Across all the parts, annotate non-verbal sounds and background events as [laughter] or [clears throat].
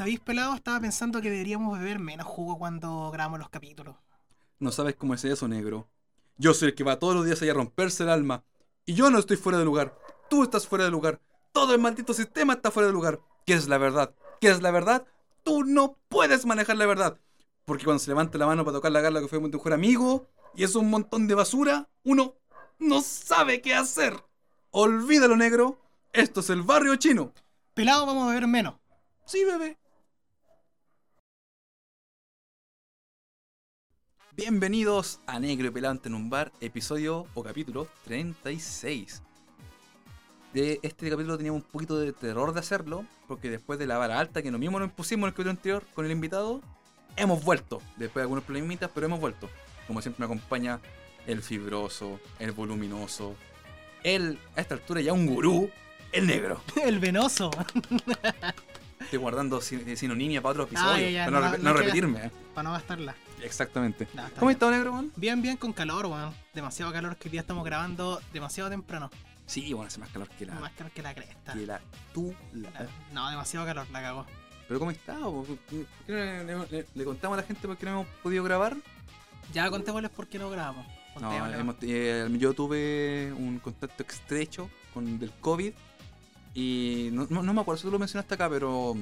¿Sabéis, pelado? Estaba pensando que deberíamos beber menos jugo cuando grabamos los capítulos. No sabes cómo es eso, negro. Yo soy el que va todos los días allá a romperse el alma. Y yo no estoy fuera de lugar. Tú estás fuera de lugar. Todo el maldito sistema está fuera de lugar. ¿Qué es la verdad? ¿Qué es la verdad? Tú no puedes manejar la verdad. Porque cuando se levanta la mano para tocar la garla que fue tu mejor amigo y es un montón de basura, uno no sabe qué hacer. Olvídalo, negro. Esto es el barrio chino. Pelado, vamos a beber menos. Sí, bebé. Bienvenidos a Negro y Pelante en un bar, episodio o capítulo 36. De este capítulo teníamos un poquito de terror de hacerlo, porque después de la vara alta que nos mismos nos pusimos en el capítulo anterior con el invitado, hemos vuelto. Después de algunos problemitas, pero hemos vuelto. Como siempre me acompaña el fibroso, el voluminoso, el, a esta altura ya un gurú, el negro. [laughs] El venoso. Estoy guardando sin- sinonimia para otro episodio, Ah, ya, ya, para no, no- no repetirme. eh. Para no gastarla. Exactamente. No, está ¿Cómo bien. estás, negro, man? Bien, bien, con calor, weón. Demasiado calor que hoy día estamos grabando demasiado temprano. Sí, bueno, hace más calor que la, Más calor que la cresta. que la tú. la- No, demasiado calor, la cagó. Pero ¿cómo está? ¿Por qué no le, le- le- le contamos a la gente por qué no hemos podido grabar? Ya contémosles por qué no grabamos. No, hemos- eh, yo tuve un contacto estrecho con del COVID y no, no- no me acuerdo si tú lo mencionaste acá, pero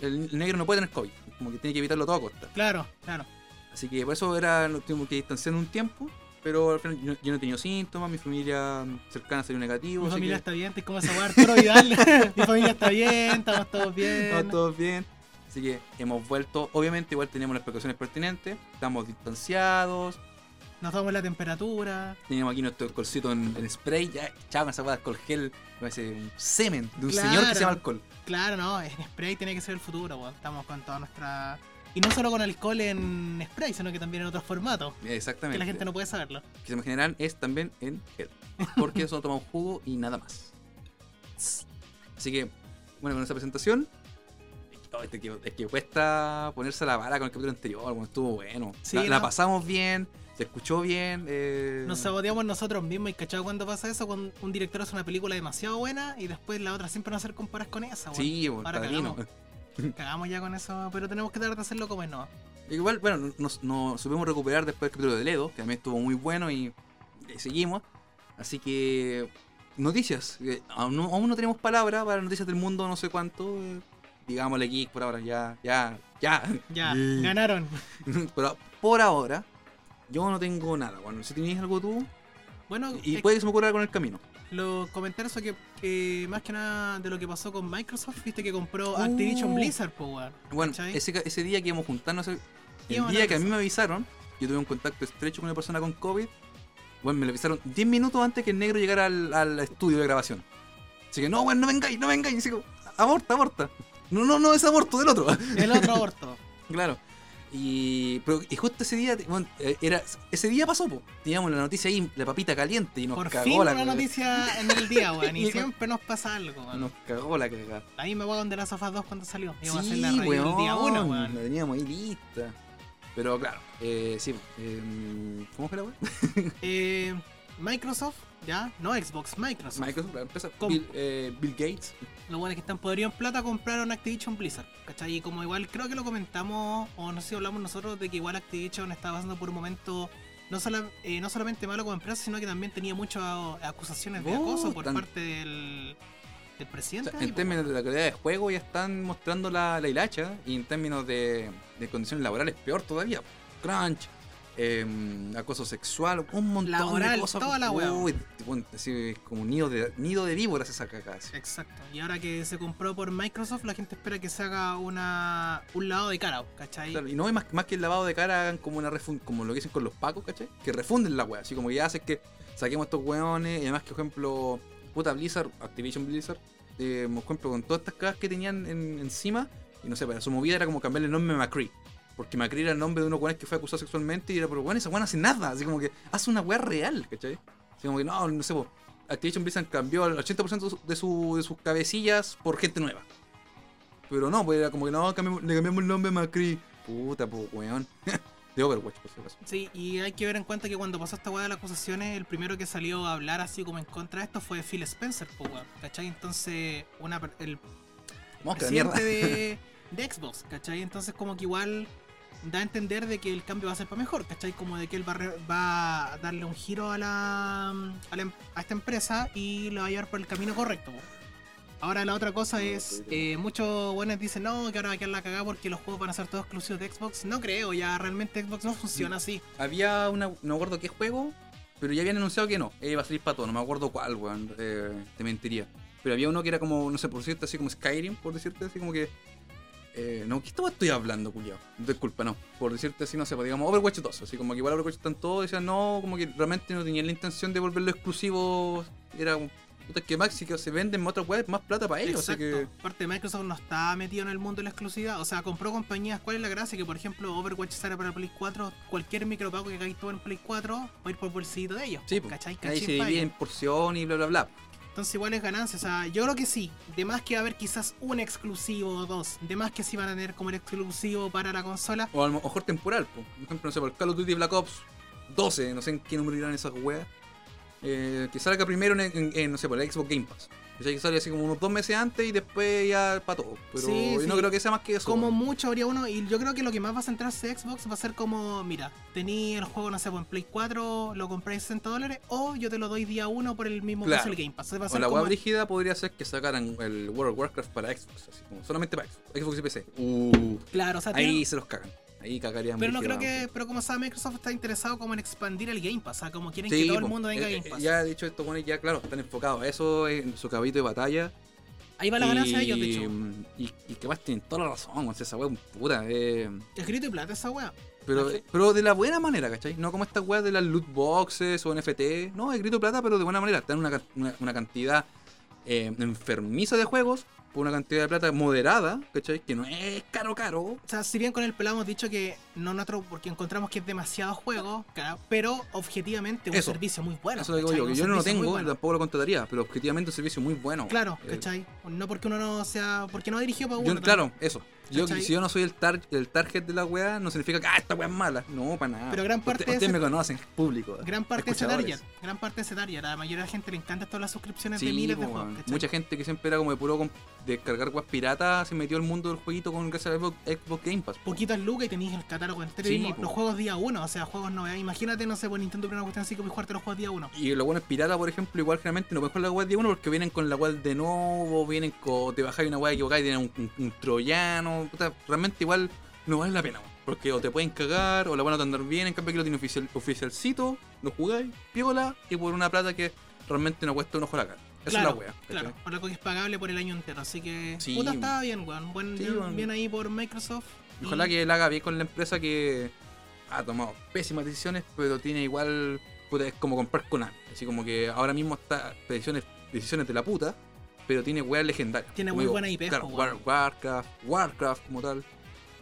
el negro no puede tener COVID, como que tiene que evitarlo a toda costa. Claro, claro. Así que por eso era, lo tuvimos que distanciar un tiempo, pero al final yo, yo no he tenido síntomas, mi familia cercana salió negativo. Mi familia que está bien, estoy como esa Arturo Vidal. Mi familia está bien, estamos todos bien. [laughs] estamos todos bien. Así que hemos vuelto, obviamente igual teníamos las precauciones pertinentes, estamos distanciados, Nos tomamos la temperatura. teníamos aquí nuestro alcoholcito en, en spray, ya echaba esa hueá de alcohol gel, parece un semen de un Claro. señor que se llama alcohol. Claro, no, en spray tiene que ser el futuro, weón. Estamos con toda nuestra. Y no solo con alcohol en spray, sino que también en otros formatos. Exactamente. Que la gente no puede saberlo. que se me generan es también en gel. Porque solo tomamos jugo y nada más. Así que, bueno, con esta presentación. este que- es que cuesta ponerse la vara con el capítulo anterior, bueno, estuvo bueno. Sí, la, pasamos bien, se escuchó bien. Eh... Nos saboteamos nosotros mismos y cachado cuando pasa eso cuando un director hace una película demasiado buena y después la otra siempre no hacer comparas con esa, weón. Sí, bueno. Cagamos. Ya con eso, pero tenemos que tratar de hacerlo como es, ¿no? Igual, bueno, nos, nos supimos recuperar después del capítulo de Ledo, que también estuvo muy bueno y, y seguimos. Así que, noticias. eh, aún, no, aún no tenemos palabra para noticias del mundo, no sé cuánto. eh, digámosle geek por ahora, ya, ya, ya. Ya, [laughs] ganaron. [laughs] Pero por ahora, yo no tengo nada. Bueno, si tenéis algo tú, Bueno, y puede que se me ocurra algo en el camino. Los comentarios que, que más que nada de lo que pasó con Microsoft, viste que compró Uh. Activision Blizzard, po, weón. Bueno, ese, ese día que íbamos a juntarnos, el día que a mí me avisaron, yo tuve un contacto estrecho con una persona con COVID. Bueno, me lo avisaron 10 minutos antes que el negro llegara al, al estudio de grabación. Así que, no, bueno, no vengáis, no vengáis. Y así como, aborta, aborta. No, no, no, es aborto del otro. El otro [laughs] aborto. claro. Y, pero, y justo ese día, bueno, eh, era, ese día pasó, po. Teníamos la noticia ahí, la papita caliente, y nos Por cagó fin la una noticia en el día, weón. Y [laughs] Y- siempre nos pasa algo, weón. Nos cagó la cagada. A mí me weón de las sofás 2 cuando salió. Íbamos a hacer Sí, la review el día 1, La weón. teníamos ahí lista. Pero claro, eh, sí. eh, ¿Cómo fue la web? [laughs] Eh, Microsoft, ya, no Xbox, Microsoft. Microsoft, la empresa. Bill, eh, Bill Gates. Los buenos que están podridos en plata compraron Activision Blizzard. ¿Cachai? Y como igual creo que lo comentamos, o no sé si hablamos nosotros, de que igual Activision estaba pasando por un momento no, sola- eh, no solamente malo como empresa, sino que también tenía muchas acusaciones de Oh, acoso por tan- parte del, del O presidente. sea, en términos de la calidad de juego ya están mostrando la, la hilacha. Y en términos de, de condiciones laborales, peor todavía. Crunch, eh, acoso sexual, un montón Laboral, de cosas. toda la wea. Uy, es como un nido de, nido de víboras esa cagada. así. Exacto. Y ahora que se compró por Microsoft, la gente espera que se haga una un lado de cara, ¿cachai? Claro, y no hay más, más que el lavado de cara hagan como una refun- como lo que dicen con los pacos, ¿cachai? Que refunden la wea, así como que ya hacen que saquemos estos weones, y además que, por ejemplo, puta Blizzard, Activision Blizzard, eh, por ejemplo, con todas estas cagas que tenían en- encima, y no sé, para su movida era como cambiarle el nombre a McCree. Porque McCree era el nombre de unos weones que fue acusado sexualmente y era, pero bueno, esa weón hace nada, así como que hace una wea real, ¿cachai? Así como que no, no sé, po, Activision Blizzard cambió el 80% de, su- de, su- de sus cabecillas por gente nueva. Pero no, pues era como que no, cambiamos- le cambiamos el nombre a McCree. Puta, pues, weón. [laughs] de Overwatch, por si acaso. Sí, y hay que ver en cuenta que cuando pasó esta weá de las acusaciones, el primero que salió a hablar así como en contra de esto fue Phil Spencer, po, weón, ¿cachai? Entonces, una, per- el Mosca presidente de, [laughs] de Xbox, ¿cachai? Entonces como que igual da a entender de que el cambio va a ser para mejor, ¿cachai? Como de que él va a, re- va a darle un giro a la, a la em- a esta empresa y lo va a llevar por el camino correcto. Ahora la otra cosa es, eh, muchos buenos dicen, no, que ahora va a quedar la cagada porque los juegos van a ser todos exclusivos de Xbox. No creo, ya realmente Xbox no funciona así. Había una. No me acuerdo qué juego, pero ya habían anunciado que no. eh, iba a salir para todo. No me acuerdo cuál, weón. eh, te mentiría. Pero había uno que era como, no sé, por decirte así como Skyrim, por decirte así como que. Eh, no, ¿qué estaba estoy hablando, culiao? Disculpa, no. Por decirte así, no sé, digamos Overwatch 2. Así como que igual Overwatch están todos, decían no, como que realmente no tenían la intención de volverlo exclusivo. Era como, puta, es que Max, si que se venden otras webs, más plata para ellos. Así Exacto. que. Aparte Microsoft no está metido en el mundo de la exclusividad. O sea, compró compañías. ¿Cuál es la gracia? Que por ejemplo Overwatch sale para Play 4. Cualquier micropago que caiga todo en Play 4 va a ir por bolsillito de ellos. Sí, ¿Cachai? ahí se divide en porción y bla, bla, bla. Entonces igual es ganancia. O sea, yo creo que sí. De más que va a haber quizás un exclusivo o dos. De más que sí van a tener como el exclusivo para la consola. O a lo mejor temporal, po. por ejemplo, no sé, por Call of Duty Black Ops 12, no sé en qué número irán esas weas. Eh, que salga primero en, en- en, no sé, por el Xbox Game Pass. O sea, que sale así como unos dos meses antes y después ya para todo. Pero Sí, yo no creo que sea más que eso. Como mucho habría uno, y yo creo que lo que más va a centrarse Xbox va a ser como, mira, tení el juego, no sé, pues, en Play 4, lo compráis 60 dólares, o yo te lo doy día 1 por el mismo Claro. precio del Game Pass. Va a O la como- web rígida podría ser que sacaran el World of Warcraft para Xbox, así como solamente para Xbox, Xbox y PC. Uh, Claro, o sea, ahí se los cagan. Ahí cagarían. pero no creo que, pero como sabe, Microsoft está interesado como en expandir el Game Pass, o sea, como quieren Sí, que todo po. el mundo venga a Eh, Game eh, Pass. Ya dicho esto, bueno, ya claro, están enfocados eso en su caballito de batalla. Ahí va la ganancia de ellos, de hecho. Y, y que más tienen toda la razón, o sea, esa wea es puta. Eh, Es grito y plata esa wea. pero, pero de la buena manera, ¿cachai? No como estas weas de las loot boxes o NFT. No, es grito de plata, pero de buena manera. Están una, una cantidad eh, enfermiza de juegos por una cantidad de plata moderada, ¿cachai? Que no es caro, caro. O sea, si bien con el pelado hemos dicho que no nosotros, porque encontramos que es demasiado juego, claro, pero objetivamente un Eso. servicio muy bueno. Eso lo digo yo, que yo no lo tengo, bueno. tampoco lo contrataría, pero objetivamente un servicio muy bueno. Claro, Eh, ¿cachai? No porque uno no sea. Porque no dirigió para Yo- uno. claro, eso. Yo, si yo no soy el, tar- el target de la wea, no significa que ah, esta wea es mala. No, para nada. Pero gran parte Usted- de Ustedes ese- me conocen, público. Gran parte escuchadores. target. Gran parte ese target. A la mayoría de la gente le encanta todas las suscripciones Sí, de miles de juegos. ¿cachai? Mucha gente que siempre era como de puro descargar weas piratas se metió al mundo del jueguito con gracias al Xbox, Game Pass. po. Poquitas lucas y tenéis el catálogo entero. Sí, y los- po. los juegos día 1, o sea, juegos novedades. Imagínate, no sé, por Nintendo que una cuestión así como jugarte los juegos día 1. Y los buenos piratas, por ejemplo, igual generalmente no pueden jugar la web de uno porque vienen con la web de nuevo, vienen con. te bajáis una web equivocada y tienen un, un- un troyano. Puta, realmente igual no vale la pena. Porque o te pueden cagar, o la van a andar bien, en cambio aquí lo tiene oficial, oficialcito, lo jugáis, piola, y por una plata que realmente no cuesta un ojo a la cara. Esa claro, es la wea. ¿cachai? claro, por algo que es pagable por el año entero. Así que, Sí, puta, estaba bien, weón. Buen, Sí, bien, ahí por Microsoft. Y Ojalá que él haga bien con la empresa que ha tomado pésimas decisiones, pero tiene igual. Puta, es como comprar con Así como que ahora mismo está decisiones, decisiones de la puta, pero tiene weas legendarias. Tiene muy buena IP, Claro, po, War-. Warcraft, Warcraft como tal.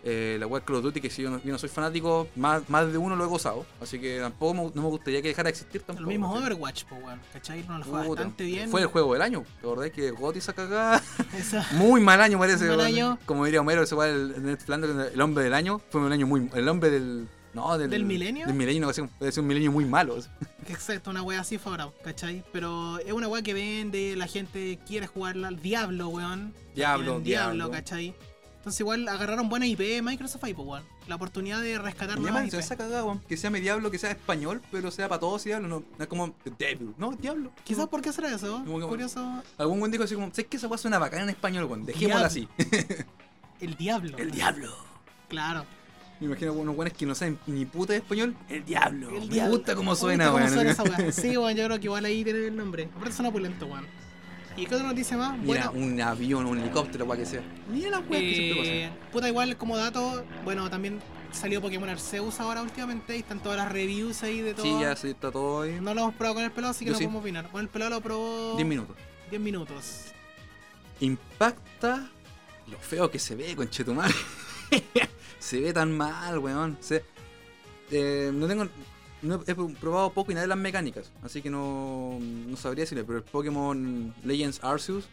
Eh, la web Call of Duty, que si yo no, yo no soy fanático, más, más de uno lo he gozado. Así que tampoco me- no me gustaría que dejara de existir tampoco. Lo mismo. Overwatch, pues, weón. ¿Cachai? No lo juega bastante bien. Fue el juego del año. ¿Te acordás que Gotti esa cagada? [laughs] Muy mal año parece. Mal año. Como diría Homero, ese fue el, el, el hombre del año. Fue un año muy. El hombre del. No, del. ¿Del milenio? Del milenio, no, puede ser un milenio muy malo. Exacto, una wea así fue ¿cachai? Pero es una wea que vende, la gente quiere jugarla al Diablo, weón. Diablo, Quieren Diablo, Diablo. ¿cachai? Entonces igual agarraron buena IP Microsoft ahí, pues, weón. La oportunidad de rescatar nuevas IP. esa cagada, weón, Que sea mi diablo, que sea español, pero sea para todos diablo. No, no es como Devil. No, diablo. Quizás por qué será eso, Como curioso. Algún buen dijo así como, sé que esa weá suena bacana en español, weón. Dejémosla así. [laughs] El Diablo. El diablo. Claro. Me imagino unos buenos que no saben ni puta de español. El diablo. El Me Diablo. gusta cómo Me suena, gusta cómo weón. [laughs] wea. Sí, weón, yo creo que igual ahí tiene el nombre. Aparte suena opulento, weón. ¿Y qué otra noticia más? Mira, Bueno, un avión, un helicóptero, para que sea. Mira la weá que siempre pasa. Eh, puta, igual como dato, bueno, también salió Pokémon Arceus ahora últimamente y están todas las reviews ahí de todo. Sí, ya sí, está todo ahí. No lo hemos probado con el pelado, así que Yo no sí. podemos opinar. Bueno, el pelado lo probó 10 minutos. 10 minutos. Impacta lo feo que se ve, conchetumare. [laughs] se ve tan mal, weón. Se- eh, no tengo. No he probado poco y nada de las mecánicas, así que no, no sabría decirle, pero el Pokémon Legends Arceus,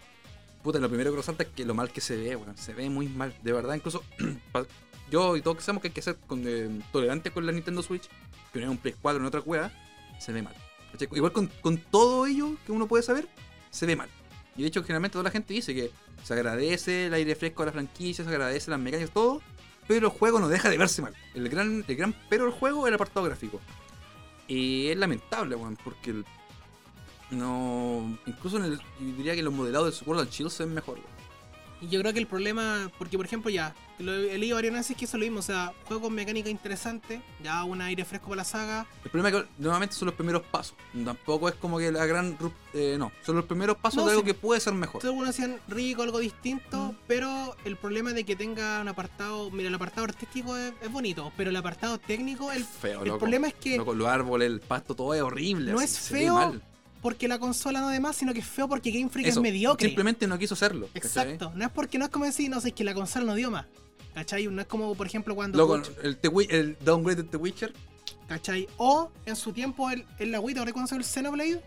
puta, lo primero que resalta es que lo mal que se ve, weón. Se ve muy mal, de verdad, incluso [clears throat] yo y todos que sabemos que hay que ser con, eh, tolerantes con la Nintendo Switch, que no es un Play 4 en otra cueva, se ve mal. Igual con, con todo ello que uno puede saber, se ve mal. Y de hecho, generalmente toda la gente dice que se agradece el aire fresco de la franquicia, se agradece las mecánicas, todo, pero el juego no deja de verse mal. El gran, el gran pero del juego es el apartado gráfico. Y es lamentable, weón, porque el- no. Incluso en el, diría que los modelados del Sword and Shield se ven mejor, weón. Y yo creo que el problema, porque por ejemplo ya, lo he leído varias veces que eso lo mismo, o sea, juego con mecánica interesante, ya un aire fresco para la saga, El problema es que nuevamente son los primeros pasos. Tampoco es como que la gran. eh, no, son los primeros pasos No, de algo sí. que puede ser mejor. Algunos hacían rico, algo distinto, Mm. pero el problema de que tenga un apartado, mira, el apartado artístico es, es bonito, pero el apartado técnico, el, feo, el loco. problema es que Loco, los árboles, el pasto, todo es horrible. No así, es feo. Porque la consola no de más, sino que es feo porque Game Freak Eso, es mediocre. Simplemente no quiso hacerlo. ¿cachai? Exacto, no es porque no es como decir, no sé, es que la consola no dio más. ¿Cachai? No es como, por ejemplo, cuando. El, el downgrade de The Witcher. ¿Cachai? O en su tiempo el, en la Wii, ¿te acuerdas el Xenoblade?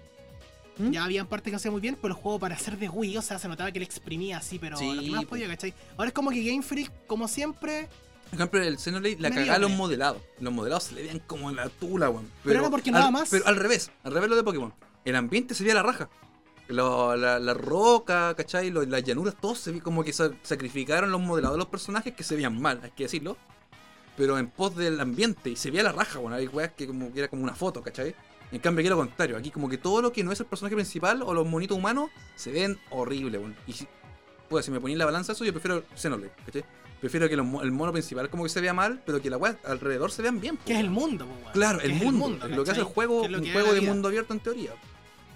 ¿Mm? Ya habían partes que no hacía muy bien, pero el juego para ser de Wii, o sea, se notaba que le exprimía así, pero Sí, lo que más po. podía, ¿cachai? Ahora es como que Game Freak, como siempre, Por ejemplo, el Xenoblade la cagaba los modelados. Los modelados se le veían como en la tula, weón. Pero era porque al- nada más. Pero al revés, al revés lo de Pokémon. El ambiente se veía la raja. Lo- la, la roca, ¿cachai? Lo- las llanuras, todos se como que sa- sacrificaron los modelados de los personajes que se veían mal, hay que decirlo. Pero en pos del ambiente, y se veía la raja, bueno, hay weas que como que era como una foto, ¿cachai? En cambio aquí lo contrario, aquí como que todo lo que no es el personaje principal o los monitos humanos se ven horribles, bueno. Y si, pues, si me ponéis la balanza eso, yo prefiero Xenoblade, ¿cachai? Prefiero que los el mono principal como que se vea mal, pero que la wea alrededor se vean bien. que es pues. el mundo, po, weón. Claro, el mundo, es lo que hace el juego, un juego de mundo abierto en teoría.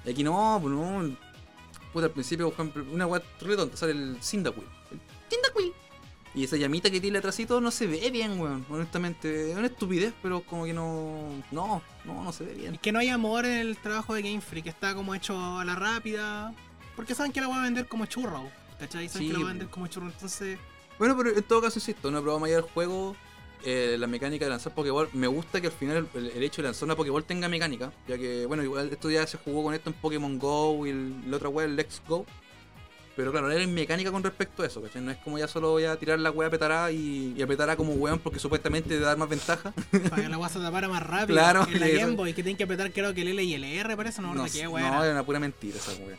Y aquí no, pues no. Puta, al principio, una weá re tonta, sale el Cyndaquil. El Cyndaquil. Y esa llamita que tiene atrásito no se ve bien, weón. Honestamente, es una estupidez, pero como que no. No, no, no se ve Es bien. que no hay amor en el trabajo de Game Freak, está como hecho a la rápida. Porque saben que la van a vender como churro, ¿cachai? Saben Sí, que la van a vender como churro, entonces. Bueno, pero en todo caso, insisto, una prueba mayor del juego. Eh, la mecánica de lanzar Pokéball. Me gusta que al final el, el hecho de lanzar una Pokéball tenga mecánica. Ya que, bueno, igual esto ya se jugó con esto en Pokémon Go y el, la otra wea, el Let's Go. Pero claro, era mecánica con respecto a eso, ¿cachai? No es como ya solo voy a tirar la wea petará y, y apretará como weón porque supuestamente te da más ventaja. [laughs] Para que la guasa tapara más rápido. Claro, En la. Game Boy, que tienen que apretar creo que el L y el R, parece, no, no, no, qué no, era una pura mentira esa wea.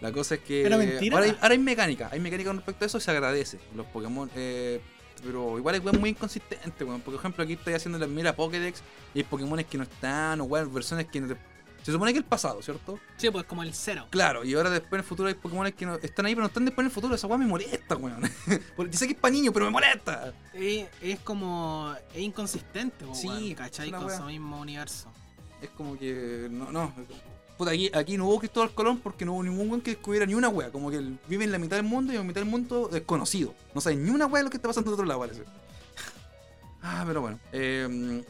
La cosa es que. ¿Era mentira? Ahora hay, ahora hay mecánica, hay mecánica con respecto a eso y se agradece. Los Pokémon. eh, pero igual weas muy inconsistentes, weón. Por ejemplo, aquí estoy haciendo la mira Pokédex y hay Pokémon que no están, o weón, versiones que no te- Se supone que el pasado, ¿cierto? Sí, pues como el cero. Claro, y ahora después en el futuro hay Pokémon que no están ahí, pero no están después en el futuro. Esa weá me molesta, weón. [laughs] Porque sé que es para niños, pero me molesta. Es, es como. Es inconsistente, po, Sí, weón, ¿cachai? es Con su mismo universo. Es como que. No, no. Puta, aquí, aquí no hubo Cristóbal Colón porque no hubo ningún weón que descubriera ni una wea. Como que él vive en la mitad del mundo y en la mitad del mundo desconocido. No sabe ni una wea de lo que está pasando del otro lado, parece. [laughs] Ah, pero bueno. eh,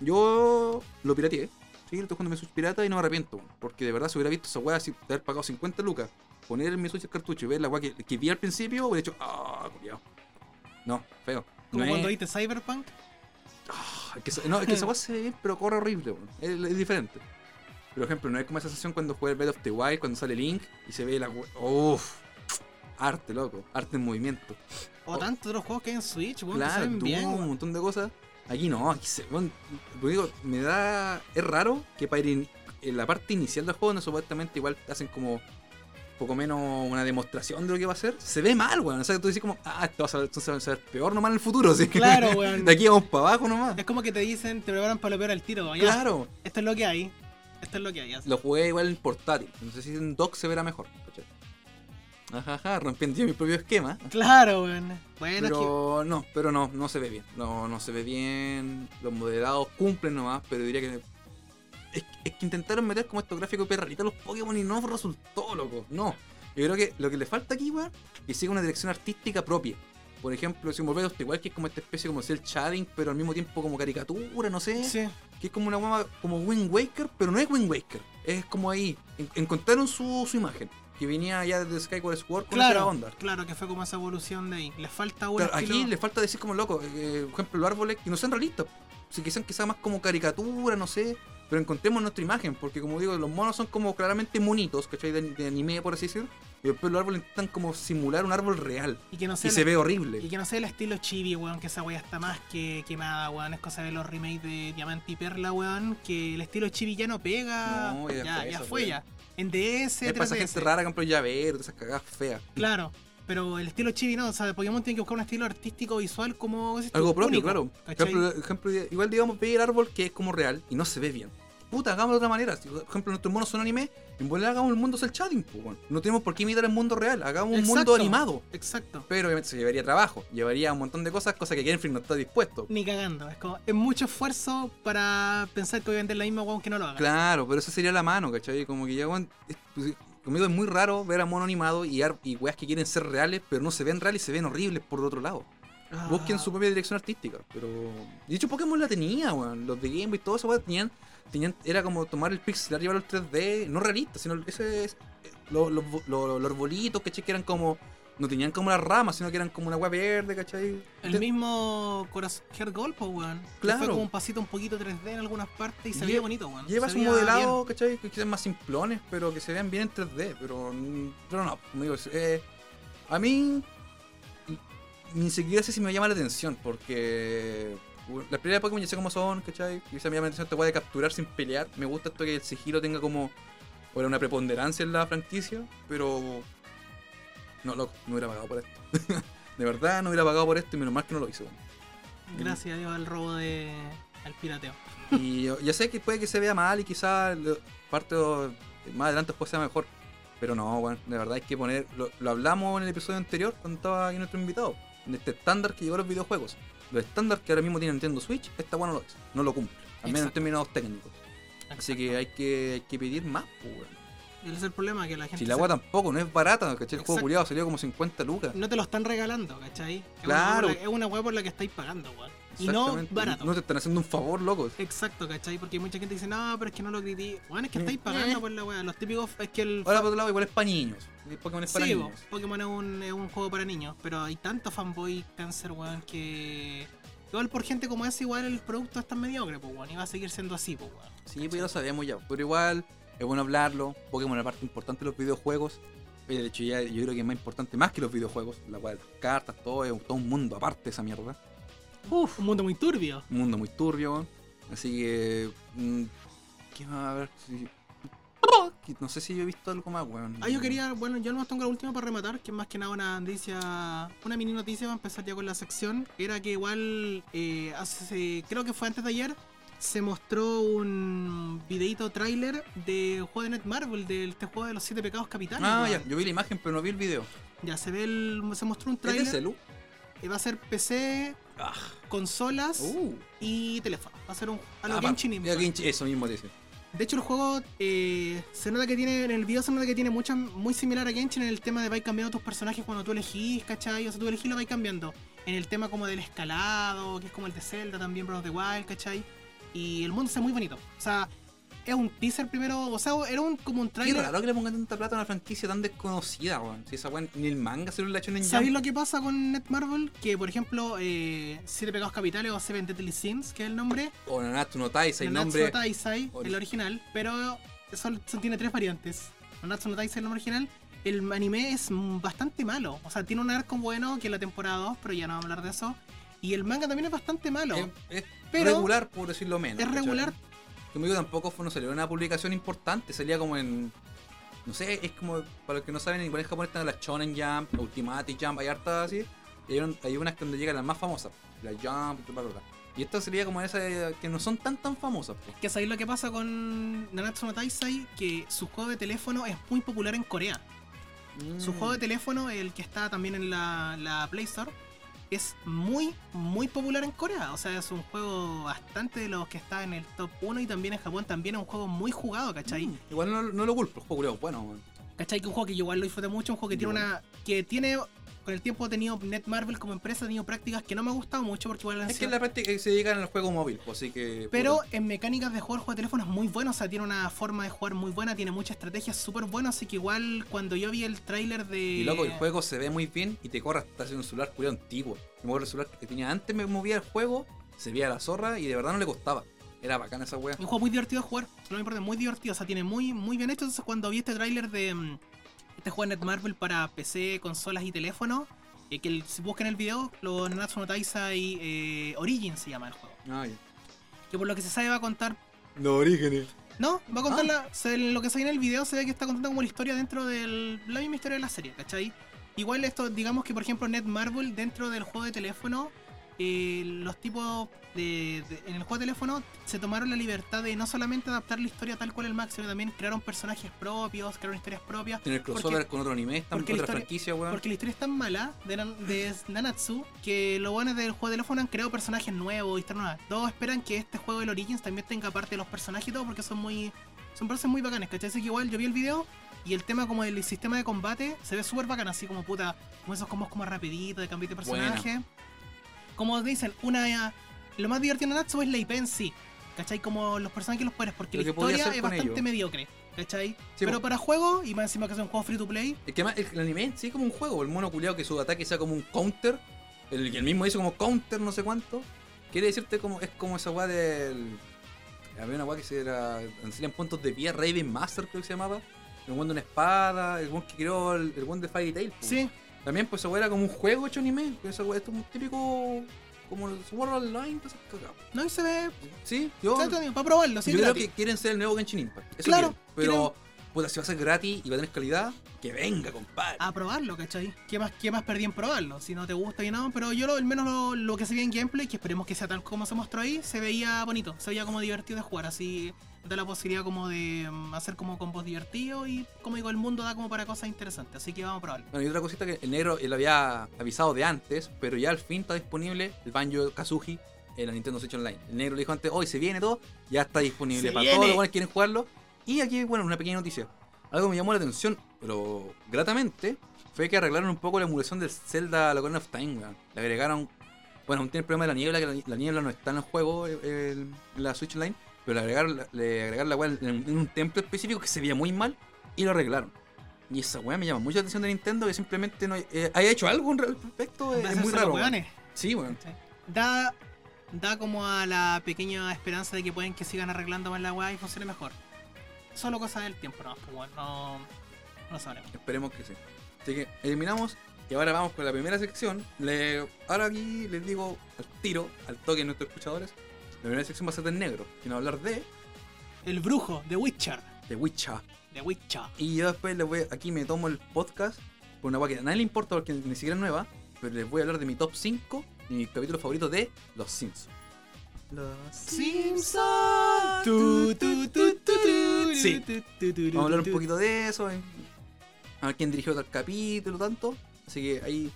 yo lo pirateé. Sí, lo estoy jugando en mi Switch pirata y no me arrepiento. Porque de verdad, si hubiera visto esa wea, si haber pagado 50 lucas, poner en mi Switch el cartucho y ver la wea que, que vi al principio, hubiera dicho, ah, culiao. No, feo. Como No cuando es- viste Cyberpunk. Ah, que, no, es que esa weá se ve bien, pero corre horrible, es diferente. Por ejemplo, no es como esa sensación cuando juega el Breath of the Wild, cuando sale Link y se ve la Uff, arte, loco, arte en movimiento. O Oh. tantos otros juegos que hay en Switch, weón, claro, Doom, bien. un montón de cosas. Aquí no, aquí se. lo digo, me da. Es raro que para ir en la parte inicial del juego, donde supuestamente igual hacen como. Poco menos una demostración de lo que va a ser, se ve mal, weón. O sea, tú dices como, ah, esto va a ser, peor nomás en el futuro. Que Claro, [laughs] weón. de aquí vamos para abajo nomás. Es como que te dicen, te preparan para lo peor al tiro. Ya, Claro. Esto es lo que hay. Esto es lo que hay. ya. Lo jugué igual en portátil. No sé si en dock se verá mejor. ¿cachai? Ajá, rompiendo yo mi propio esquema. Claro, weón. Bueno, que. Pero no, pero no, no se ve bien. No, no se ve bien. Los modelados cumplen nomás, pero diría que. Es, es que intentaron meter como estos gráficos perralitos a los Pokémon y no resultó, loco. No. Yo creo que lo que le falta aquí, weón, es que siga una dirección artística propia. Por ejemplo, si un Volvedos igual que es como esta especie como el shading, pero al mismo tiempo como caricatura, no sé. Sí. que es como una guama como Wind Waker, pero no es Wind Waker. Es como ahí. en- encontraron su, su imagen, que venía ya de Skyward Sword con Claro, onda. claro que fue como esa evolución de ahí. Le falta un Claro, aquí le falta decir como loco, eh, por ejemplo, los árboles que no sean realistas. Si quizás quizás más como caricatura, no sé. Pero encontremos nuestra imagen, porque como digo, los monos son como claramente monitos, ¿cachai? De, de anime, por así decirlo. Y después los árboles intentan como simular un árbol real. Y que no Y sea se el- ve horrible. Y que no sea el estilo chibi, weón, que esa weá está más que quemada, weón. Es cosa de los remakes de Diamante y Perla, weón, que el estilo chibi ya no pega. No, ya ya, fue ya eso, fue ya. en DS, Es 3DS. gente rara compró llavero, esas cagadas feas. Claro, pero el estilo chibi no, o sea, Pokémon tiene que buscar un estilo artístico visual como Algo propio, único, claro. Ejemplo, ejemplo, igual digamos, ve el árbol que es como real y no se ve bien. Puta, hagámoslo de otra manera. Si, por ejemplo, nuestros monos son anime, en volar hagamos el mundo cel shading, pues, weón. No tenemos por qué imitar el mundo real, hagamos un mundo animado. Exacto. Pero obviamente se llevaría trabajo, llevaría un montón de cosas, cosas que Freak no está dispuesto. Ni cagando, es como, es mucho esfuerzo para pensar que voy a vender la misma weón que no lo haga. Claro, pero esa sería la mano, ¿cachai? Como que ya, weón, es- pues, conmigo es muy raro ver a mono animado y, y weas que quieren ser reales, pero no se ven reales y se ven horribles por otro lado. Ah, Busquen su propia dirección artística, pero... De hecho, Pokémon la tenía, weón. Los de Game Boy y todo eso, weón, tenían, tenían... Era como tomar el pixel, llevarlo al 3D, no realista, sino ese es... Los, los, los, los arbolitos, ¿cachai? Que eran como... No tenían como las ramas, sino que eran como una wea verde, ¿cachai? El Te- mismo Corazón Gold, pues, weón. Claro. Fue como un pasito un poquito 3D en algunas partes y se veía bonito, weón. Lleva Se su veía modelado, ¿cachai? Que sean más simplones, pero que se vean bien en 3D. Pero, mm, pero no, como digo, eh, a mí ni siquiera sé si me llama la atención, porque las primeras Pokémon ya sé cómo son, ¿cachai? Quizá me llama la atención, te puede capturar sin pelear. Me gusta esto que el sigilo tenga como una preponderancia en la franquicia, pero no, loco, no hubiera pagado por esto. [laughs] de verdad, no hubiera pagado por esto y menos mal que no lo hizo. Gracias a Dios al robo de. al pirateo. Y yo, yo sé que puede que se vea mal y quizás parte más adelante después sea mejor. Pero no, bueno, de verdad hay que poner. Lo, lo hablamos en el episodio anterior cuando estaba aquí nuestro invitado. De este estándar que llegó a los videojuegos. Los estándares que ahora mismo tiene Nintendo Switch, esta bueno no lo es. No lo cumple. Al menos en términos técnicos. Así que hay que, hay que pedir más, pues. Ese es el problema, que la gente. Si la se- agua tampoco, no es barata, ¿cachai? El juego culiado salió como 50 lucas. No te lo están regalando, ¿cachai? Es Claro. Una, es una weá por la que estáis pagando, weón. Y no barato. No te están haciendo un favor, locos. Exacto, ¿cachai? Porque mucha gente dice, no, pero es que no lo critico. Bueno, es que estáis pagando por la weá. Los típicos es que el. Ahora por otro lado, igual es para niños. Pokémon es para Sí, niños. po, Pokémon es un, es un juego para niños, pero hay tanto fanboy cáncer, weón, que. Igual por gente como esa, igual el producto es tan mediocre, pues, weón, y va a seguir siendo así, pues, weón. Sí, pues ya lo sabemos ya. Pero igual, es bueno hablarlo. Pokémon es parte importante de los videojuegos. Eh, De hecho, ya yo creo que es más importante más que los videojuegos. La cual, las cartas, todo, es todo un mundo aparte de esa mierda. Uf, un mundo muy turbio. Un mundo muy turbio. Así que. mm, ¿Qué más? A ver si. que No sé si yo he visto algo más, weón. Ah, yo quería, bueno, yo no tengo la última para rematar, que es más que nada una noticia, una mini noticia para empezar ya con la sección. Era que igual, eh, hace, creo que fue antes de ayer, se mostró un videito tráiler de juego de Netmarble, de este juego de los siete pecados capitales. Ah, weón. ya. Yo vi la imagen, pero no vi el video. Ya se ve el, se mostró un ¿Es de tráiler. celu? y va a ser PC, Ah. consolas Uh. y teléfono. Va a ser un a lo Ah, Genshin pa- Impact. Genshin- Eso mismo dice. De hecho, el juego eh, se nota que tiene, en el video se nota que tiene mucha, muy similar a Genshin en el tema de vais cambiando tus personajes cuando tú elegís, ¿cachai? O sea, tú elegís lo vais cambiando. En el tema como del escalado, que es como el de Zelda también, Breath of the Wild, ¿cachai? Y el mundo está muy bonito. O sea, es un teaser primero, o sea, era un, como un Qué trailer. raro que le pongan tanta plata a una franquicia tan desconocida, weón. Si esa weón ni el manga se lo ha hecho en ¿Sabéis lo que pasa con Netmarble? Que, por ejemplo, eh, Siete Pecados Capitales o Seven Deadly Sins, que es el nombre, O Nanatsu no Taisai, el Nanatsu nombre. no Taisai, ori- el original, pero eso, eso tiene tres variantes. Nanatsu no Taisai, el nombre original. El anime es bastante malo. O sea, tiene un arco bueno que es la temporada 2, pero ya no vamos a hablar de eso. Y el manga también es bastante malo. Es, es Pero- regular, por decirlo menos. es regular. Digo, tampoco fue, no salió una publicación importante, salía como en. No sé, es como, para los que no saben, igual en Japón están las Shonen Jump, Ultimate Jump, hay hartas así. Y hay, un- hay unas que donde llegan las más famosas, la Jump y bla, bla, bla. Y esta sería como esa eh, que no son tan tan famosas. pues. Que sabéis lo que pasa con Nanatsu no Taisai, que su juego de teléfono es muy popular en Corea. Su Mm. juego de teléfono, el que está también en la, la Play Store, es muy, muy popular en Corea. O sea, es un juego bastante de los que está en el top 1 y también en Japón también es un juego muy jugado, ¿cachai? Mm, Igual no, no lo culpo, el juego es bueno. ¿Cachai? Que un juego que yo igual lo disfruté mucho, un juego que tiene una. que tiene. Con el tiempo ha tenido Netmarble como empresa, ha tenido prácticas que no me ha gustado mucho porque igual han Es que la práctica se llegan al juego móvil, pues, así que. Pero en mecánicas de jugar juego de teléfono es muy bueno, o sea, tiene una forma de jugar muy buena, tiene mucha estrategia súper buena, así que igual cuando yo vi el tráiler de... Y loco, el juego se ve muy bien y te corre hasta haciendo un celular culiao antiguo. Me acuerdo el celular que tenía antes, me movía el juego, se veía la zorra y de verdad no le costaba. Era bacana esa wea. Un juego muy divertido de jugar, no me importa, muy divertido, o sea, tiene muy, muy bien hecho. Entonces, cuando vi este tráiler de mm, este juego de Netmarble para PC, consolas y teléfono, eh, que el- si buscan el video, los Nanatsu no Taisai eh, Origin se llama el juego. Ah. Que por lo que se sabe va a contar Los orígenes. No, va a contar la- se- lo que se ve en el video se ve que está contando como la historia dentro de la misma historia de la serie, ¿cachai? Igual esto, digamos que por ejemplo Netmarble dentro del juego de teléfono, eh, los tipos de, de- en el juego de teléfono se tomaron la libertad de no solamente adaptar la historia tal cual el Max, sino también crearon personajes propios, crearon historias propias. Tener Porque- crossover con otro anime, están porque otra historia- franquicia, weón. Porque la historia es tan mala de, de Nanatsu que los buenos del juego de teléfono han creado personajes nuevos, historias nuevas. Todos esperan que este juego del Origins también tenga parte de los personajes y todo porque son muy. Son personajes muy bacanes, ¿cachai? Así que igual yo vi el video y el tema como del sistema de combate se ve súper bacán, así como puta, como esos combos como rapiditos de cambio de personaje. Como dicen, una. Lo más divertido de Nanatsu es la IP en sí. ¿Cachai? Como los personajes y los poderes, porque Lo la historia es bastante mediocre. ¿Cachai? Sí, Pero po. para juego, y más encima que es un juego free to play, Es que además el, el anime sí es como un juego, el mono culiado que su ataque sea como un counter, el que el mismo dice como counter no sé cuánto, quiere decirte como es como esa weá del... Había una weá que se era... en puntos de pie, Raven Master creo que se llamaba, el weón de una espada, el weón que creó el, el weón de Fairy Tail. po. sí, También pues esa era como un juego hecho anime, esa weá es un típico... como el Sword Online, pues, cagado. no, y se ve Sí, yo... para probarlo, sí, yo creo que quieren ser el nuevo Genshin Impact. Eso Claro, quieren, pero... Puta, si va a ser gratis y va a tener calidad, que venga, compadre. a probarlo, ¿cachai? ¿Qué más, qué más perdí en probarlo? Si no te gusta y nada, pero yo lo, al menos lo, lo que se veía en gameplay, que esperemos que sea tal como se mostró ahí, se veía bonito, se veía como divertido de jugar, así da la posibilidad como de mm, hacer como combos divertidos y como digo, el mundo da como para cosas interesantes, así que vamos a probarlo. Bueno, y otra cosita que el negro él había avisado de antes, pero ya al fin está disponible el Banjo Kazuji en la Nintendo Switch Online. El negro le dijo antes, hoy se viene todo, ya está disponible Se para viene. todos los buenos que quieren jugarlo. Y aquí, bueno, una pequeña noticia. Algo que me llamó la atención, pero gratamente, fue que arreglaron un poco la emulación del Zelda Ocarina of Time, weón. Le agregaron, bueno, aún tiene el problema de la niebla, que la, la niebla no está en el juego, eh, el- en la Switch Online, pero le agregaron, le agregaron la weá en, en un templo específico que se veía muy mal y lo arreglaron. Y esa weá me llama mucho la atención de Nintendo que simplemente no eh, haya hecho algo al respecto. Es, muy raro. weón. Sí, weón. Da, da como a la pequeña esperanza de que pueden que sigan arreglando más la weá y funcione mejor. Solo cosa del tiempo, no, pues bueno, no, no sabremos. Esperemos que sí. Así que eliminamos y ahora vamos con la primera sección. Le, ahora aquí les digo al tiro, al toque a nuestros escuchadores. La primera sección va a ser del negro. Nos va a hablar de El brujo, de Witcher. The Witcher. De Witcher. Y yo después les voy, aquí me tomo el podcast por una weá que a nadie le importa porque ni siquiera es nueva. Pero les voy a hablar de mi top 5 y mi capítulo favorito de Los Simpsons. Los Simpson. Tu, tu, tu, tu, tu, Sí. Vamos a hablar un poquito de eso. eh. A ver quién dirigió tal capítulo, tanto. Así que ahí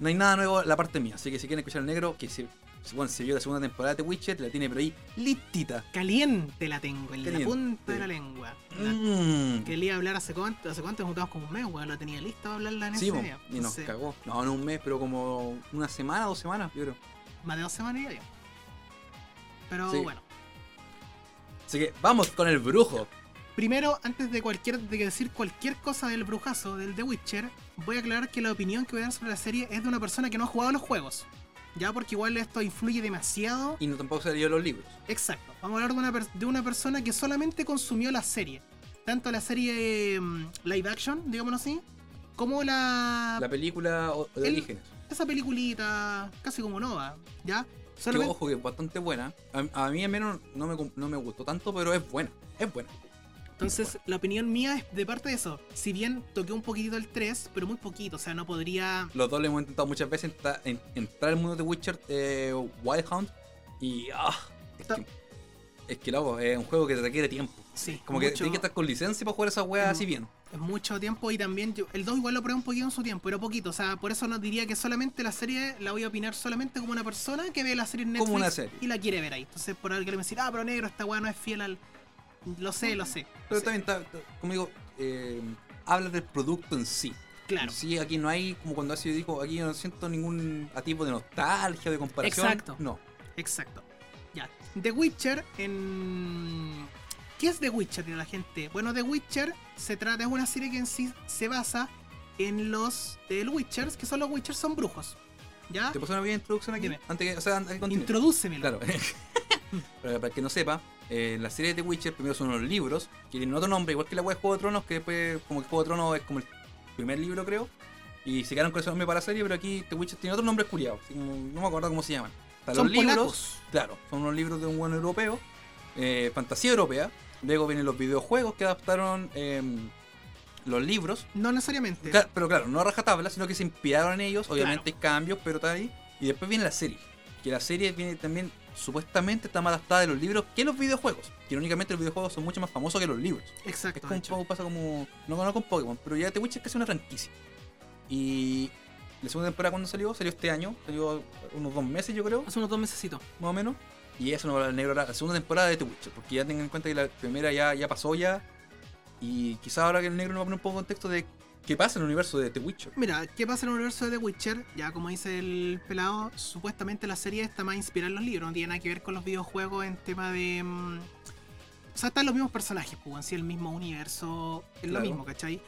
no hay nada nuevo en la parte mía. Así que si quieren escuchar al negro, que se- bueno, se vio la segunda temporada de Witcher, la tiene pero ahí listita. Caliente la tengo, en Caliente. la punta de la lengua. La- Mm. Que le iba a hablar hace cuánto, hace cuánto nos juntamos como un mes, weón. Lo tenía listo para hablarla en Sí, ese día. y nos cagó. No, no un mes, pero como una semana, dos semanas, yo creo. Más de dos semanas ya. Pero Sí. bueno. Así que vamos con el brujo. Primero, antes de cualquier de decir cualquier cosa del brujazo del The Witcher, voy a aclarar que la opinión que voy a dar sobre la serie es de una persona que no ha jugado los juegos. Ya, porque igual esto influye demasiado. Y no tampoco se leyó los libros. Exacto. Vamos a hablar de una, per- de una persona que solamente consumió la serie. Tanto la serie mm, live action, digámoslo así, como la, La película de El- Orígenes. esa peliculita casi como nova, ¿ya? Que Solamente- ojo, que es bastante buena. A, a mí al menos no me, no me gustó tanto, pero es buena. Es buena. Entonces, la opinión mía es de parte de eso. Si bien toqué un poquitito el 3, pero muy poquito, o sea, no podría... Los dos le hemos intentado muchas veces entra- en- entrar al mundo de Witcher eh, Wild Hunt y ah, es, que, es que loco, es un juego que te requiere tiempo. Sí, Como que tienes que estar con licencia para jugar esa weá Mm. así bien. es mucho tiempo y también yo- el 2 igual lo probé un poquito en su tiempo, pero poquito. O sea, por eso no diría que solamente la serie la voy a opinar solamente como una persona que ve la serie en Netflix Como una serie. y la quiere ver ahí. Entonces, por alguien me decir, ah, pero negro, esta weá no es fiel al. Lo sé, lo sé. Pero también, está, está- como digo, eh, habla del producto en sí. Claro. Sí, aquí no hay, como cuando así dijo, aquí yo no siento ningún tipo de nostalgia, de comparación. Exacto. No. Exacto. Ya. The Witcher en. ¿Qué es The Witcher de la gente? Bueno, The Witcher se trata, es una serie que en sí se basa en los del Witchers, que son los Witchers, son brujos. ¿Ya? ¿Te pasó una pequeña introducción aquí? Dime. Antes que, o sea, antes que. Claro. [laughs] Pero para el que no sepa, eh, la serie de The Witcher primero son unos libros que tienen otro nombre, igual que la web de Juego de Tronos, que después, como que Juego de Tronos es como el primer libro, creo. Y se quedaron con ese nombre para la serie, pero aquí The Witcher tiene otro nombre curiado. no me acuerdo cómo se llaman. Están los libros, polacos. claro, son unos libros de un buen europeo, eh, fantasía europea. Luego vienen los videojuegos que adaptaron em, los libros. No necesariamente. Pero claro, no a rajatabla, sino que se inspiraron en ellos. Obviamente hay cambios, pero está ahí. Y después viene la serie. Que la serie viene también, supuestamente, está más adaptada de los libros que los videojuegos. Que irónicamente los videojuegos son mucho más famosos que los libros. Es Exacto, como un hecho. poco pasa como. No conozco con Pokémon, pero ya The Witcher es casi una franquicia. Y la segunda temporada cuando salió, salió este año, salió unos dos meses yo creo, Hace unos dos mesecitos. más o menos. Y eso no va negro la segunda temporada de The Witcher, porque ya tengan en cuenta que la primera ya, ya pasó ya. Y quizá ahora que el negro nos va a poner un poco de contexto de qué pasa en el universo de The Witcher. Mira, ¿qué pasa en el universo de The Witcher? Ya como dice el pelado, supuestamente la serie está más inspirada en los libros, no tiene nada que ver con los videojuegos en tema de... mm, O sea, están los mismos personajes, pues, en sí el mismo universo, es lo mismo, ¿cachai?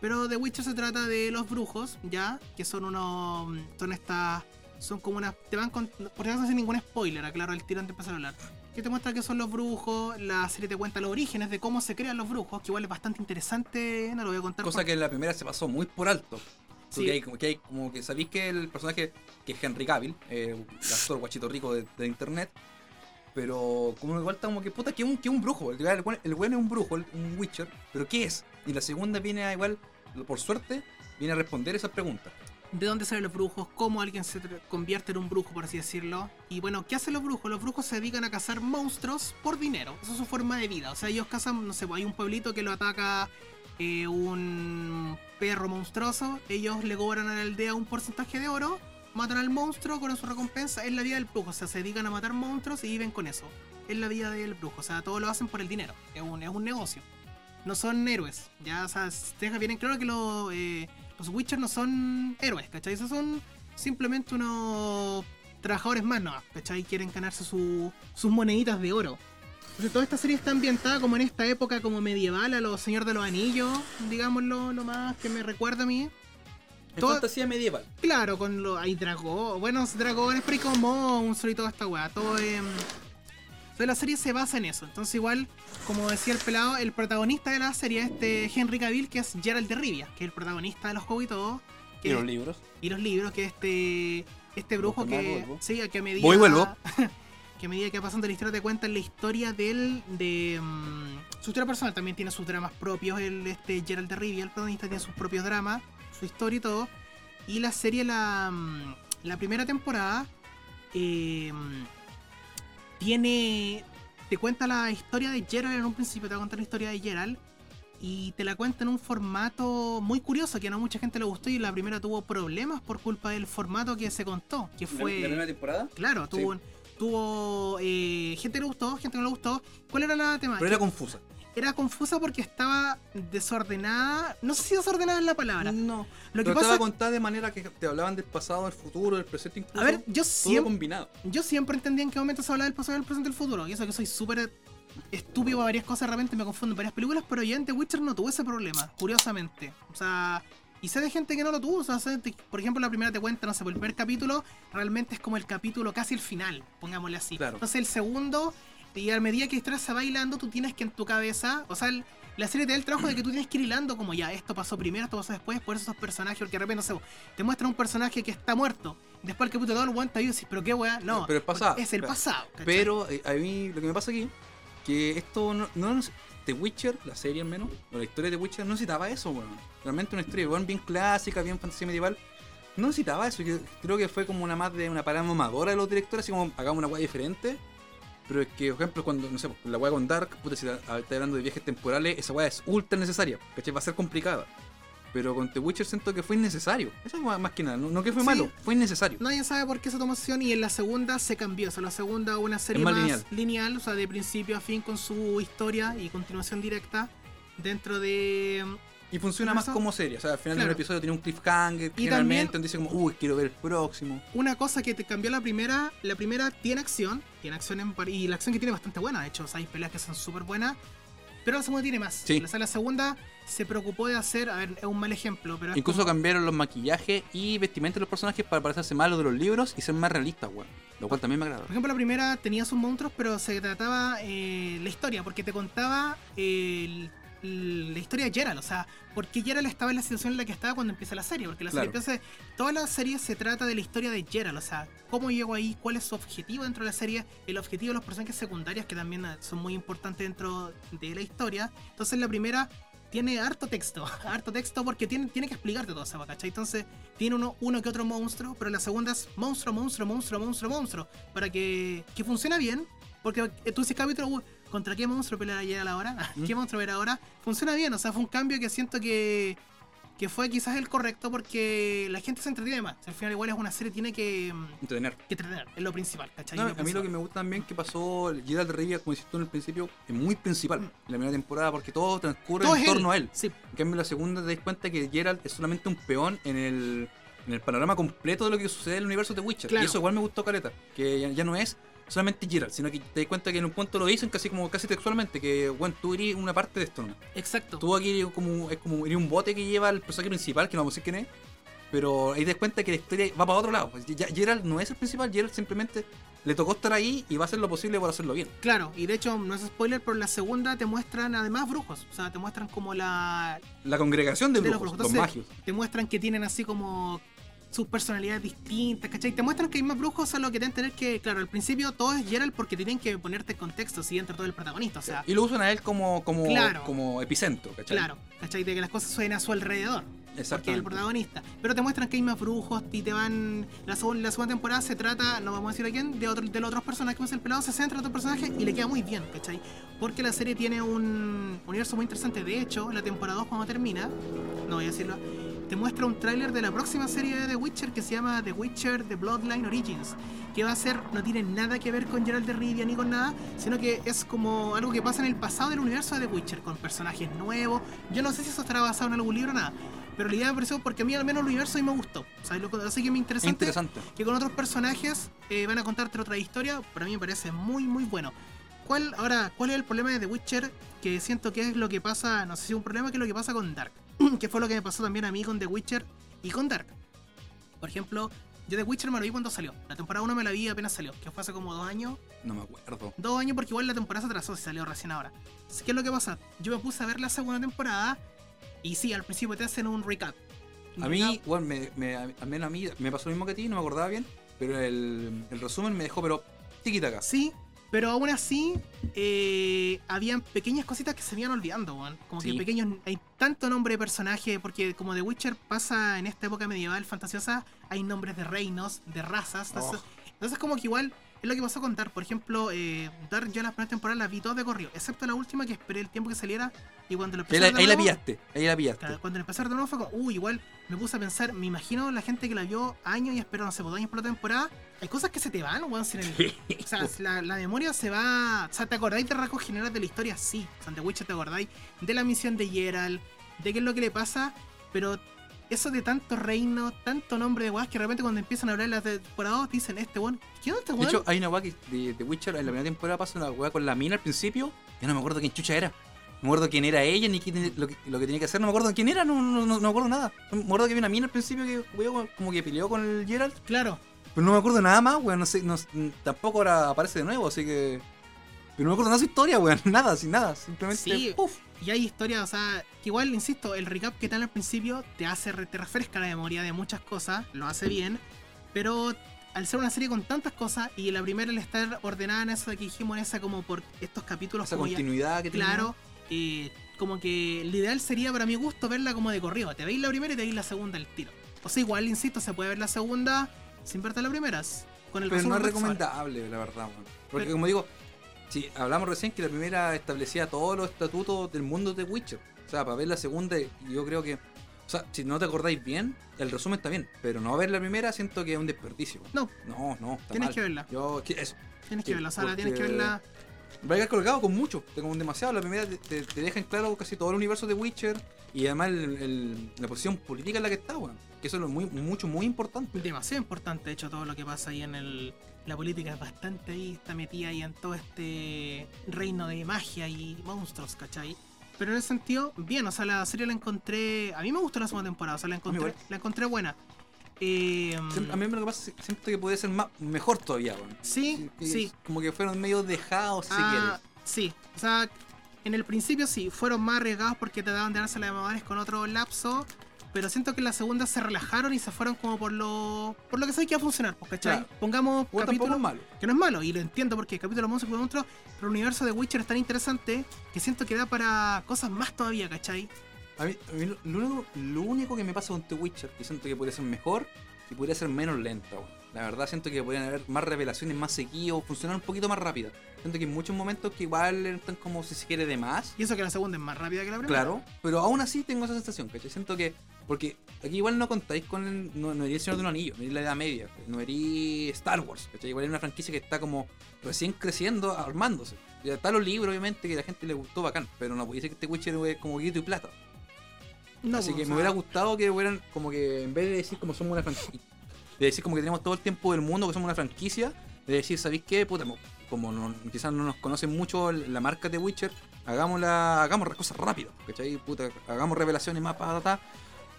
Pero The Witcher se trata de los brujos, ya, que son unos... Son estas... Son como unas... Te van con... Por si no sin ningún spoiler, aclaro el tiro antes de empezar a hablar. Que te muestra que son los brujos, la serie te cuenta los orígenes de cómo se crean los brujos, que igual es bastante interesante, no lo voy a contar. Cosa por- que en la primera se pasó muy por alto. Sí. Porque hay, como que hay como que sabéis que el personaje que es Henry Cavill, eh, el [laughs] actor guachito rico de, de internet, pero como igual está como que puta que un, que un brujo, el, el, el weón es un brujo, el- un Witcher, pero ¿qué es? Y la segunda viene a igual, por suerte, viene a responder esas preguntas. De dónde salen los brujos, cómo alguien se convierte en un brujo, por así decirlo. Y bueno, ¿qué hacen los brujos? Los brujos se dedican a cazar monstruos por dinero. Esa es su forma de vida. O sea, ellos cazan, no sé, pues, hay un pueblito que lo ataca eh, un perro monstruoso. Ellos le cobran a la aldea un porcentaje de oro, matan al monstruo con su recompensa. Es la vida del brujo. O sea, se dedican a matar monstruos y viven con eso. Es la vida del brujo. O sea, todo lo hacen por el dinero. Es un, es un negocio. No son héroes. Ya, o sea, se deja bien en claro que los, eh, los Witcher no son héroes, ¿cachai? Esos son simplemente unos trabajadores más, ¿no? ¿cachai? Quieren ganarse su- sus moneditas de oro. Entonces, toda esta serie está ambientada como en esta época como medieval, a los Señor de los Anillos, digámoslo nomás, que me recuerda a mí. Es Todo- fantasía medieval. Claro, con los. Hay dragones, buenos dragones, pero hay como monstruos y toda esta weá. Todo em, Entonces la serie se basa en eso. Entonces, igual, como decía el pelado, el protagonista de la serie es este Henry Cavill, que es Gerald de Rivia, que es el protagonista de los juegos y todo. que- Y los libros. y los libros, que este. Este brujo que. vuelvo. Sí, que a medida. Voy y vuelvo. [laughs] que a medida que va pasando la historia te cuentan la historia de él, de mm, su historia personal, también tiene sus dramas propios, el este Gerald de Rivia, el protagonista tiene sus propios dramas, su historia y todo. Y la serie, la, mm, la primera temporada, eh, tiene. Te cuenta la historia de Gerald en un principio, te va a contar la historia de Gerald. Y te la cuenta en un formato muy curioso que a no mucha gente le gustó y la primera tuvo problemas por culpa del formato que se contó, que fue... ¿La primera temporada? Claro, tuvo, tuvo eh, gente que le gustó, gente que no le gustó. ¿Cuál era la tema? Pero era confusa. Era confusa porque estaba desordenada. No sé si desordenada es la palabra. No. Lo que Pero estaba pasa. contada de manera que te hablaban del pasado, del futuro, del presente incluso. A ver, yo todo siempre, combinado. yo siempre entendía en qué momento se hablaba del pasado, del presente y del futuro. Y eso que soy súper estúpido para varias cosas, de repente me confundo en varias películas, pero ya en The Witcher no tuve ese problema, curiosamente. O sea, y sé de gente que no lo tuvo. O sea, de- por ejemplo, la primera te cuenta, no sé, por el primer capítulo, realmente es como el capítulo casi el final, pongámosle así. Claro. Entonces el segundo, y a medida que se va hilando, tú tienes que en tu cabeza, o sea, el- la serie te da el trabajo de que tú tienes que ir hilando como ya, esto pasó primero, esto pasó después, por eso esos personajes, porque de repente, no sé, te muestran un personaje que está muerto. Después el capítulo todo el aguanta y dices, pero qué weá, no. Pero es pasado. Es el pasado. ¿cachai? Pero eh, a mí lo que me pasa aquí, que esto no, The Witcher, la serie al menos, o la historia de The Witcher no necesitaba eso, weón. Realmente una historia weón, bien clásica, bien fantasía medieval. No necesitaba eso, creo que fue como una más de una parada mamadora de los directores, así como hagamos una weá diferente. Pero es que, por ejemplo, cuando, no sé, la weá con Dark, puta, si está hablando de viajes temporales, esa weá es ultra necesaria, ¿cachai? Va a ser complicada. Pero con The Witcher siento que fue innecesario. Eso es más, que nada, no, no que fue Sí. malo, fue innecesario. Nadie sabe por qué se tomó y en la segunda se cambió. O sea, la segunda una serie más más, lineal. lineal. o sea, de principio a fin con su historia y continuación directa dentro de... Y funciona más como serie. O sea, al final Claro. del episodio tiene un cliffhanger. Y generalmente también- donde dice como, uy, quiero ver el próximo. Una cosa que te cambió la primera, la primera tiene acción, tiene acción en par- y la acción que tiene es bastante buena, de hecho, o sea, hay peleas que son súper buenas, pero la segunda tiene más. Sí. O sea, la segunda se preocupó de hacer, a ver, es un mal ejemplo, pero Incluso como- cambiaron los maquillajes y vestimentas de los personajes para parecerse más a los de los libros y ser más realistas, weón. Lo cual también me agrada. Por ejemplo, la primera tenía sus monstruos, pero se trataba eh, la historia, porque te contaba el- la historia de Geralt, o sea, por qué Geralt estaba en la situación en la que estaba cuando empieza la serie, porque la serie empieza, toda la serie se trata de la historia de Geralt, o sea, cómo llegó ahí, cuál es su objetivo dentro de la serie, el objetivo de los personajes secundarios que también eh, son muy importantes dentro de la historia. Entonces la primera tiene harto texto, [laughs] harto texto porque tiene, tiene que explicarte todo eso, ¿cachai? Entonces tiene uno, uno que otro monstruo, pero la segunda es monstruo, monstruo, monstruo, monstruo, monstruo, para que, que funcione bien, porque eh, tú dices capítulo, "Uy, ¿contra qué monstruo pelear ayer ahora? [laughs] ¿Qué ¿Mm? monstruo era ahora? Funciona bien, o sea, fue un cambio que siento que, que fue quizás el correcto porque la gente se entretiene más. Al final igual es una serie, tiene que, mm, Entretener. que entretener, es lo principal, ¿cachai? No, Lo a mí lo que me gusta también que pasó Geralt de Rivia, como dijiste tú en el principio, es muy principal en la primera temporada porque todo transcurre Todo en torno a él. Sí, En cambio, en la segunda te das cuenta que Geralt es solamente un peón en el, en el panorama completo de lo que sucede en el universo de Witcher. Claro. Y eso igual me gustó Caleta. Que ya, ya no es solamente Geralt, sino que te das cuenta que en un punto lo dicen casi como casi textualmente, que bueno, tú eres una parte de esto, ¿no? exacto. Tú aquí como, es como eres un bote que lleva al personaje principal, que no vamos a decir quién es. Pero ahí te das cuenta que la historia va para otro lado. Pues ya, Geralt no es el principal, Geralt simplemente le tocó estar ahí y va a hacer lo posible por hacerlo bien. Claro, y de hecho, no es spoiler, pero en la segunda te muestran además brujos. O sea, te muestran como la. La congregación de De los brujos, los Entonces, magios. Te muestran que tienen así como sus personalidades distintas, ¿cachai? Te muestran que hay más brujos, a lo que te entender que, claro, al principio todo es Geralt porque tienen que ponerte en contexto, si entra todo el protagonista. O sea, y lo usan a él como, como, Claro. como epicentro, ¿cachai? claro, ¿cachai? De que las cosas suceden a su alrededor. Porque es el protagonista. Pero te muestran que hay más brujos y te van. La, segun- la segunda temporada se trata, no vamos a decir a quién, de, otro, de los otros personajes. Como es el pelado, se centra en otro personaje y le queda muy bien, ¿cachai? Porque la serie tiene un universo muy interesante. De hecho, la temporada 2, cuando termina, no voy a decirlo, te muestra un tráiler de la próxima serie de The Witcher que se llama The Witcher The Bloodline Origins. Que va a ser, no tiene nada que ver con Geralt de Rivia ni con nada, sino que es como algo que pasa en el pasado del universo de The Witcher, con personajes nuevos. Yo no sé si eso estará basado en algún libro o nada. Pero la idea me pareció porque a mí al menos el universo me gustó. ¿sabes? Lo- Así que me Es interesante, interesante. que con otros personajes eh, van a contarte otra historia. Para mí me parece muy, muy bueno. ¿Cuál, ahora, ¿cuál es el problema de The Witcher? Que siento que es lo que pasa, no sé si es un problema, que es lo que pasa con Dark. [clears throat] que fue lo que me pasó también a mí con The Witcher y con Dark. Por ejemplo, yo The Witcher me lo vi cuando salió. La temporada 1 me la vi apenas salió, que fue hace como dos años. No me acuerdo. Dos años porque igual la temporada se atrasó, se salió recién ahora. Así, ¿Qué es lo que pasa? Yo me puse a ver la segunda temporada y sí, al principio te hacen un recap. Un A mí, bueno, me, me- al menos a mí me pasó lo mismo que a ti, no me acordaba bien, pero el, el resumen me dejó, pero tiquita acá. Sí, pero aún así eh, habían pequeñas cositas que se iban olvidando, weón. Como que Sí. pequeños. Hay tanto nombre de personaje, porque como The Witcher pasa en esta época medieval fantasiosa, hay nombres de reinos, de razas. Entonces, Oh. entonces como que igual es lo que pasó con Dark. Por ejemplo, eh, Dark yo las primeras temporadas las vi todas de corrido, excepto la última que esperé el tiempo que saliera. Y cuando lo Ahí empecé la, ahí la nuevo- pillaste, ahí la pillaste. Cuando empecé a ver de nuevo fue como, uy, igual me puse a pensar, me imagino la gente que la vio años y esperó, no sé, por dos años por la temporada. Hay cosas que se te van, weón. si el- o sea, la, la memoria se va. O sea, ¿te acordáis de rasgos generales de la historia? Sí. O sea, The Witcher te acordáis de la misión de Geralt, de qué es lo que le pasa, pero eso de tanto reino, tanto nombre de weas que de repente cuando empiezan a hablar las temporadas dicen, este weón, ¿qué onda este De weón? hecho, hay una weá que de, de Witcher en la primera temporada pasa una weá con la mina al principio. Ya no me acuerdo quién chucha era. No me acuerdo quién era ella ni quién- lo, que, lo que tenía que hacer. No me acuerdo quién era, no, no, no, no me acuerdo nada. Me acuerdo que había una mina al principio que weón, como que peleó con el Geralt. Claro. Pero no me acuerdo nada más, weón. No sé, no- tampoco ahora aparece de nuevo, así que. Pero no me acuerdo nada de su historia, weón. [laughs] Nada, sin nada. Simplemente. Sí. uf. Y hay historias, o sea, que igual, insisto, el recap que dan al principio te hace, te refresca la memoria de muchas cosas, lo hace bien, pero al ser una serie con tantas cosas y la primera al estar ordenada en eso de que dijimos en esa como por estos capítulos Esa como ya- continuidad que tiene. claro, eh, como que el ideal sería para mi gusto verla como de corrido, te veis la primera y te veis la segunda al tiro. O sea, igual, insisto, se puede ver la segunda sin verte la primera, con el Pero no es recomendable, la verdad, weón. Porque Pero- como digo, si hablamos recién que la primera establecía todos los estatutos del mundo de Witcher. O sea, para ver la segunda, yo creo que. O sea, si no te acordáis bien, el resumen está bien. Pero no ver la primera siento que es un desperdicio. No. No, no. Está Tienes mal. que verla. Yo, que eso. Tienes que verla, la tienes que verla. Va a quedar colgado con mucho, con demasiado. La primera te, te, te deja en claro casi todo el universo de Witcher y además el- el- la posición política en la que está, weón. Que eso es lo muy, mucho, muy importante. demasiado importante, de hecho, todo lo que pasa ahí en el. La política es bastante ahí, está metida ahí en todo este reino de magia y monstruos, ¿cachai? Pero en ese sentido, bien, o sea, la serie la encontré. A mí me gustó la segunda temporada, o sea, la encontré, la encontré buena. Eh, Siem- A mí lo que pasa es que siento que podría ser más, mejor todavía, weón. sí, sí. Como que fueron medio dejados, si Ah, sí, o sea, En el principio sí, fueron más arriesgados porque trataban de darse la de con otro lapso. Pero siento que en la segunda se relajaron y se fueron como por lo por lo que sé que va a funcionar, pues, ¿cachai? Claro. Pongamos Bueno, capítulo, malo. que no es malo, y lo entiendo porque capítulo monstruo por monstruo, pero el universo de Witcher es tan interesante que siento que da para cosas más todavía, ¿cachai? A mí, a mí lo, único, lo único que me pasa con The Witcher, que siento que podría ser mejor y podría ser menos lenta, weón. La verdad siento que podrían haber más revelaciones más seguido, funcionar un poquito más rápida. Siento que hay muchos momentos que igual están como si se quiere de más. Y eso que la segunda es más rápida que la primera. Claro, pero aún así tengo esa sensación, ¿cachai? Siento que, porque aquí igual no contáis con el, no, no eres el Señor de un Anillo, no eres la Edad Media, no eres Star Wars, ¿cachai? Igual es una franquicia que está como recién creciendo, armándose. Ya están los libros, obviamente, que a la gente le gustó bacán, pero no podía ser que este Witcher es como grito y plata. No, Así pues, que me hubiera gustado que hubieran, como que en vez de decir como somos una franquicia, de decir como que tenemos todo el tiempo del mundo, que somos una franquicia, de decir, ¿sabéis qué? Puta, mo- como no- quizás no nos conocen mucho la marca de Witcher, hagámosla, hagamos las cosas rápido, ¿cachai? Puta, hagamos revelaciones más para ta,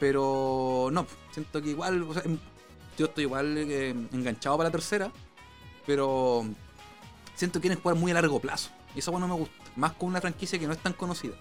pero no, siento que igual, o sea, em- yo estoy igual eh, enganchado para la tercera, pero siento que quieren jugar muy a largo plazo. Y eso bueno no me gusta, más con una franquicia que no es tan conocida.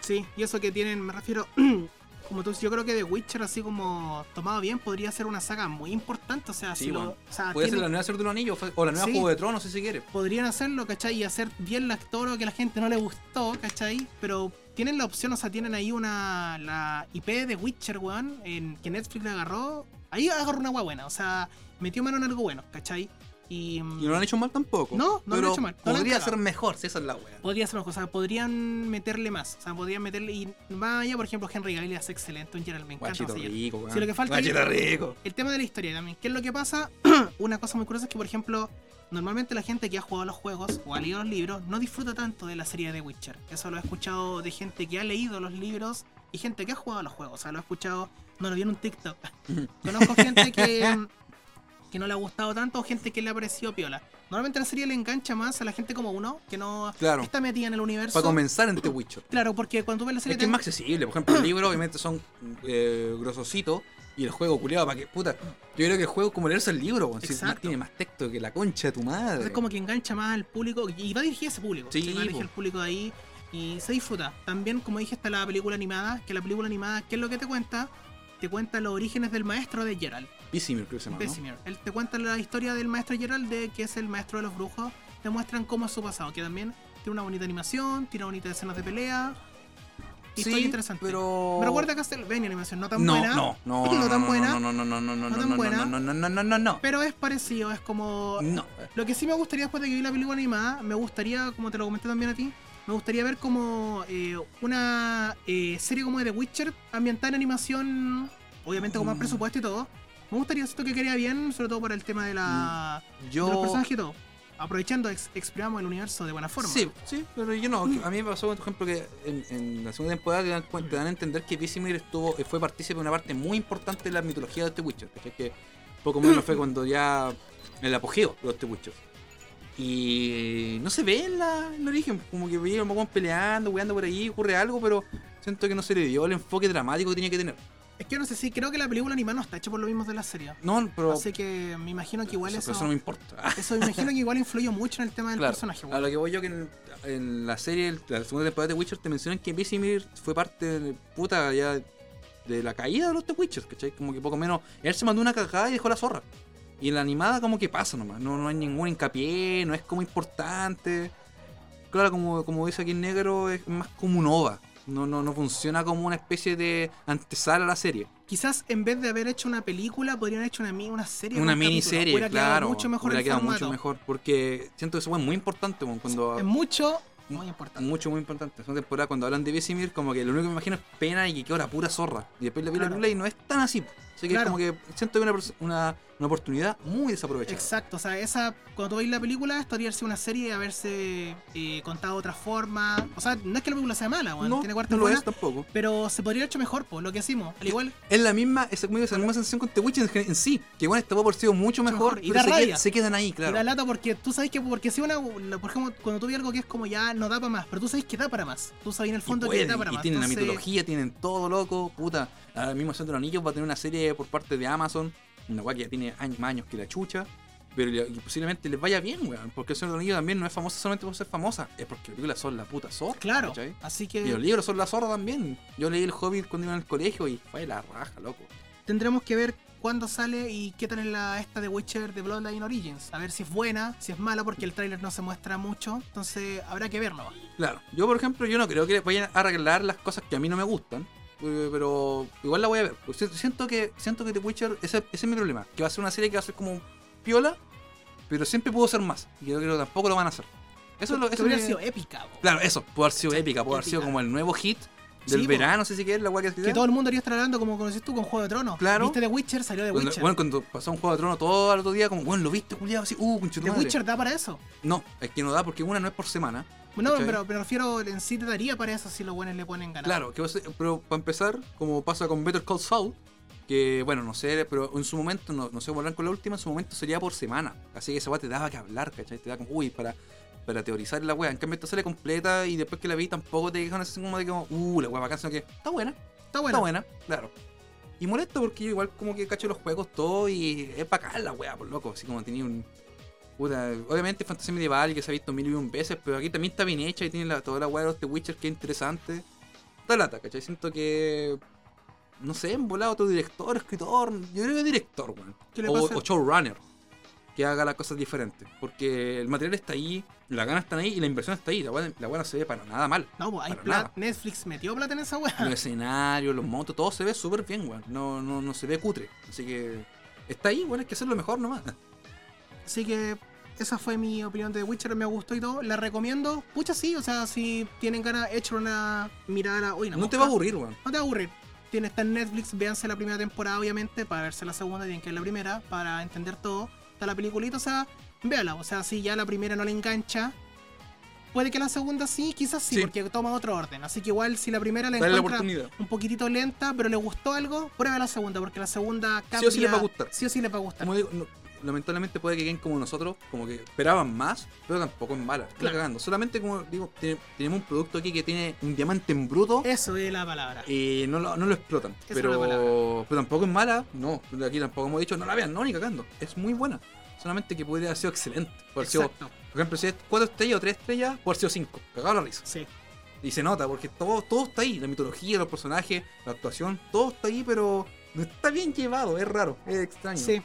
Sí, y eso que tienen, me refiero. [clears throat] Como tú yo creo que The Witcher, así como tomado bien, podría ser una saga muy importante. O sea, Sí, si lo- bueno. o sea, Puede ser la nueva Señor de los Anillos o la nueva Sí. Juego de Tronos, si se quiere. podrían hacerlo, ¿cachai? Y hacer bien la actor que a la gente no le gustó, ¿cachai? Pero tienen la opción, o sea, tienen ahí una. La IP de Witcher, weón, en, que Netflix le agarró. Ahí agarró una agua buena, o sea, metió mano en algo bueno, ¿cachai? Y. mm, Y no lo han hecho mal tampoco. No, no lo han hecho mal, no Podría ser mejor, si esa es la wea. Podría ser mejor, o sea, podrían meterle más. O sea, podrían meterle. Y más allá, por ejemplo, Henry Cavill es excelente, un Gerald me encanta. O sea, rico. Sí, lo que falta Guachito rico. El tema de la historia también. ¿Qué es lo que pasa? [clears throat] Una cosa muy curiosa es que, por ejemplo, normalmente la gente que ha jugado los juegos o ha leído los libros no disfruta tanto de la serie de Witcher. Eso lo he escuchado de gente que ha leído los libros y gente que ha jugado los juegos. O sea, lo he escuchado, no lo vi en un TikTok. [laughs] Conozco gente que, que no le ha gustado tanto o gente que le ha parecido piola. Normalmente la serie le engancha más a la gente como uno, que no Claro. está metida en el universo. Para comenzar en The Witcher. Claro, porque cuando tú ves la serie Es que es más accesible. Por ejemplo, los libros obviamente son eh, grosositos. Y el juego, culiado, para que. Puta. Yo creo que el juego es como leerse el libro. Si Exacto. tiene más texto que la concha de tu madre. Es como que engancha más al público y va dirigido a ese público. Sí, va dirigido po. al público de ahí y se disfruta. También, como dije, está la película animada, que la película animada, ¿qué es lo que te cuenta? Te cuenta los orígenes del maestro de Geralt, Pisimir, creo que se llama. ¿no? Vesemir. Él te cuenta la historia del maestro Geralt, de que es el maestro de los brujos. Te muestran cómo es su pasado, que también tiene una bonita animación, tiene bonitas escenas de pelea. Historia Sí, interesante. pero. Me recuerda a Castlevania animación, no tan no, buena. no, no, [laughs] no no, tan no, buena, No, no, no, no, no, no, no no, tan no, buena. no, no, no, no, no, no. Pero es parecido, es como No. Lo que sí me gustaría después de que vi la película animada, me gustaría, como te lo comenté también a ti, me gustaría ver como eh, una eh, serie como de The Witcher ambientada en animación, obviamente con más Mm. presupuesto y todo. Me gustaría esto que quedaría bien, sobre todo para el tema de, la, de los Yo. personajes y todo. Aprovechando, ex- el universo de buena forma. Sí, sí, pero yo no. A mí me pasó, por ejemplo, que en, en la segunda temporada te dan, te dan a entender que Visimir estuvo, eh, fue partícipe de una parte muy importante de la mitología de este Witcher. ¿cachai? Que poco menos fue cuando ya el apogeo de este Witcher. Y no se ve en, la, en el origen, como que veía un peleando, weando por ahí, ocurre algo, pero siento que no se le dio el enfoque dramático que tenía que tener. Es que yo no sé si creo que la película animada no está hecha por lo mismo de la serie. No, pero Así que me imagino que igual eso, eso, pero eso no me importa. [laughs] eso me imagino que igual influyó mucho en el tema del Claro, personaje. A weón. lo que voy yo que en, en la serie, la segunda temporada de Witcher, te mencionan que Visimir fue parte de, puta ya de la caída de los The Witchers, ¿cachai? Como que poco menos. Él se mandó una cagada y dejó la zorra. Y en la animada como que pasa nomás. No, no hay ningún hincapié, no es como importante. Claro, como, como dice aquí en negro, es más como un OVA. No, no, no funciona como una especie de antesala a la serie. Quizás en vez de haber hecho una película, podrían haber hecho una, una serie. Una miniserie, claro. mucho mejor el quedado mucho mejor. Porque siento que eso es muy importante cuando Es mucho, muy importante. Mucho, muy importante. Es una temporada cuando hablan de Vesemir, como que lo único que me imagino es pena y que queda la pura zorra. Y después la vi la Claro. película y no es tan así. Así que Claro. es como que siento que una, una, una oportunidad muy desaprovechada. Exacto, o sea, esa, cuando tú veis la película, esto habría sido una serie y haberse eh, contado de otra forma. O sea, no es que la película sea mala, weón, no, tiene no lo buenas, es tampoco. pero se podría haber hecho mejor, pues, lo que hicimos. Al igual, Es la misma, es como misma sensación con The Witcher en, sí. Que bueno, esta puede haber sido mucho mejor, mejor. Y pero se, qued- se quedan ahí, y da claro. lata porque tú sabes que, porque si una, la- por ejemplo, cuando tú ves algo que es como ya no da para más, pero tú sabes que da para más. Tú sabes en el Y, fondo que da para y más. tienen la Entonces, mitología, tienen todo loco, puta. Ahora mismo Centro de los Anillos va a tener una serie por parte de Amazon, una weá que ya tiene años, más años que la chucha. Pero le- posiblemente les vaya bien, weón. Porque el Señor de los Anillos también no es famosa solamente por ser famosa. Es porque las películas son la puta zorra. Claro. ¿cachai? Así Y los que libros son la zorra también. Yo leí El Hobbit cuando iba al colegio y fue la raja, loco. tendremos que ver cuándo sale y qué tal es la esta de Witcher de Bloodline Origins. A ver si es buena, si es mala, porque el tráiler no se muestra mucho. Entonces habrá que verlo. Claro, yo por ejemplo, yo no creo que vayan a arreglar las cosas que a mí no me gustan. Eh, Pero igual la voy a ver. Pues si- Siento que siento que The Witcher, ese, ese es mi problema. Que va a ser una serie que va a ser como piola, pero siempre pudo ser más. Y yo creo que tampoco lo van a hacer. Eso es lo que eso sido épica. Claro, eso, pudo haber sido épica, pudo haber sido como el nuevo hit del Sí, verano, no sé si qué es la guay que Que todo el mundo haría estar hablando como conociste tú con Juego de Tronos. Claro. Viste The Witcher, salió The Cuando, Witcher. bueno, cuando pasó un juego de trono todo el otro día, como, bueno, lo viste, culiado, así, uh, The conchetumadre. Witcher da para eso. No, es que no da porque una no es por semana. No, ¿Cachai? pero, pero refiero en sí te daría para eso si los buenos le ponen ganas. Claro, que pero para empezar, como pasa con Better Call Saul, que bueno, no sé, pero en su momento, no, no sé cómo hablar con la última, en su momento sería por semana. Así que esa weá te daba que hablar, ¿cachai? Te da como, uy, para, para teorizar la weá. En cambio, esta sale completa y después que la vi tampoco te dejan así como de como, uh, la weá bacán, sino que está buena, Está bueno. está buena, claro. Y molesta porque yo igual como que cacho los juegos todo y es bacán la weá, por loco. Así como tenía un. Puta, obviamente fantasía medieval que se ha visto mil y un veces, pero aquí también está bien hecha y tiene la, toda la weá de los The Witcher que es interesante. Está lata, ¿cachai? Siento que. No sé, en volado otro director, escritor. Yo creo que director, weón. ¿Qué le O, o showrunner. Que haga las cosas diferentes. Porque el material está ahí, las ganas están ahí y la inversión está ahí. La weá la se ve para nada mal. No, pues hay plata. Netflix metió plata en esa Los weá. escenarios, los motos, todo se ve súper bien, weón. No, no, no se ve cutre. Así que. Está ahí, bueno, hay que hacerlo mejor nomás. Así que esa fue mi opinión de The Witcher, me gustó y todo. La recomiendo. Pucha, sí, o sea, si tienen ganas, echen una mirada. Uy, No te va a aburrir, weón. No te va a aburrir. Tiene, está en Netflix, véanse la primera temporada, obviamente, para verse la segunda, tienen que ver la primera, para entender todo. Está la peliculita, o sea, véala. O sea, si ya la primera no le engancha, puede que la segunda sí, quizás sí, Sí. porque toma otro orden. Así que igual si la primera le Dale la encuentra un poquitito lenta, pero le gustó algo, prueba la segunda, porque la segunda cambia. Sí o sí les va a gustar. Sí o sí les va a gustar. Como digo, no- lamentablemente puede que queden como nosotros, como que esperaban más, pero tampoco es mala. Claro. cagando. Solamente como digo, tiene- tenemos un producto aquí que tiene un diamante en bruto. Eso es la palabra. Y no lo, no lo explotan. Esa. Pero, pero tampoco es mala. No, aquí tampoco hemos dicho, no la vean, no, ni cagando. Es muy buena. Solamente que podría haber sido excelente. Por, sido- por ejemplo, si es 4 estrellas o 3 estrellas, por haber sido 5. Cagado la risa. Sí. Y se nota, porque todo, todo está ahí. La mitología, los personajes, la actuación, todo está ahí, pero no está bien llevado. Es raro, es extraño. Sí.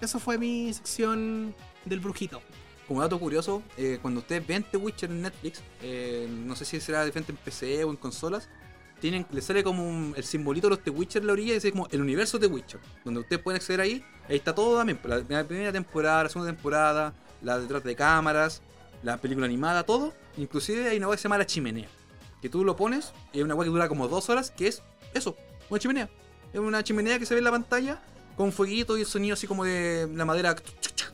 Eso fue mi sección del brujito. Como dato curioso, eh, cuando ustedes ven The Witcher en Netflix, eh, no sé si será diferente en PC o en consolas, tienen, les sale como un- el simbolito de los The Witcher en la orilla y dice como el universo de Witcher. Donde ustedes pueden acceder ahí, ahí está todo también. La, primera temporada, la segunda temporada, la detrás de cámaras, la película animada, todo. Inclusive hay una web que se llama La Chimenea. Que tú lo pones y es una web que dura como dos horas, que es eso, una chimenea. Es una chimenea que se ve en la pantalla con fueguito y el sonido así como de la madera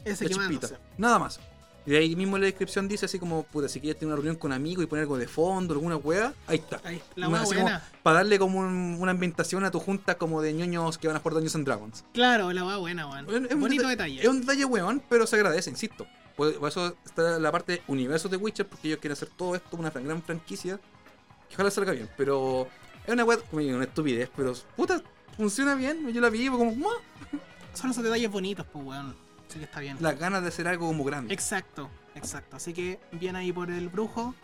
Ese la chispita. Nada más. Y de ahí mismo en la descripción dice así como, puta, si quieres tener una reunión con amigos y poner algo de fondo, alguna wea, ahí está. Ahí, la Una- así como buena. para darle como un- una ambientación a tu junta como de ñoños que van a jugar Dungeons and Dragons. Claro, la más buena, weón. Bonito deta- detalle. Es un detalle weón, pero se agradece, insisto. Por, por eso está la parte universo de Witcher, porque ellos quieren hacer todo esto una gran franquicia. Que ojalá salga bien, pero es una wea, como digo, una estupidez, pero puta, funciona bien. Yo la vi como, "Mua". Son esos detalles bonitos, pues, weón. Así que está bien. las ganas de hacer algo como grande. Exacto, exacto. Así que bien ahí por el brujo.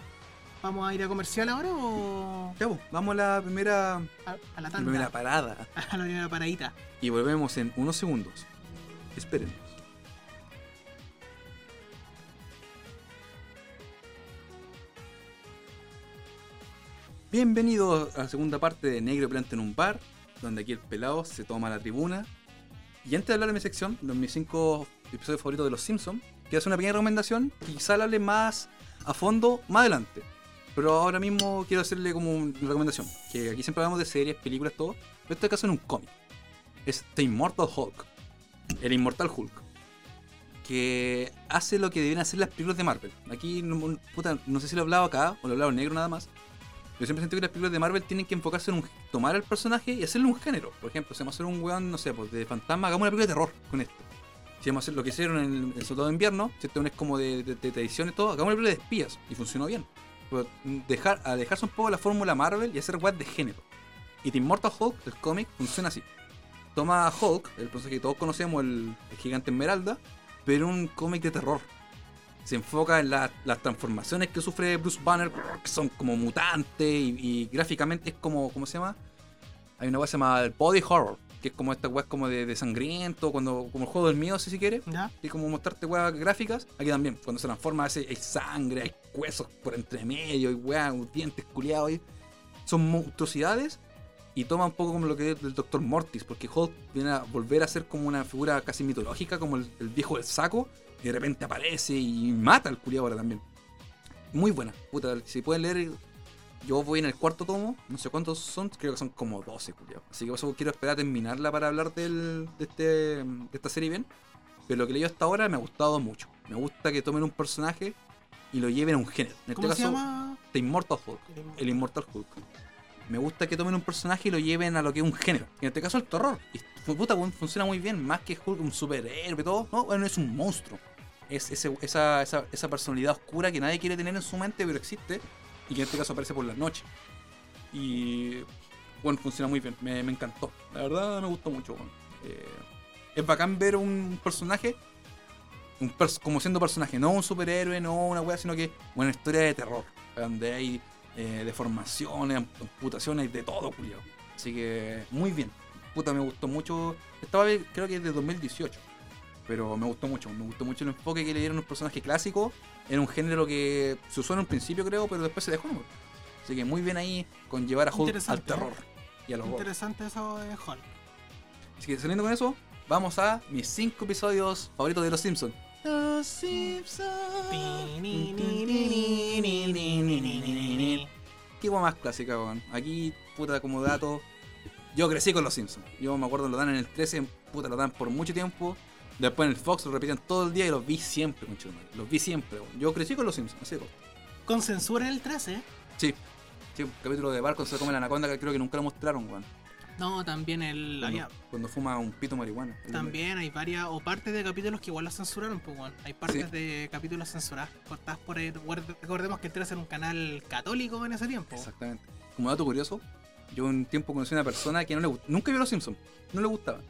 ¿Vamos a ir a comercial ahora o Ya, pues, vamos a la primera, a, la tanda? primera parada. [laughs] A la primera paradita. Y volvemos en unos segundos. Esperen. Bienvenidos a la segunda parte de Negro Planta en un bar, donde aquí el pelado se toma la tribuna. Y antes de hablar de mi sección, de mis cinco episodios favoritos de Los Simpsons, quiero hacer una pequeña recomendación que quizá la hable más a fondo más adelante. Pero ahora mismo quiero hacerle como una recomendación, que aquí siempre hablamos de series, películas, todo, pero en este caso en un cómic es The Immortal Hulk. El Inmortal Hulk. Que hace lo que deben hacer las películas de Marvel. Aquí, no, sé si lo he hablado acá o lo he hablado en negro nada más. Yo siempre siento que las películas de Marvel tienen que enfocarse en un, tomar al personaje y hacerle un género. Por ejemplo, si vamos a hacer un weón, no sé, pues de fantasma, hagamos una película de terror con esto. Si vamos a hacer lo que hicieron en el Soldado de Invierno, si este es como de, de, de y todo, hagamos una película de espías. Y funcionó bien. Pero dejar, a dejarse un poco la fórmula Marvel y hacer weas de género. Y The Immortal Hulk, el cómic, funciona así toma a Hulk, el personaje que todos conocemos, el, el gigante Esmeralda, pero un cómic de terror. Se enfoca en la- las transformaciones que sufre Bruce Banner, que son como mutantes y, y gráficamente es como, ¿cómo se llama? Hay una weá que se llama Body Horror, que es como esta weá como de, de sangriento, cuando, como el juego del miedo, si se quiere. ¿Ya? Y como mostrarte weas gráficas, aquí también, cuando se transforma ese- hay sangre, hay huesos por entre medio, hay weas, dientes culiados. Son monstruosidades y toma un poco como lo que es del Dr. Mortis, porque Hulk viene a volver a ser como una figura casi mitológica, como el, el viejo del saco, y de repente aparece y mata al culiado ahora también. Muy buena, puta, si pueden leer, yo voy en el cuarto tomo, no sé cuántos son, creo que son como 12, culiado. Así que por eso quiero esperar a terminarla para hablar del, de, este, de esta serie bien. Pero lo que leí hasta ahora me ha gustado mucho. Me gusta que tomen un personaje y lo lleven a un género. En este ¿Cómo se caso, llama? The Immortal Hulk. El Immortal Hulk. Me gusta que tomen un personaje y lo lleven a lo que es un género. En este caso, el terror. Y puta, weón, funciona muy bien. Más que un superhéroe y todo. No, bueno, es un monstruo. Es esa, personalidad oscura que nadie quiere tener en su mente, pero existe. Y que en este caso aparece por la noche. Y. Bueno, funciona muy bien. Me, encantó. La verdad, me gustó mucho. Eh, es bacán ver un personaje. como siendo personaje, no un superhéroe, no una wea, sino que una historia de terror. Donde hay eh, deformaciones, amputaciones, de todo, culiao. Así que, muy bien. Puta, me gustó mucho. Estaba, creo que es de 2018. Pero me gustó mucho. Me gustó mucho el enfoque que le dieron a un personaje clásico. En un género que se usó en un principio, creo, pero después se dejó. ¿no? Así que muy bien ahí con llevar a Hulk al terror y a los. Interesante eso de Hulk. Así que saliendo con eso, vamos a mis 5 episodios favoritos de Los Simpsons. Los Simpsons. Qué guay más clásica, weón. Aquí, puta, como dato. Yo crecí con Los Simpsons. Yo me acuerdo, lo dan en el 13, puta, lo dan por mucho tiempo. Después en el Fox lo repiten todo el día y los vi siempre, mucho Los vi siempre, weón. Yo crecí con Los Simpsons, así de corto. Con censura en el 13, ¿eh? Sí. Sí, un capítulo de barco se come la anaconda que creo que nunca lo mostraron, weón. No, también el. Cuando, había- cuando fuma un pito marihuana. también hay varias. O partes de capítulos que igual las censuraron, pues, weón. Hay partes Sí. de capítulos censurados. Cortadas por el. Recordemos que el 13 era un canal católico en ese tiempo. Exactamente. Como dato curioso, yo un tiempo conocí a una persona que no le nunca vio los Simpsons, no le gustaba.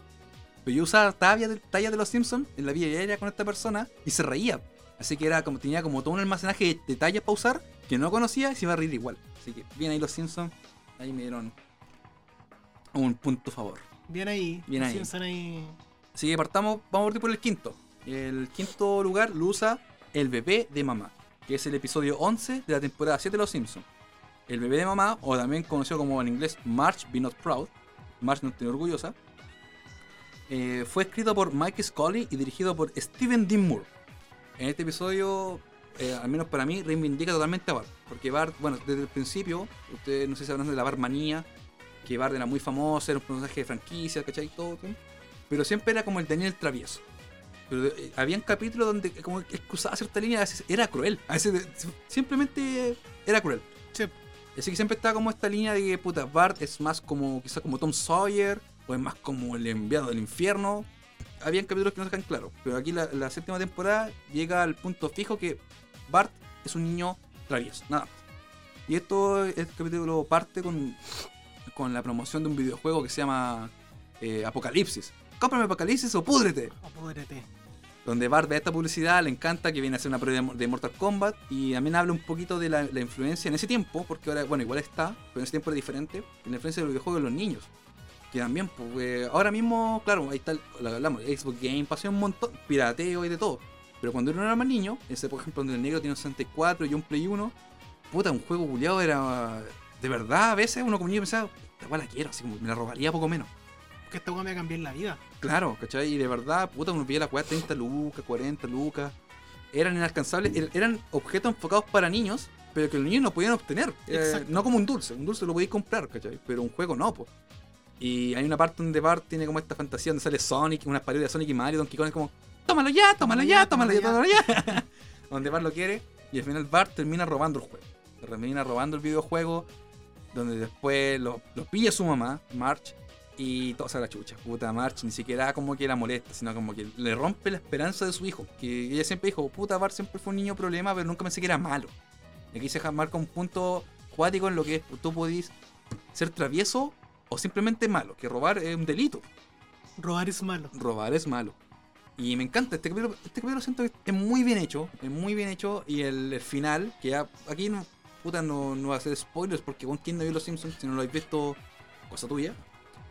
Pero yo usaba tallas de, tallas de los Simpsons en la vida diaria con esta persona y se reía. Así que era como tenía como todo un almacenaje de, de tallas para usar que no conocía y se iba a reír igual. Así que bien ahí los Simpsons, ahí me dieron un punto favor. Bien ahí. Bien ahí. Simpson ahí. Así que partamos, vamos a partir por el quinto. El quinto lugar lo usa El bebé de mamá, que es el episodio 11 de la temporada 7 de Los Simpsons. El bebé de mamá, o también conocido como en inglés March Be Not Proud, March no tiene orgullosa, eh, fue escrito por Mike Scully y dirigido por Steven Dean Moore. En este episodio, eh, al menos para mí, reivindica totalmente a Bart. Porque Bart, bueno, desde el principio, ustedes no sé si sabrán de la Bartmanía, que Bart era muy famoso, era un personaje de franquicia, ¿cachai? Todo. Pero siempre era como el Daniel travieso. Pero eh, habían capítulos donde como que cruzaba cierta línea, a veces era cruel. A veces simplemente era cruel. Sí. Así que siempre estaba como esta línea de que puta, Bart es más como quizás como Tom Sawyer, o es más como el enviado del infierno. Habían capítulos que no se quedan claros. Pero aquí la, séptima temporada llega al punto fijo que Bart es un niño travieso, nada más. Y esto, este capítulo parte con, con la promoción de un videojuego que se llama eh, Apocalipsis. Cómprame Apocalipsis o púdrete. Apúdrete. Donde Bart ve esta publicidad, le encanta que viene a hacer una prueba de, de Mortal Kombat y también habla un poquito de la, influencia en ese tiempo, porque ahora, bueno, igual está, pero en ese tiempo era diferente, la influencia del videojuego en los niños. Que también, pues, eh, ahora mismo, claro, ahí está lo hablamos, Xbox Game, pasó un montón, pirateo y de todo. Pero cuando uno era más niño, ese por ejemplo donde el negro tiene un 64 y un Play 1, puta, un juego culiado era. De verdad, a veces uno como niño pensaba, esta la quiero, así como me la robaría poco menos. Que esta weá me va a cambiar la vida. Claro, ¿cachai? Y de verdad, puta, uno veía la weá 30 lucas, 40 lucas. Eran inalcanzables, er- eran objetos enfocados para niños, pero que los niños no podían obtener. Eh, no como un dulce, un dulce lo podías comprar, ¿cachai? Pero un juego no, pues. Y hay una parte donde Bart tiene como esta fantasía donde sale Sonic, unas paredes de Sonic y Mario, Donkey Kong es como, tómalo ya, tómalo ya, tómalo ya, tómalo ya. [laughs] donde Bart lo quiere, y al final Bart termina robando el juego. Termina robando el videojuego, donde después lo, lo pilla su mamá, March, y todo se la chucha. Puta, March ni siquiera como que la molesta, sino como que le rompe la esperanza de su hijo. Que ella siempre dijo, puta, Bart siempre fue un niño problema, pero nunca pensé que era malo. Y aquí se marca un punto cuático en lo que es, tú podís ser travieso o simplemente malo, que robar es un delito. Robar es malo. Robar es malo. Y me encanta, este capítulo, este capítulo siento que es muy bien hecho, es muy bien hecho, y el, el final, que ya, aquí no, puta, no, no va a hacer spoilers, porque con quien no vio Los Simpsons, si no lo habéis visto, cosa tuya.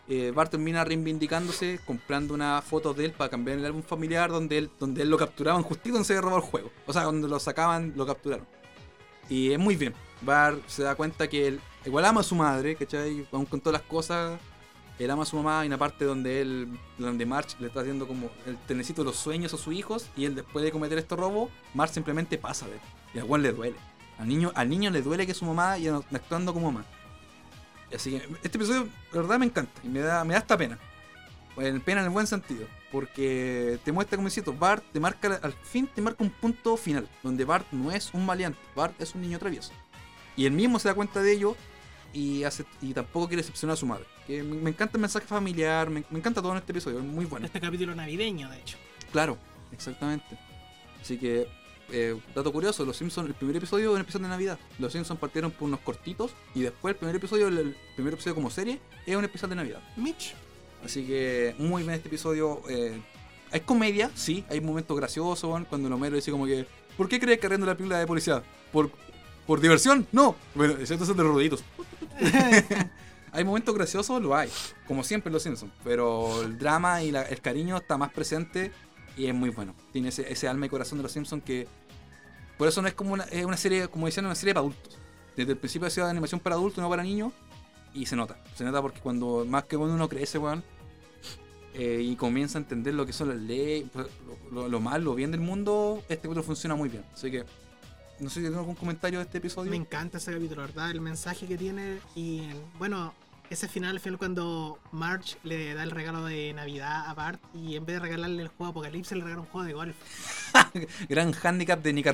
Eh, Bart termina reivindicándose, comprando una foto de él para cambiar el álbum familiar donde él, donde él lo capturaban justito donde se había robado el juego. O sea, cuando lo sacaban, lo capturaron. Y es muy bien. Bart se da cuenta que él igual ama a su madre, ¿cachai? Aún con todas las cosas, él ama a su mamá. Y una parte donde él, donde March le está haciendo como el tenecito de los sueños a sus hijos. Y él después de cometer este robo, March simplemente pasa de él. Y al cual le duele. Al niño, al niño le duele que su mamá y actuando como mamá. Así que este episodio, la verdad, me encanta. Y me da, me da esta pena. Pena en el buen sentido. Porque te muestra, como decía, Bart te marca, al fin te marca un punto final. Donde Bart no es un maleante. Bart es un niño travieso. Y él mismo se da cuenta de ello. Y, hace, y tampoco quiere decepcionar a su madre. Que me, encanta el mensaje familiar. Me, me, encanta todo en este episodio. Es muy bueno. Este capítulo navideño, de hecho. Claro, exactamente. Así que eh, dato curioso, Los Simpsons, el primer episodio es un episodio de Navidad. Los Simpsons partieron por unos cortitos y después el primer episodio, el, primer episodio como serie, es un episodio de Navidad. Mitch. Así que muy bien este episodio. Eh, hay comedia, sí, hay momentos graciosos, cuando el Homero dice como que, ¿por qué crees que arrendo la película de policía? ¿Por, por diversión? No. Bueno, excepto son de los ruiditos. [laughs] hay momentos graciosos, lo hay, como siempre en Los Simpsons, pero el drama y el cariño está más presente y es muy bueno. Tiene ese, alma y corazón de los Simpsons que. Por eso no es como una, es una serie, como decían, una serie para adultos. Desde el principio ha sido de animación para adultos, no para niños. Y se nota. Se nota porque cuando más que cuando uno crece, weón. Eh, y comienza a entender lo que son las leyes, pues, lo, lo, mal, lo bien del mundo, este capítulo funciona muy bien. Así que, no sé si tengo algún comentario de este episodio. Me encanta ese capítulo, ¿verdad? El mensaje que tiene. Y bueno, ese final, el final cuando Marge le da el regalo de Navidad a Bart y en vez de regalarle el juego Apocalipsis le regala un juego de golf. [laughs] Gran handicap de Nick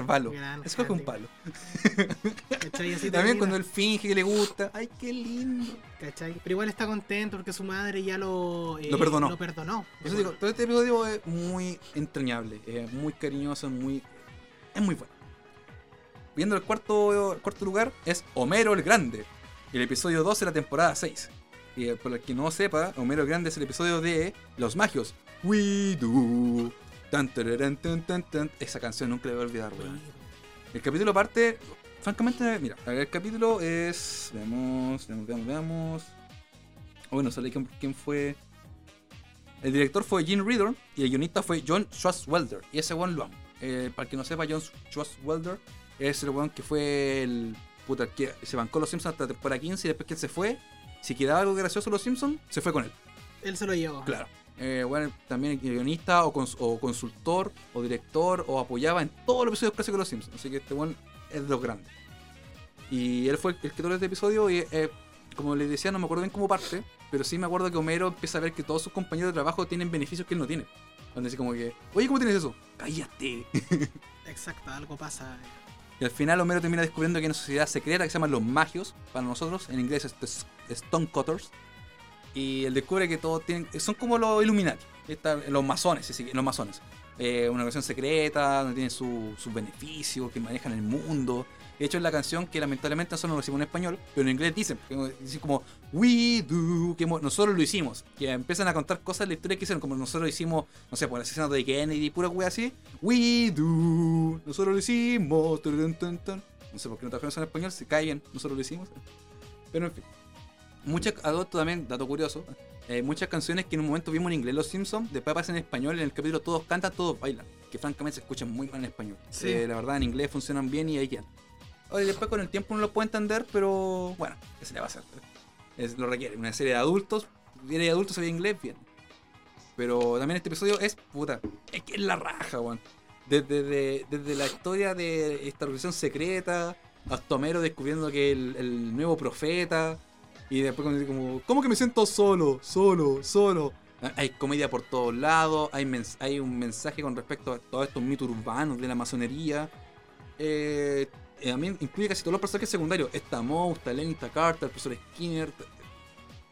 Eso fue un palo. [laughs] También cuando él finge que le gusta. Ay, qué lindo. ¿Cachai? Pero igual está contento porque su madre ya lo, eh, lo perdonó. Lo perdonó. Eso digo, todo este episodio es muy entrañable, es muy cariñoso, muy. Es muy bueno. Viendo el cuarto, el cuarto lugar es Homero el Grande el episodio 12 de la temporada 6. Y eh, por el que no sepa, Homero Grande es el episodio de Los Magios. We do. Tan, Esa canción nunca le voy a olvidar, weón. El capítulo parte. Francamente, mira, el capítulo es. Veamos, veamos, veamos, veamos. Bueno, sale quién, quién fue. El director fue Gene Reader y el guionista fue John Schwarzwelder. Y ese weón lo amo. Eh, para el que no sepa, John Schwarzwelder es el weón que fue el puta, que se bancó los Simpsons hasta temporada 15 y después que él se fue, si quedaba algo gracioso los Simpsons, se fue con él. Él se lo llevó. Claro. Eh, bueno, también guionista o, consultor o director o apoyaba en todos los episodios clásicos de los Simpsons. Así que este buen es de los grandes. Y él fue el escritor de este episodio y eh, como les decía, no me acuerdo bien cómo parte, pero sí me acuerdo que Homero empieza a ver que todos sus compañeros de trabajo tienen beneficios que él no tiene. Donde dice como que, oye, ¿cómo tienes eso? Cállate. [laughs] Exacto, algo pasa. Y al final Homero termina descubriendo que hay una sociedad secreta que se llama los magios, para nosotros, en inglés es Stonecutters. Y él descubre que todos tienen. son como los Illuminati, los masones, sí, los masones. Eh, una organización secreta, donde tienen sus beneficios, que manejan el mundo. De hecho, es la canción que lamentablemente nosotros no lo decimos en español, pero en inglés dicen, dicen como We do, que nosotros lo hicimos. Que empiezan a contar cosas de la historia que hicieron, como nosotros lo hicimos, no sé, por el asesinato de Kennedy, pura wea así. We do, nosotros lo hicimos. No sé por qué no trajeron eso en español, se cae bien, nosotros lo hicimos. Pero en fin. Muchas, adopto también, dato curioso, eh, muchas canciones que en un momento vimos en inglés Los Simpsons, después aparecen en español, en el capítulo todos cantan, todos bailan, que francamente se escuchan muy mal en español. Eh, la verdad en inglés funcionan bien y ahí quedan. Oye, después con el tiempo uno lo puede entender, pero bueno, ¿qué se le va a hacer? Es, lo requiere. Una serie de adultos, viene de adultos sabía inglés, bien. Pero también este episodio es puta. Es que es la raja, weón. Desde, desde, la historia de esta organización secreta, hasta Homero descubriendo que el, el nuevo profeta. Y después como, ¿cómo que me siento solo? Solo, solo. Hay comedia por todos lados, hay, hay un mensaje con respecto a todos estos mitos urbanos de la masonería. Eh, eh, también incluye casi todos los personajes secundarios. Está Moe, está Lenny, está Carter, el profesor Skinner.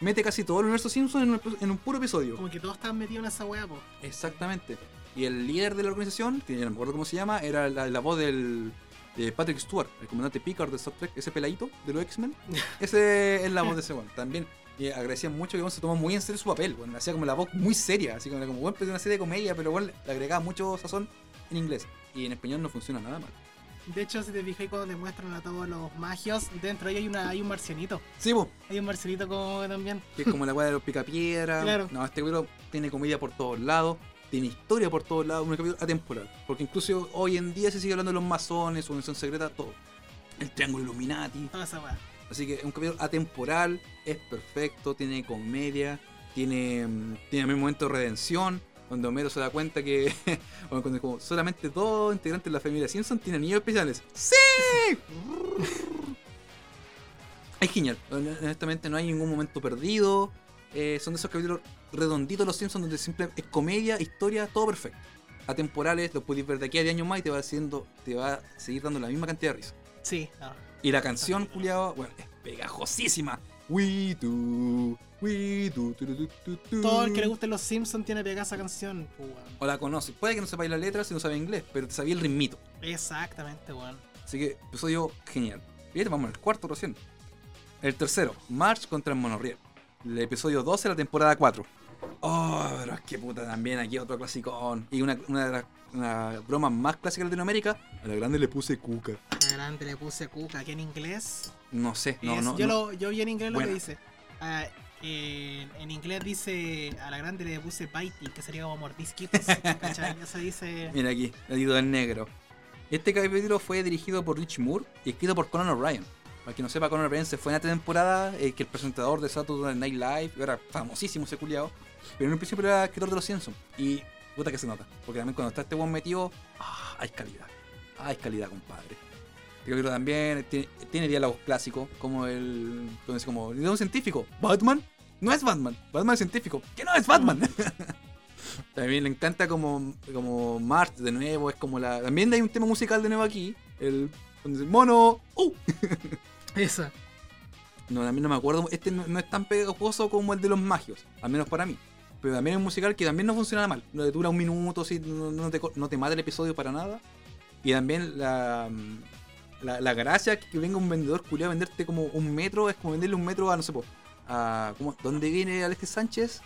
Mete casi todo el universo Simpson en un, puro episodio. Como que todos estaban metidos en esa weá, po. Exactamente. Y el líder de la organización, que ya no me acuerdo cómo se llama, era la, voz del de Patrick Stewart, el comandante Picard de Star Trek, ese peladito de los X-Men. [laughs] ese es la voz de ese weón. También Y agradecían mucho que se tomó muy en serio su papel, bueno, hacía como la voz muy seria, así como, como bueno, una serie de comedia, pero bueno, le agregaba mucho sazón en inglés. Y en español no funciona nada mal. De hecho, si te fijas cuando te muestran a todos los magios, dentro de ahí hay, una, hay un marcianito. Sí, po, Hay un marcianito como también. que es como la weá de los picapiedras. [laughs] Claro. No, este capítulo tiene comedia por todos lados, tiene historia por todos lados, un capítulo atemporal. Porque incluso hoy en día se sigue hablando de los masones, su misión secreta, todo. El triángulo Illuminati. Toda esa weá. Así que es un capítulo atemporal, es perfecto, tiene comedia, tiene, mm, tiene también momento de redención, donde Homero se da cuenta que [laughs] bueno, cuando como solamente dos integrantes de la familia Simpson tienen niños especiales. ¡Sí! [laughs] es genial, honestamente no hay ningún momento perdido. eh, son de esos capítulos redonditos los Simpsons donde siempre es comedia, historia, todo perfecto. Atemporales, los podéis ver de aquí a 10 años más y te va, haciendo, te va a seguir dando la misma cantidad de risa. Sí, no. Y la canción, culiado, bueno, es pegajosísima. We do, we do. Todo el que le guste los Simpsons tiene pegada esa canción. pues, weón. O la conoce. Puede que no sepáis la letra si no sabe inglés, pero te sabía el ritmito. Exactamente, weón. Así que episodio genial. Bien, vamos al cuarto recién. El tercero, March contra el Monorriel. El episodio 12 de la temporada 4. Oh, pero es que puta, también aquí otro clasicón. Y una, una de las una broma más clásicas de Latinoamérica. A la grande le puse cuca. Adelante le puse Cuca aquí en inglés. No sé, no, Es- no. yo, no. Lo, yo vi en inglés lo que dice. Ah, en, inglés dice a la grande le puse biting, que sería como mordisquitos. [laughs] ¿Cachai? Eso dice. Mira aquí, dedo en negro. Este capítulo fue dirigido por Rich Moore y escrito por Conan O'Brien. Para quien no sepa, Conan O'Brien se fue en esta temporada, eh, que el presentador de Saturday Night Live, era famosísimo ese culiao, pero en un principio era escritor de los Simpsons. Y puta que se nota, porque también cuando está este buen metido, ah, hay calidad. Hay calidad, compadre. Este capítulo también tiene, tiene diálogos clásicos, como el. Dice, como, ¿de un científico? ¿Batman? No es Batman. Batman es científico. ¿Qué no es Batman? [laughs] También le encanta como, como March de nuevo, es como la. También hay un tema musical de nuevo aquí. El. donde dice, mono. ¡Uh! [laughs] Esa. No, también no me acuerdo. Este no, no es tan pegajoso como el de los magios, al menos para mí. Pero también es un musical que también no funciona mal. No dura un minuto, así, no, no te, no te mata el episodio para nada. Y también la, la, la gracia que venga un vendedor culiado a venderte como un metro es como venderle un metro a, no sé, po, a. ¿cómo? ¿Dónde viene Alexis Sánchez?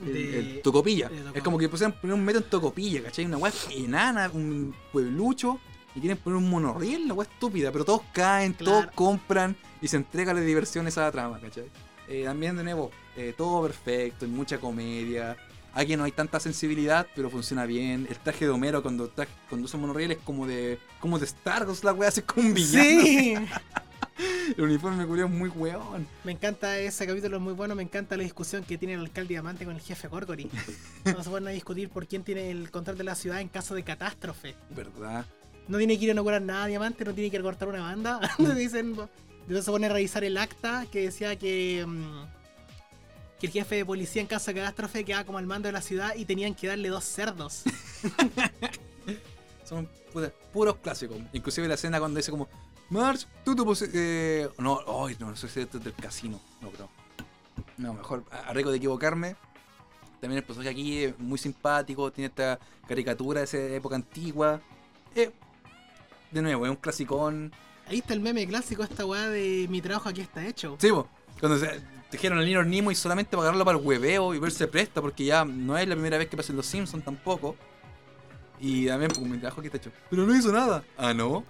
El, De- el Tocopilla. de. Es como que pusieran poner un metro en Tocopilla, ¿cachai? Una weá enana, un pueblucho. Y quieren poner un monorriel, la weá estúpida. Pero todos caen, todos compran y se entrega la diversión a esa trama, ¿cachai? Eh, también, de nuevo, eh, todo perfecto, hay mucha comedia. Aquí no hay tanta sensibilidad, pero funciona bien. El traje de Homero cuando, traje, usa monorriel es como de como de Star Wars, la weá, así como un villano. Sí. [laughs] [laughs] El uniforme culiao es muy weón. Me encanta ese capítulo, es muy bueno. Me encanta la discusión que tiene el alcalde Diamante con el jefe Gorgory. [laughs] No se van a discutir por quién tiene el control de la ciudad en caso de catástrofe. ¿Verdad? No tiene que ir a inaugurar nada Diamante, no tiene que ir a cortar una banda. [laughs] Dicen, entonces se pone a revisar el acta que decía que, mm, que el jefe de policía en caso de catástrofe quedaba como al mando de la ciudad y tenían que darle dos cerdos. Son puros clásicos. Inclusive la escena cuando dice como, March, tú tu posi- eh, No, ay, no, eso es del casino. No, creo. No, mejor, a riesgo de equivocarme. También el personaje aquí es muy simpático, tiene esta caricatura de esa época antigua. Eh, de nuevo, es un clasicón. Ahí está el meme clásico, esta weá de mi trabajo aquí está hecho. Sí, cuando se tejieron al niño Nemo y solamente para agarrarlo para el hueveo y verse presta, porque ya no es la primera vez que pasa en los Simpsons tampoco. Y también, pues, mi trabajo aquí está hecho. Pero no hizo nada. Ah, no.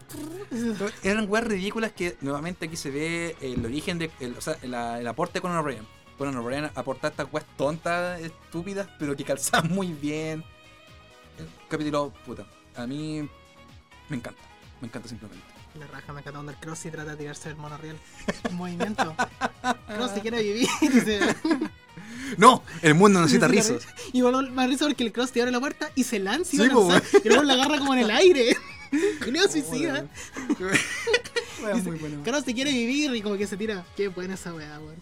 Eran weas ridículas que nuevamente aquí se ve el origen de. El, o sea, la- el aporte de Conan O'Brien. Conan O'Brien aporta estas weas tontas, estúpidas, pero que calzaban muy bien. El capítulo, puta. A mí me encanta. Me encanta simplemente. La raja me encanta cuando el Crossy trata de tirarse del monorriel. Un movimiento. Crossy quiere vivir. ¡No! El mundo necesita risas. Y bueno, más risa porque el Crossy abre la puerta y se lanza y, Sí, lanzar, y luego la agarra como en el aire. [laughs] Julio suicida. Wea [laughs] muy buena. Crossy quiere vivir y como que se tira. Qué buena esa weá, weón.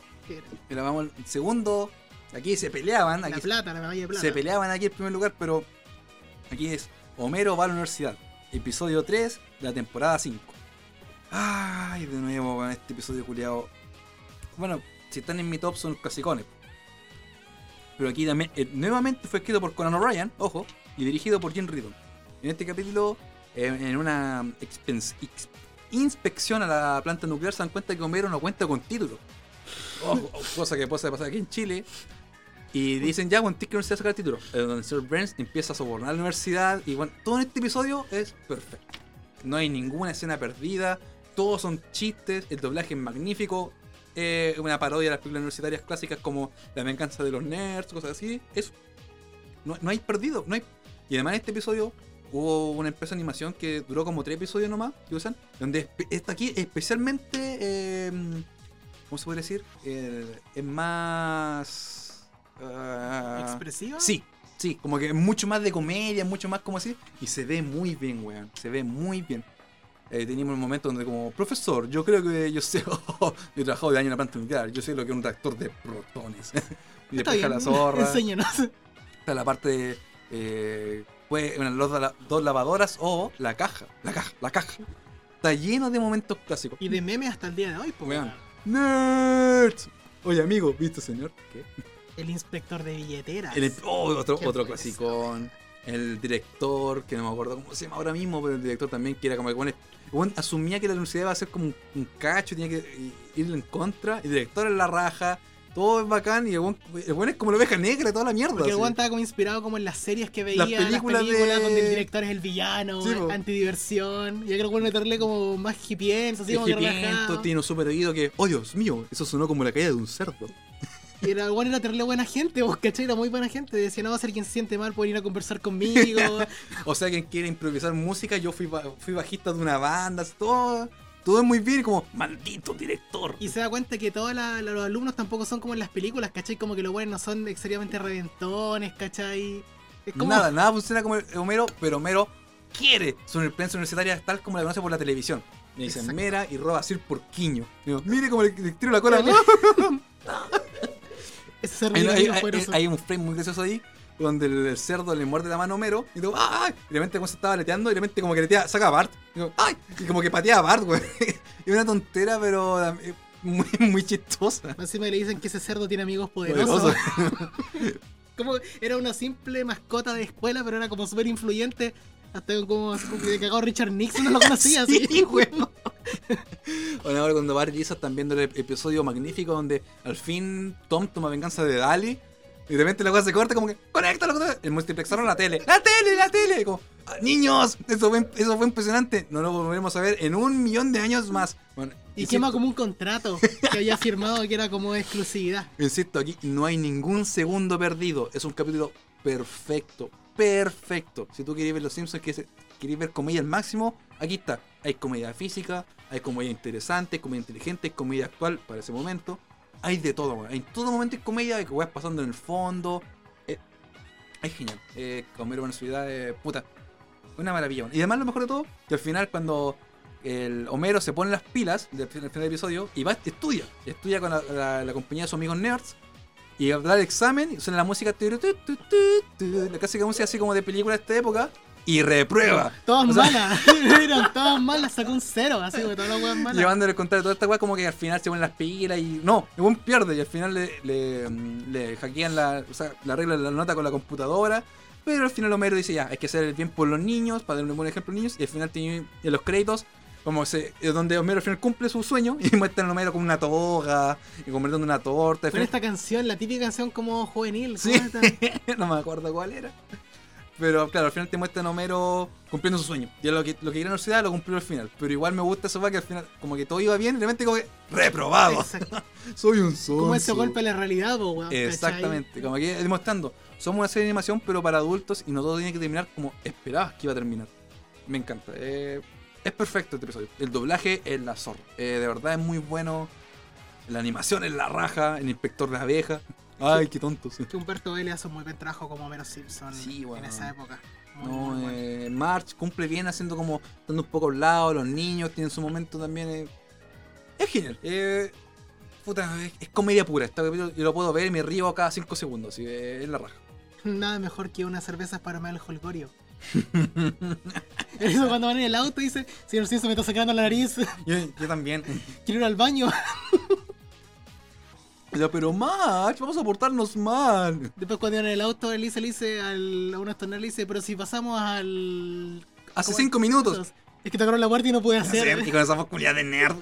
Mira, vamos segundo. Aquí se peleaban. La Aquí plata, la medalla de plata. se peleaban aquí en primer lugar, pero aquí es Homero va a la universidad. Episodio 3 de la temporada 5. Ay, de nuevo con este episodio culiado. Bueno, si están en mi top son clasicones. Pero aquí también, eh, nuevamente fue escrito por Conan O'Brien, ojo, y dirigido por Jim Riddle. En este capítulo, eh, en una inspección a la planta nuclear, se dan cuenta que Homero no cuenta con título. oh, cosa que puede pasar aquí en Chile. Y dicen, ya, bueno, que universidad sacar el título. Eh, donde el señor Burns empieza a sobornar a la universidad. Y bueno, todo en este episodio es perfecto. No hay ninguna escena perdida. Todos son chistes. El doblaje es magnífico. Eh, una parodia de las películas universitarias clásicas como La venganza de los nerds, cosas así. Es, no, no hay perdido. No hay, y además en este episodio hubo una empresa de animación que duró como tres episodios nomás que usan. Donde está aquí especialmente. eh, ¿Cómo se puede decir? Eh, es más. ah, ¿Expresiva? Sí, sí, como que es mucho más de comedia, mucho más como así. Y se ve muy bien, weón. Se ve muy bien. Eh, teníamos un momento donde como, profesor, yo creo que yo sé, [laughs] yo he trabajado de año en la planta nuclear, yo sé lo que es un reactor de protones. [laughs] y Está después bien. la zorra, Enséñanos. está la parte de, eh, puede, bueno, los la- dos lavadoras o la caja, la caja, la caja. Está lleno de momentos clásicos. Y de memes hasta el día de hoy, pues. Nerds. Oye, amigo, ¿viste, señor? ¿Qué? El inspector de billeteras. El- oh, otro, otro clasicón. El director, que no me acuerdo cómo se llama ahora mismo, pero el director también, que era como que bueno, bueno, asumía que la universidad iba a ser como un, un cacho, tenía que irle en contra. El director en la raja, todo es bacán. Y el buen, el buen es como la oveja negra, toda la mierda. Porque el estaba como inspirado como en las series que veía, las películas películas, de- donde el director es el villano, Sí, antidiversión. Y creo que meterle como más hipienso, así como que Hipiento, relajado. tiene un super oído que, oh Dios mío, eso sonó como la caída de un cerdo. Y era bueno era tenerle buena gente, vos cachai, era muy buena gente. Decía, no va a ser quien se siente mal, puede ir a conversar conmigo. [laughs] O sea, quien quiere improvisar música, yo fui, ba- fui bajista de una banda, todo, todo es muy bien, como, maldito director. y se da cuenta que todos los alumnos tampoco son como en las películas, cachai, como que los buenos no son extremadamente reventones, cachai. Es como, Nada, nada funciona como Homero, pero Homero quiere su prensa universitaria tal como la conoce por la televisión. Me dicen mera y roba Sir por quiño. Digo, mire cómo le, le tiro la cola. [laughs] [laughs] ese ser hay, hay- hay- hay un frame muy gracioso ahí donde el, cerdo le muerde la mano a Homero y digo, ¡ay! Y de repente como se estaba leteando y de repente como que letea, saca a Bart. Digo, ¡ay! Y como que patea a Bart, güey. [laughs] Y una tontera, pero eh, muy, muy chistosa. Encima le dicen que ese cerdo tiene amigos poderosos. Poderoso. [laughs] como era una simple mascota de escuela, pero era como súper influyente. Hasta como, así como que de cagado Richard Nixon no lo conocía, así. [laughs] Sí, güey. Bueno, ahora cuando Bart y Lisa están viendo el episodio magnífico donde al fin Tom toma venganza de Dali y de repente la cosa se corta como que conéctalo con el multiplexador a la tele. ¡La tele, la tele! Como, "Ah, niños, eso fue, eso fue impresionante. No lo volveremos a ver en un millón de años más. Bueno, Y insisto- quema como un contrato que había firmado que era como exclusividad. Insisto, aquí no hay ningún segundo perdido. Es un capítulo perfecto. Perfecto. Si tú quieres ver Los Simpsons, quieres, quieres ver comedia al máximo, aquí está. Hay comedia física, hay comedia interesante, comedia inteligente, hay comedia actual para ese momento. Hay de todo, weón. En todo momento hay comedia, hay weas pasando en el fondo. Eh, es genial. Eh, comer una ciudad, eh, puta. Una maravilla. Y además lo mejor de todo, que al final cuando el Homero se pone las pilas del fin- del final del episodio y va, estudia. Estudia con la, compañía de sus amigos nerds. Y da el examen suena la música. la clásica música así como de película de esta época. Y reprueba. Todas O sea- malas. [laughs] Eran todas malas, sacó un cero, así, porque todas las weas malas. Llevándole el contrario toda esta weá, como que al final se ponen las pilas y. No, el pierde y al final le, le, le hackean la. O sea, le arreglan la nota con la computadora. Pero al final Homero dice ya, hay que hacer el bien por los niños, para dar un buen ejemplo a los niños. Y al final tiene en los créditos, como se, es donde Homero al final cumple su sueño [laughs] y muestran a Homero con una toga y convirtiendo una torta. Con esta canción, la típica canción como juvenil. ¿cómo [laughs] no me acuerdo cuál era. Pero claro, al final te muestran a Homero cumpliendo su sueño. Y lo que, lo que quería en la universidad lo cumplió al final. Pero igual me gusta eso que al final, como que todo iba bien y de repente como que reprobado. [laughs] Soy un sonso. Como ese golpe a la realidad, po, weón. ¿cachai? Exactamente. Como que demostrando, somos una serie de animación pero para adultos y no todo tiene que terminar como esperabas que iba a terminar. Me encanta. Eh, es perfecto este episodio. El doblaje es la zorra. Eh, de verdad es muy bueno. La animación es la raja. El inspector de abeja. Ay, qué tontos. Que Humberto Vélez hace un muy buen trabajo como Homero Simpson Sí, en esa época. Muy, No, muy bueno. eh, March cumple bien haciendo como estando un poco a un lado, los niños tienen su momento también. eh. Es genial. eh, puta, es, es comedia pura. Este capítulo yo lo puedo ver y me río cada 5 segundos. así, es la raja. [laughs] Nada mejor que unas cervezas para Mel Holgorio. [laughs] Eso cuando van en el auto dice, señor Simpson me está sacando la nariz, [laughs] yo, yo también. quiero ir al baño. Pero March, vamos a portarnos mal. Después cuando iban en el auto, Elisa le dice al, a uno estornado, le dice, pero si pasamos al... Hace ¿cómo 5 es? minutos. Es que tocaron la puerta y no pude hacer. y con esa voz culiada de nerd.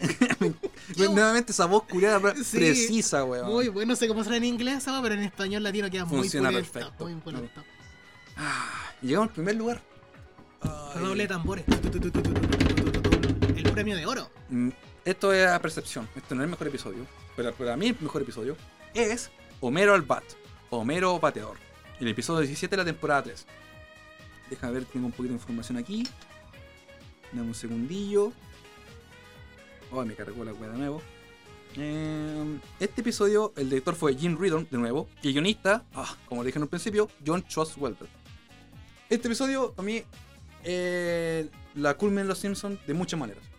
Nuevamente esa voz culiada pre- Sí. precisa, weón. Muy bueno, no sé cómo será en inglés, esa weá, pero en español latino queda Funciona muy pulento. perfecto. Muy. Ah, llegamos al primer lugar. De tambores. El premio de oro. Mm, Esto es a percepción. Esto no es el mejor episodio. Pero para mí el mejor episodio es Homero al Bat. Homero Bateador. El episodio 17 de la temporada 3. Deja ver, tengo un poquito de información aquí. Dame un segundillo. Oh, me cargó la cueva de nuevo. Eh, este episodio, el director fue Jim Riddon, de nuevo. Y el guionista, ah, como dije en un principio, John Welter. Este episodio, para mí, eh, la culmen en Los Simpsons de muchas maneras.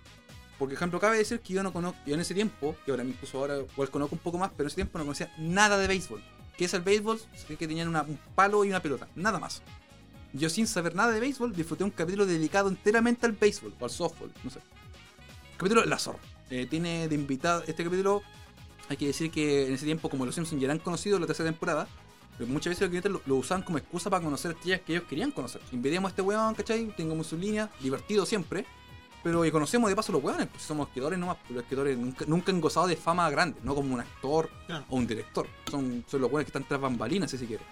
Porque, ejemplo, cabe decir que yo no conozco, yo en ese tiempo, que ahora incluso ahora igual conozco un poco más, pero en ese tiempo no conocía nada de béisbol. ¿Qué es el béisbol? Sé que tenían una- un palo y una pelota, nada más. Yo sin saber nada de béisbol disfruté un capítulo dedicado enteramente al béisbol o al softball, no sé. Capítulo La Zorra. Eh, tiene de invitado este capítulo. Hay que decir que en ese tiempo, como los Simpsons ya eran conocidos la tercera temporada, muchas veces los guionistas lo, lo usaban como excusa para conocer estrellas que ellos querían conocer. Invitemos a este weón, ¿cachai? Tengamos su línea, divertido siempre. Pero y conocemos de paso los weones, pues somos escritores nomás, pero los escritores nunca, nunca han gozado de fama grande, no como un actor Claro. o un director. Son, son los weones que están tras bambalinas, si se quiere.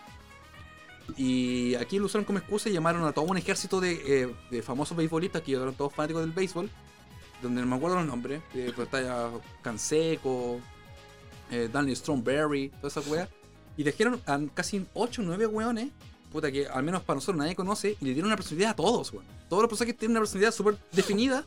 Y aquí lo usaron como excusa y llamaron a todo un ejército de, eh, de famosos beisbolistas que eran todos fanáticos del béisbol, donde no me acuerdo los nombres, eh, pero está Canseco, eh, Daniel Stromberry, toda esa wea. Y eligieron a casi 8 o 9 weones, puta que al menos para nosotros nadie conoce, y le dieron una personalidad a todos, weón. Todos los personajes tienen una personalidad súper definida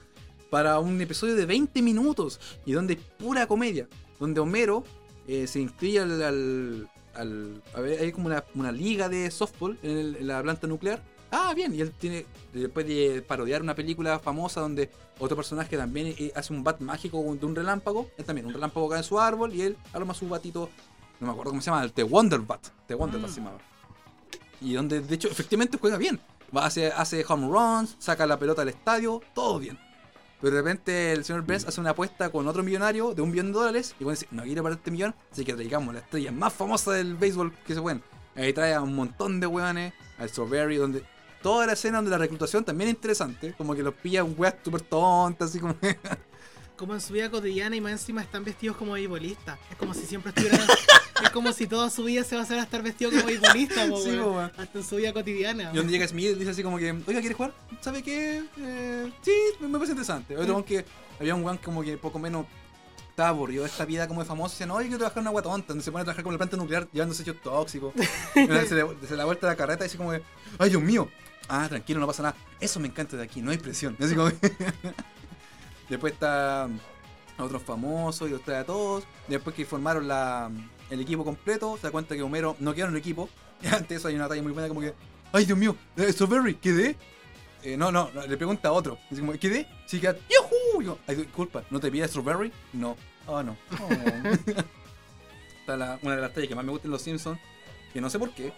para un episodio de 20 minutos, y donde es pura comedia, donde Homero eh, se inscribe al, al, al- a ver, hay como una, una liga de softball en, el- en la planta nuclear. Ah, bien, y él tiene, después de parodiar una película famosa donde otro personaje también eh, hace un bat mágico de un relámpago, él también, un relámpago cae en su árbol y él arma su batito, no me acuerdo cómo se llama, el The Wonder Bat, The Wonder Bat Mm. se llamaba. Y donde de hecho efectivamente juega bien. Va, hace, hace home runs, saca la pelota al estadio, todo bien. Pero de repente el señor Benz hace una apuesta con otro millonario de un millón de dólares y bueno, dice, no quiero para este millón, así que traigamos la estrella más famosa del béisbol que se pueden. Ahí trae a un montón de weones, al Strawberry, donde toda la escena donde la reclutación también es interesante, como que los pilla un weas súper tontas, así como... [laughs] Como en su vida cotidiana y más encima están vestidos como beisbolistas. Es como si siempre estuvieran. [laughs] es como si toda su vida se va a hacer a estar vestido como beisbolista, po, Sí, po. Hasta en su vida cotidiana. Y donde llega Smith y dice así como que, oiga, ¿quieres jugar? ¿Sabe qué? Eh, sí, me me parece interesante. Otro weón que había un weón como que poco menos estaba aburrido esta vida como de famoso. Decía, no, yo quiero trabajar en una agua tonta. Donde se pone a trabajar con la planta nuclear llevando desechos tóxicos. [laughs] Y se, le, se le da vuelta la carreta y dice como que, ay, Dios mío. Ah, tranquilo, no pasa nada. Eso me encanta de aquí, no hay presión. Y así como que- [laughs] Después está otros famosos y los trae a todos. Después que formaron la, el equipo completo, se da cuenta que Homero no quedó en el equipo. Y [laughs] antes de eso hay una talla muy buena como que, ay Dios mío, eh, Strawberry, ¿quedé? Eh, no, no, no, le pregunta a otro. Dice como, ¿quedé? Sí, queda, ¡Yujú! Y yo, ay, disculpa, ¿no te pide Strawberry? No. Ah, no. Oh. [laughs] Está la- una de las tallas que más me gustan en Los Simpsons, que no sé por qué,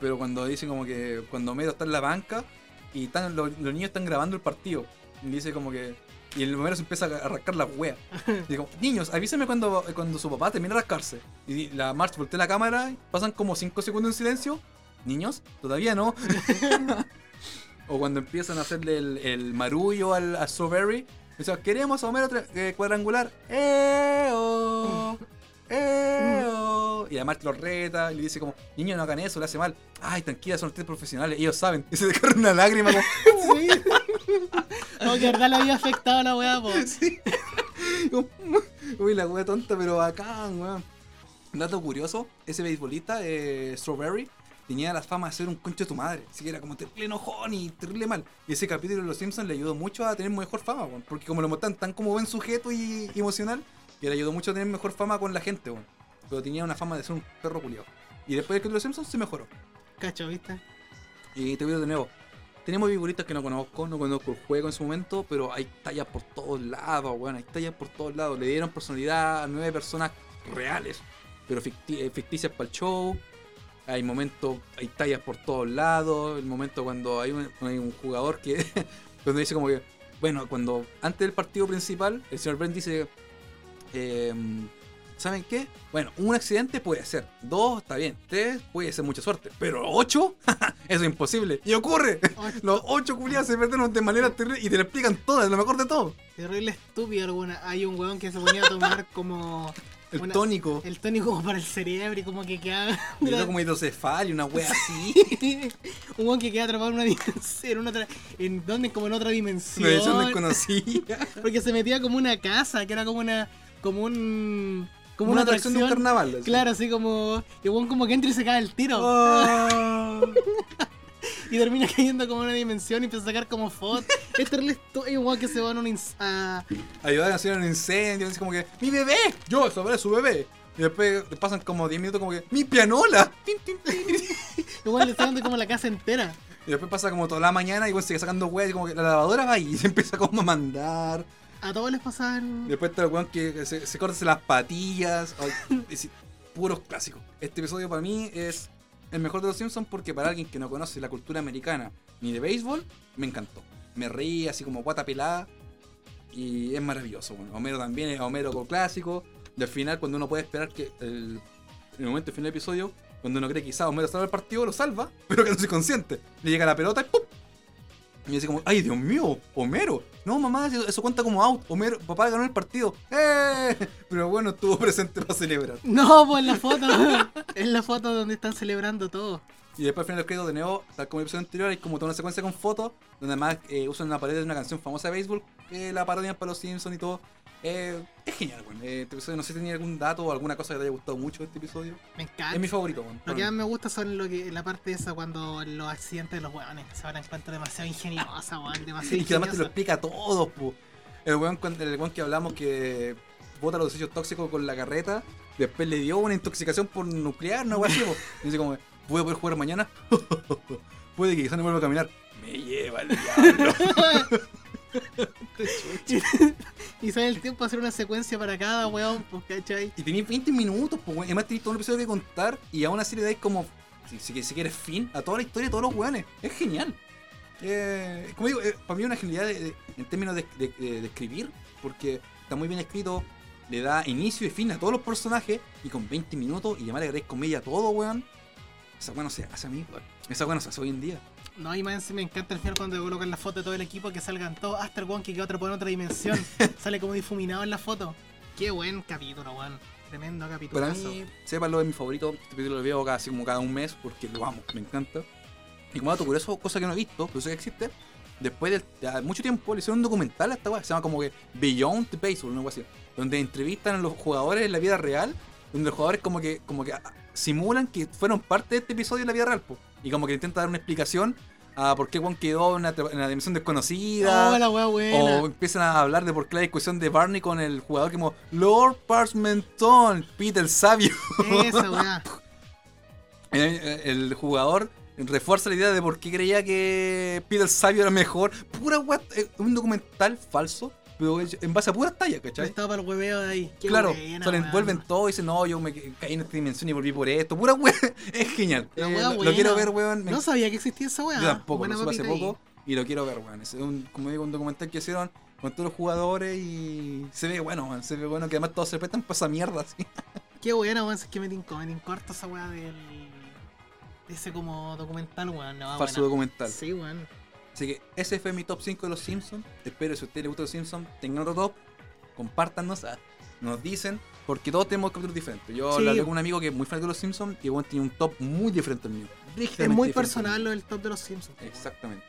pero cuando dicen como que cuando Homero está en la banca y están, los, los niños están grabando el partido, y dice como que. Y el Homero se empieza a rascar la wea. [laughs] Digo, niños, avísenme cuando, cuando su papá termine de rascarse. Y la March voltea la cámara, pasan como 5 segundos en silencio. Niños, todavía no. [laughs] o cuando empiezan a hacerle el, el marullo al, a Strawberry. Dice, queremos a Homero eh, cuadrangular. [laughs] Y la March lo reta y le dice como, niños no hagan eso, le hace mal. Ay, tranquila, son ustedes profesionales, ellos saben. Y se corre una lágrima como, Sí. Como que verdad le había afectado a la weá, po. [laughs] Sí. Uy, la wea tonta, pero bacán, weón. Dato curioso, ese beisbolista, eh, Strawberry, tenía la fama de ser un concho de tu madre. Así que era como terrible enojón y terrible mal. Y ese capítulo de Los Simpsons le ayudó mucho a tener mejor fama, weón. Porque como lo muestran tan como buen sujeto y emocional, que le ayudó mucho a tener mejor fama con la gente, weón. Pero tenía una fama de ser un perro culiado. Y después del capítulo de Los Simpsons se mejoró. Cacho, ¿viste? Y te veo de nuevo. Tenemos figuritas que no conozco, no conozco el juego en su momento, pero hay tallas por todos lados, weón, hay tallas por todos lados. Le dieron personalidad a nueve personas reales, pero eh, ficticias para el show. Hay momentos, hay tallas por todos lados. El momento cuando hay un, hay un jugador que, [laughs] donde dice como que, bueno, cuando antes del partido principal, el señor Brent dice, eh, ¿saben qué? Bueno, un accidente puede ser. Dos, está bien. Tres, puede ser mucha suerte. Pero ocho, [laughs] eso es imposible. Y ocurre. Ocho. Los ocho culiados se perdieron de manera terrible y te lo explican todas, lo mejor de todo. Terrible estúpido alguna. Hay un weón que se ponía a tomar [laughs] como. El una- tónico. El tónico como para el cerebro y como que queda. [laughs] Y luego como hidrocefalia, una wea así. un weón que queda atrapado en una dimensión. En otra. ¿En dónde? Como en otra dimensión. Una edición desconocida. Porque se metía como una casa, que era como una. como un. Como una una, atracción de un carnaval. así. Claro, así como. Y weón como que entra y se cae el tiro. Ah. [laughs] Y termina cayendo como en una dimensión y empieza a sacar como fotos. [laughs] es. Hay un weón que se va en un. a- Ayudar a hacer un incendio, así como que, ¡mi bebé! Yo, sobre su bebé. Y después pasan como 10 minutos como que, ¡mi pianola! Igual le está dando como la casa entera. Y después pasa como toda la mañana y igual sigue sacando weas y como que la lavadora va ahí y se empieza como a mandar. A todos les pasaban. Después está el weón que se, se corta las patillas. Ay, [laughs] es- puros clásicos. Este episodio para mí es el mejor de los Simpsons porque para alguien que no conoce la cultura americana ni de béisbol, me encantó. Me reí así como guata pelada y es maravilloso. Bueno, Homero también es Homero con clásico. Al final, cuando uno puede esperar que el, el momento del final del episodio, cuando uno cree que quizá Homero salva el partido, lo salva, [laughs] pero que no se consciente. Le llega la pelota y ¡pum! Y dice como, ay Dios mío, Homero. No, mamá, eso, eso cuenta como out. Homero, papá ganó el partido. ¡Eh! Pero bueno, estuvo presente para celebrar. No, pues en la foto. [laughs] en la foto donde están celebrando todo. Y después al final del crédito de nuevo, tal como el episodio anterior, hay como toda una secuencia con fotos, donde además eh, usan una pared de una canción famosa de béisbol, que la parodian para los Simpsons y todo. Eh, es genial, weón. Eh, este episodio, no sé si tenía algún dato o alguna cosa que te haya gustado mucho de este episodio. Me encanta. Es mi favorito, weón. Lo que más me gusta son lo que, la parte esa cuando los accidentes de los weones se van a encontrar demasiado ingeniosa, weón. [laughs] Demasiado Y que además te lo explica todo, po. El weón, el weón que hablamos que bota los desechos tóxicos con la carreta, después le dio una intoxicación por nuclear, no po. Y [laughs] dice como, ¿puedo poder jugar mañana? [laughs] Puede que quizás no vuelva a caminar. Me lleva el diablo. [laughs] y sale el tiempo a hacer una secuencia para cada weón, pues, ¿cachai? Y tenéis 20 minutos, pues, weón. Además tenéis todo un episodio que contar y aún así le dais como, si, si, si quieres, fin a toda la historia de todos los weones. Es genial. Eh, como digo, eh, para mí es una genialidad de- de- en términos de, de- escribir, porque está muy bien escrito, le da inicio y fin a todos los personajes y con 20 minutos y además le agregáis comedia a todo, weón. Esa weón no se hace a mí, weón. Esa weón no se hace hoy en día. No, y más encima me encanta el final cuando colocan la foto de todo el equipo que salgan todos, hasta el weón que queda otro en otra dimensión. [laughs] Sale como difuminado en la foto. Qué buen capítulo, weón. Tremendo capítulo. Para mí, sépanlo, es mi favorito. Este capítulo lo veo casi como cada un mes porque lo amo, me encanta. Y como dato curioso, cosa que no he visto, pero sé que existe. Después de, de mucho tiempo le hicieron un documental a esta weá, que se llama como que Beyond the Baseball, una weá así. Donde entrevistan a los jugadores en la vida real, donde los jugadores como que, como que ah, simulan que fueron parte de este episodio en la vida real, po. Y como que intentan dar una explicación a por qué Juan quedó en una dimensión desconocida. Oh, la weá buena. O empiezan a hablar de por qué la discusión de Barney con el jugador como Lord Parchmenton, Peter el sabio. Esa weá. [laughs] El jugador refuerza la idea de por qué creía que Peter sabio era mejor. Pura weá, eh, un documental falso, pero en base a puras tallas, ¿cachai? Estaba para el hueveo de ahí. Qué claro, buena, salen, weón. vuelven todo y dicen, no, yo me caí en esta dimensión y volví por esto. Pura weá, [laughs] es genial. La Eh, lo, quiero ver, weón. me No sabía que existía esa yo tampoco, Buena lo hace ahí. poco y lo quiero ver, weón. Es un, como digo, un documental que hicieron con todos los jugadores y se ve bueno, weón. Se ve bueno que además todos se prestan para esa mierda, [laughs] así. Qué buena, weón. Es que me tincó, me tincó esa weá del. de ese como documental, weón. No, Falso buena. documental. Sí, weón. Así que ese fue mi top 5 de los Simpsons. Espero si a ustedes les gusta los Simpsons, tengan otro top, compártanos, ah, nos dicen, porque todos tenemos capítulos diferentes. Yo Sí. hablé con un amigo que es muy fan de los Simpsons y bueno, tiene un top muy diferente al mío. Es muy personal lo del top de los Simpsons. Exactamente.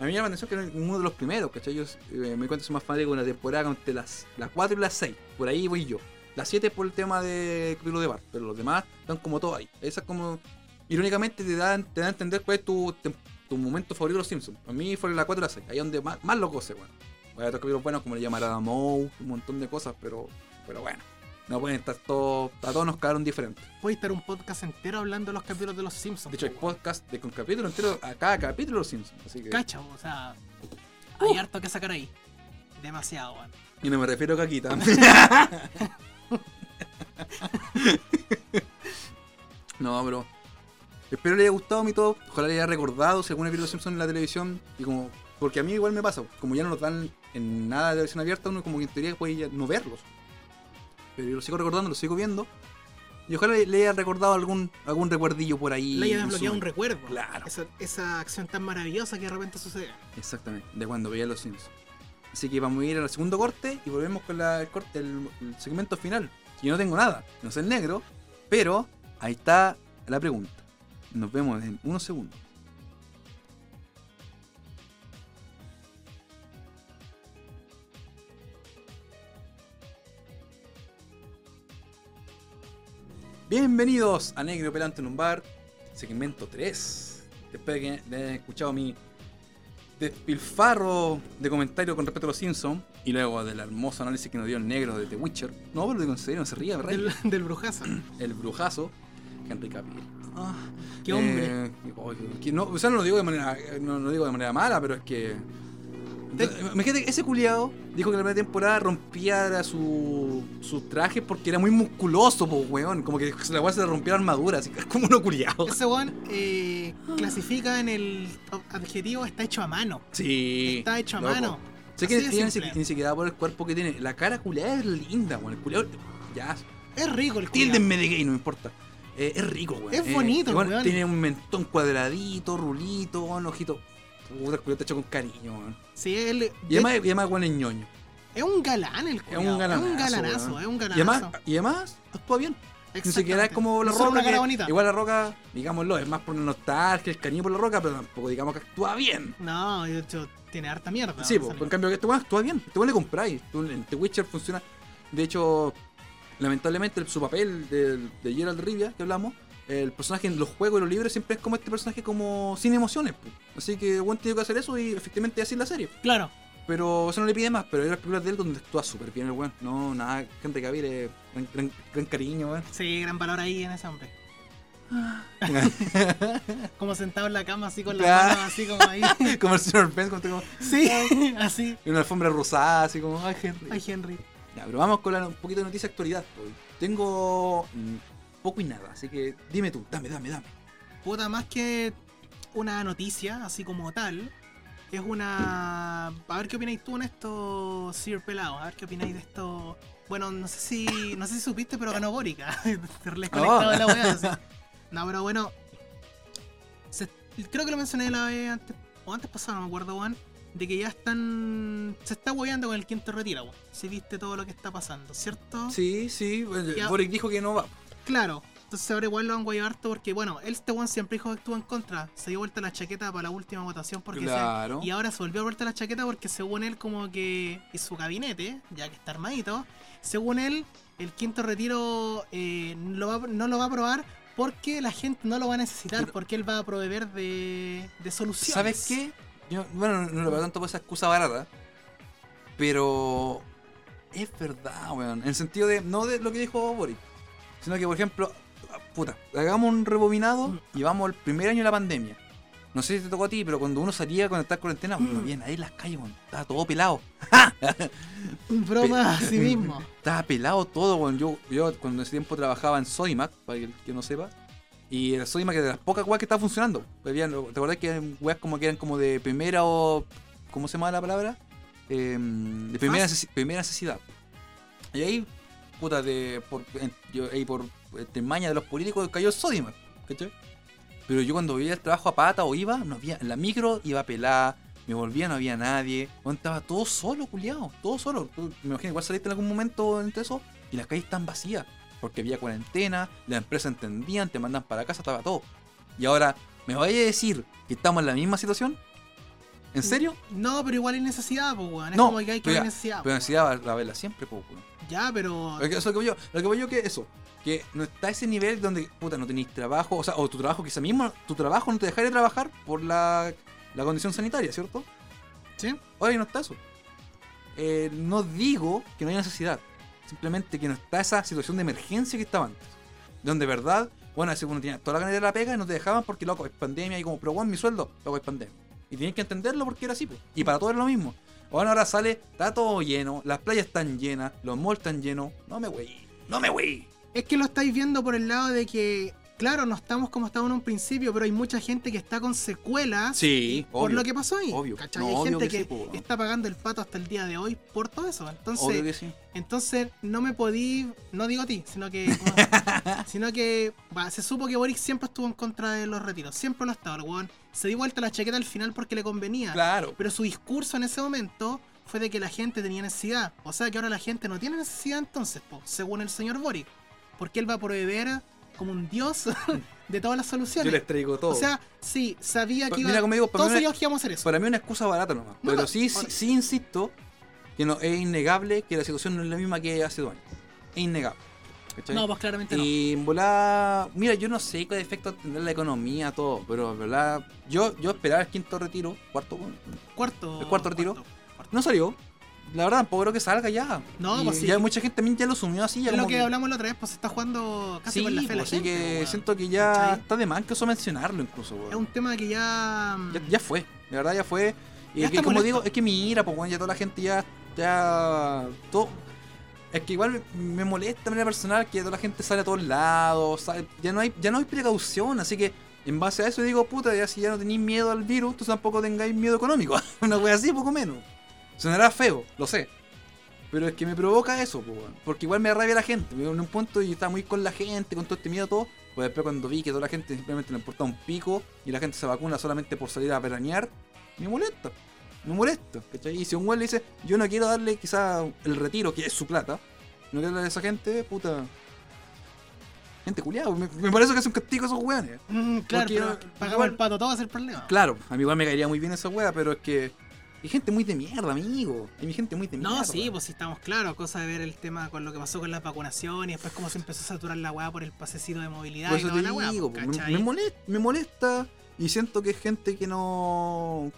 A mí me llama la atención que era uno de los primeros, ¿cachai? Yo eh, me di cuenta que soy más fanático de una temporada entre las, las 4 y las 6. Por ahí voy yo. Las 7 por el tema de capítulo de Bart, pero los demás están como todos ahí. Esa es como. Irónicamente te da, te da a entender cuál es tu, tu momento favorito de los Simpsons. A mí fue la 4 y la 6. Ahí es donde más, más lo goce, bueno. Hay otros capítulos buenos como le llamará Moe, un montón de cosas, pero, pero bueno. No pueden estar todos. A todos nos quedaron diferentes. Puede estar un podcast entero hablando de los capítulos de los Simpsons. De hecho, hay po, weón. podcast de con capítulo entero a cada capítulo de los Simpsons. Así que. Cacha, o sea. Hay harto que sacar ahí. Demasiado, weón. Y no me refiero a Caquita. [laughs] [laughs] no, pero. Espero le haya gustado mi top. Ojalá le haya recordado si alguna vez los Simpsons en la televisión. Y como. Porque a mí igual me pasa. Como ya no los dan en nada de televisión abierta, uno como que en teoría puede ya no verlos. pero yo lo sigo recordando, lo sigo viendo. Y ojalá le, le haya recordado algún, algún recuerdillo por ahí. Le haya en su desbloqueado un recuerdo. Claro. Esa, esa acción tan maravillosa que de repente sucede. Exactamente, de cuando veía los Simpsons. Así que vamos a ir al segundo corte y volvemos con la- el, corte, el, el segmento final. Yo no tengo nada, no sé el negro, pero ahí está la pregunta. Nos vemos en unos segundos. Bienvenidos a Negro Pelante en un bar, segmento 3. Después de que de haber escuchado mi despilfarro de comentario con respecto a los Simpsons y luego del hermoso análisis que nos dio el negro de The Witcher. No, pero en serio, no se ría, ¿verdad? Del, del brujazo. El brujazo, Henry Cavill. Ah, Qué hombre. eh, oye, que no, o sea, no lo digo de manera, no, no lo digo de manera mala, pero es que. Imagínate, ese culiado dijo que en la primera temporada rompía su, sus trajes porque era muy musculoso, po, weón. Como que la weá se le rompía la armadura, así que es como uno culiado. Ese one eh, clasifica en el adjetivo está hecho a mano. Sí. Está hecho a loco. mano. Sé que ella ni, siquiera por el cuerpo que tiene. La cara culiada es linda, weón. El culiado. Ya, Es rico el culiao. Tildenme de gay, no me importa. Eh, es rico, weón. Es Eh, bonito, weón. Tiene un mentón cuadradito, rulito, un ojito. Puta, el está hecho con cariño, weón. Sí, él. Y además, y además, weón, es ñoño. Es un galán el Es culiao. un galanazo. Es un galanazo, weón. es un Y galanazo. además, y además, actúa bien. Ni siquiera es como la No roca. una cara que- bonita. igual la roca, digámoslo, es más por nostalgia, el cariño por la roca, pero tampoco digamos que actúa bien. No, de hecho, tiene harta mierda. Sí, pues, en cambio que este weón actúa bien, este weón le compráis. The Witcher funciona. De hecho, lamentablemente su papel de, de Gerald Rivia, que hablamos, el personaje en los juegos y los libros siempre es como este personaje como sin emociones. pues. Así que weón tiene que hacer eso y efectivamente así en la serie. Claro. Pero eso no le pide más, pero hay las películas de él donde actúa súper bien el weón. No, nada, gente que es gran, gran, gran cariño, weón. Sí, gran valor ahí en ese hombre. [laughs] Como sentado en la cama, así con la Claro. mano, así como ahí. [laughs] como el señor Pence, como, como- Sí, así. y una alfombra rosada, así como, ay, Henry. Ay, Henry. Ya, pero vamos con la, un poquito de noticia de actualidad. pues. Tengo mm, poco y nada, así que dime tú, dame, dame, dame. Puta, más que una noticia, así como tal, es una. A ver qué opináis tú en esto, Sir Pelado. A ver qué opináis de esto. Bueno, no sé si. No sé si supiste, pero ganó. [laughs] Te conectado Oh. la así. [laughs] No, pero bueno. se- creo que lo mencioné la vez antes. O antes pasado, no me acuerdo, weón. De que ya están. Se está hueveando con el quinto retiro, weón. Si viste todo lo que está pasando, ¿cierto? Sí, sí, Ya. Boric dijo que no va. Claro. Entonces ahora igual lo han guayado harto porque, bueno, él este one siempre dijo que estuvo en contra. Se dio vuelta la chaqueta para la última votación porque se- Claro. Y ahora se volvió a vuelta la chaqueta porque según él como que... Y su gabinete, ya que está armadito, según él, el quinto retiro eh, lo va- no lo va a aprobar porque la gente no lo va a necesitar, Pero- porque él va a proveer de, de soluciones. ¿Sabes qué? Yo, bueno, no lo veo tanto por esa excusa barata, pero es verdad, weón. En el sentido de, no de lo que dijo Boric, sino que, por ejemplo, puta, hagamos un rebobinado y vamos al primer año de la pandemia. No sé si te tocó a ti, pero cuando uno salía con esta cuarentena, no había nadie en las calles, weón. Estaba todo pelado. [laughs] Broma a sí mismo. [laughs] Estaba pelado todo, weón. Yo, yo cuando en ese tiempo trabajaba en Sodimac, para que, que no sepa. Y el Sodimac era de las pocas weas que estaba funcionando. Habían- ¿Te acordás que eran weas como que eran como de primera o. ¿Cómo se llama la palabra? Em, de primera, necesi- primera necesidad. Y ahí, puta, de, por, yo, ahí por este, maña de los políticos cayó el. ¿Cachai? Pero yo cuando veía el trabajo a pata o iba, no había, en la micro iba pelada, me volvía, no había nadie. Estaba todo solo, culiado, todo solo. Me imagino igual saliste en algún momento entre eso y las calles están vacías. Porque había cuarentena, la empresa entendían, te mandan para casa, estaba todo. Y ahora, ¿me vaya a decir que estamos en la misma situación? ¿En serio? No, pero igual hay necesidad, pues, weón. Es No, como que hay que pero necesidad. Pero necesidad va a verla siempre, po, weón. Ya, pero... Lo que, eso es lo que voy yo, lo que voy yo que eso, que no está ese nivel donde, puta, no tenéis trabajo, o sea, o tu trabajo quizá mismo, tu trabajo no te dejaría trabajar por la, la condición sanitaria, ¿cierto? ¿Sí? Ahora no está eso. Eh, no digo que no haya necesidad, simplemente que no está esa situación de emergencia que estaba antes. Donde, verdad, bueno, veces uno tenía toda la ganas de la pega y no te dejaban porque, loco, es pandemia y como, pero bueno, mi sueldo, loco, es pandemia. Y tienes que entenderlo porque era así, pues. Y para todos es lo mismo. Bueno, ahora sale, está todo lleno, las playas están llenas, los malls están llenos. No me wey, no me wey. Es que lo estáis viendo por el lado de que claro, no estamos como estábamos en un principio, pero hay mucha gente que está con secuelas Sí, por obvio. lo que pasó ahí. obvio. No, hay obvio gente que que, sí, po, está pagando el pato hasta el día de hoy por todo eso. Entonces, Obvio que sí. entonces no me podí, no digo a ti, sino que [laughs] sino que va, se supo que Boric siempre estuvo en contra de los retiros, siempre lo ha estado, el weón. Se dio vuelta la chaqueta al final porque le convenía. Claro. Pero su discurso en ese momento fue de que la gente tenía necesidad. O sea que ahora la gente no tiene necesidad entonces, po, según el señor Boric. Porque él va a proveer como un dios [laughs] de todas las Yo soluciones. les traigo todo. O sea, sí, sabía que iba, mira, todos mí, una, sabíamos que íbamos a hacer eso. para mí una excusa barata nomás. No, pero no, sí, sí, sí insisto que no, es innegable que la situación no es la misma que hace dos años. Es innegable. ¿cachai? No, pues claramente no. Y volada, mira, yo no sé qué efecto tendrá la economía, todo, pero en verdad, yo, yo esperaba el quinto retiro, cuarto, Cuarto. ¿El cuarto retiro? cuarto. no salió. La verdad, tampoco creo que salga ya. No, Y pues sí. Ya mucha gente también ya lo sumió así. Ya Es lo que hablamos la otra vez, pues se está jugando casi Sí, por la fe la pues, así gente, que siento que ya ¿Cachai? está de más que eso mencionarlo incluso, weón. Es un tema que ya. ya, ya fue, de verdad ya fue. Y Ya es que como molesto. digo, es que mi ira, pues bueno, ya toda la gente ya, ya, todo, es que igual me molesta de manera personal que toda la gente sale a todos lados, sale- ya no hay, ya no hay precaución, así que en base a eso digo, puta, ya si ya no tenéis miedo al virus, entonces tampoco tengáis miedo económico, [laughs] una wea así, poco menos. Sonará feo, lo sé. Pero es que me provoca eso, weón. porque igual me rabia la gente. En un punto y estaba muy con la gente, con todo este miedo, todo. Pues después cuando vi que toda la gente simplemente le importa un pico y la gente se vacuna solamente por salir a veranear, me molesta. Me molesta, ¿cachai? Y si un weón le dice, yo no quiero darle quizá el retiro, que es su plata, no quiero darle a esa gente, puta. Gente culiada, me, me parece que es un castigo a esos weones. Mm, claro, Porque, pero pagamos igual- el pato todo es el problema. Claro, a mí igual me caería muy bien esa wea, pero es que hay gente muy de mierda, amigo. Hay gente muy de mierda. No, sí, pues sí estamos claros. Cosa de ver el tema con lo que pasó con las vacunaciones y después cómo se empezó a saturar la weá por el pasecito de movilidad Por y eso toda te la weá. digo, pues, me, ¿cachai? me molesta, me molesta y siento que es gente que no.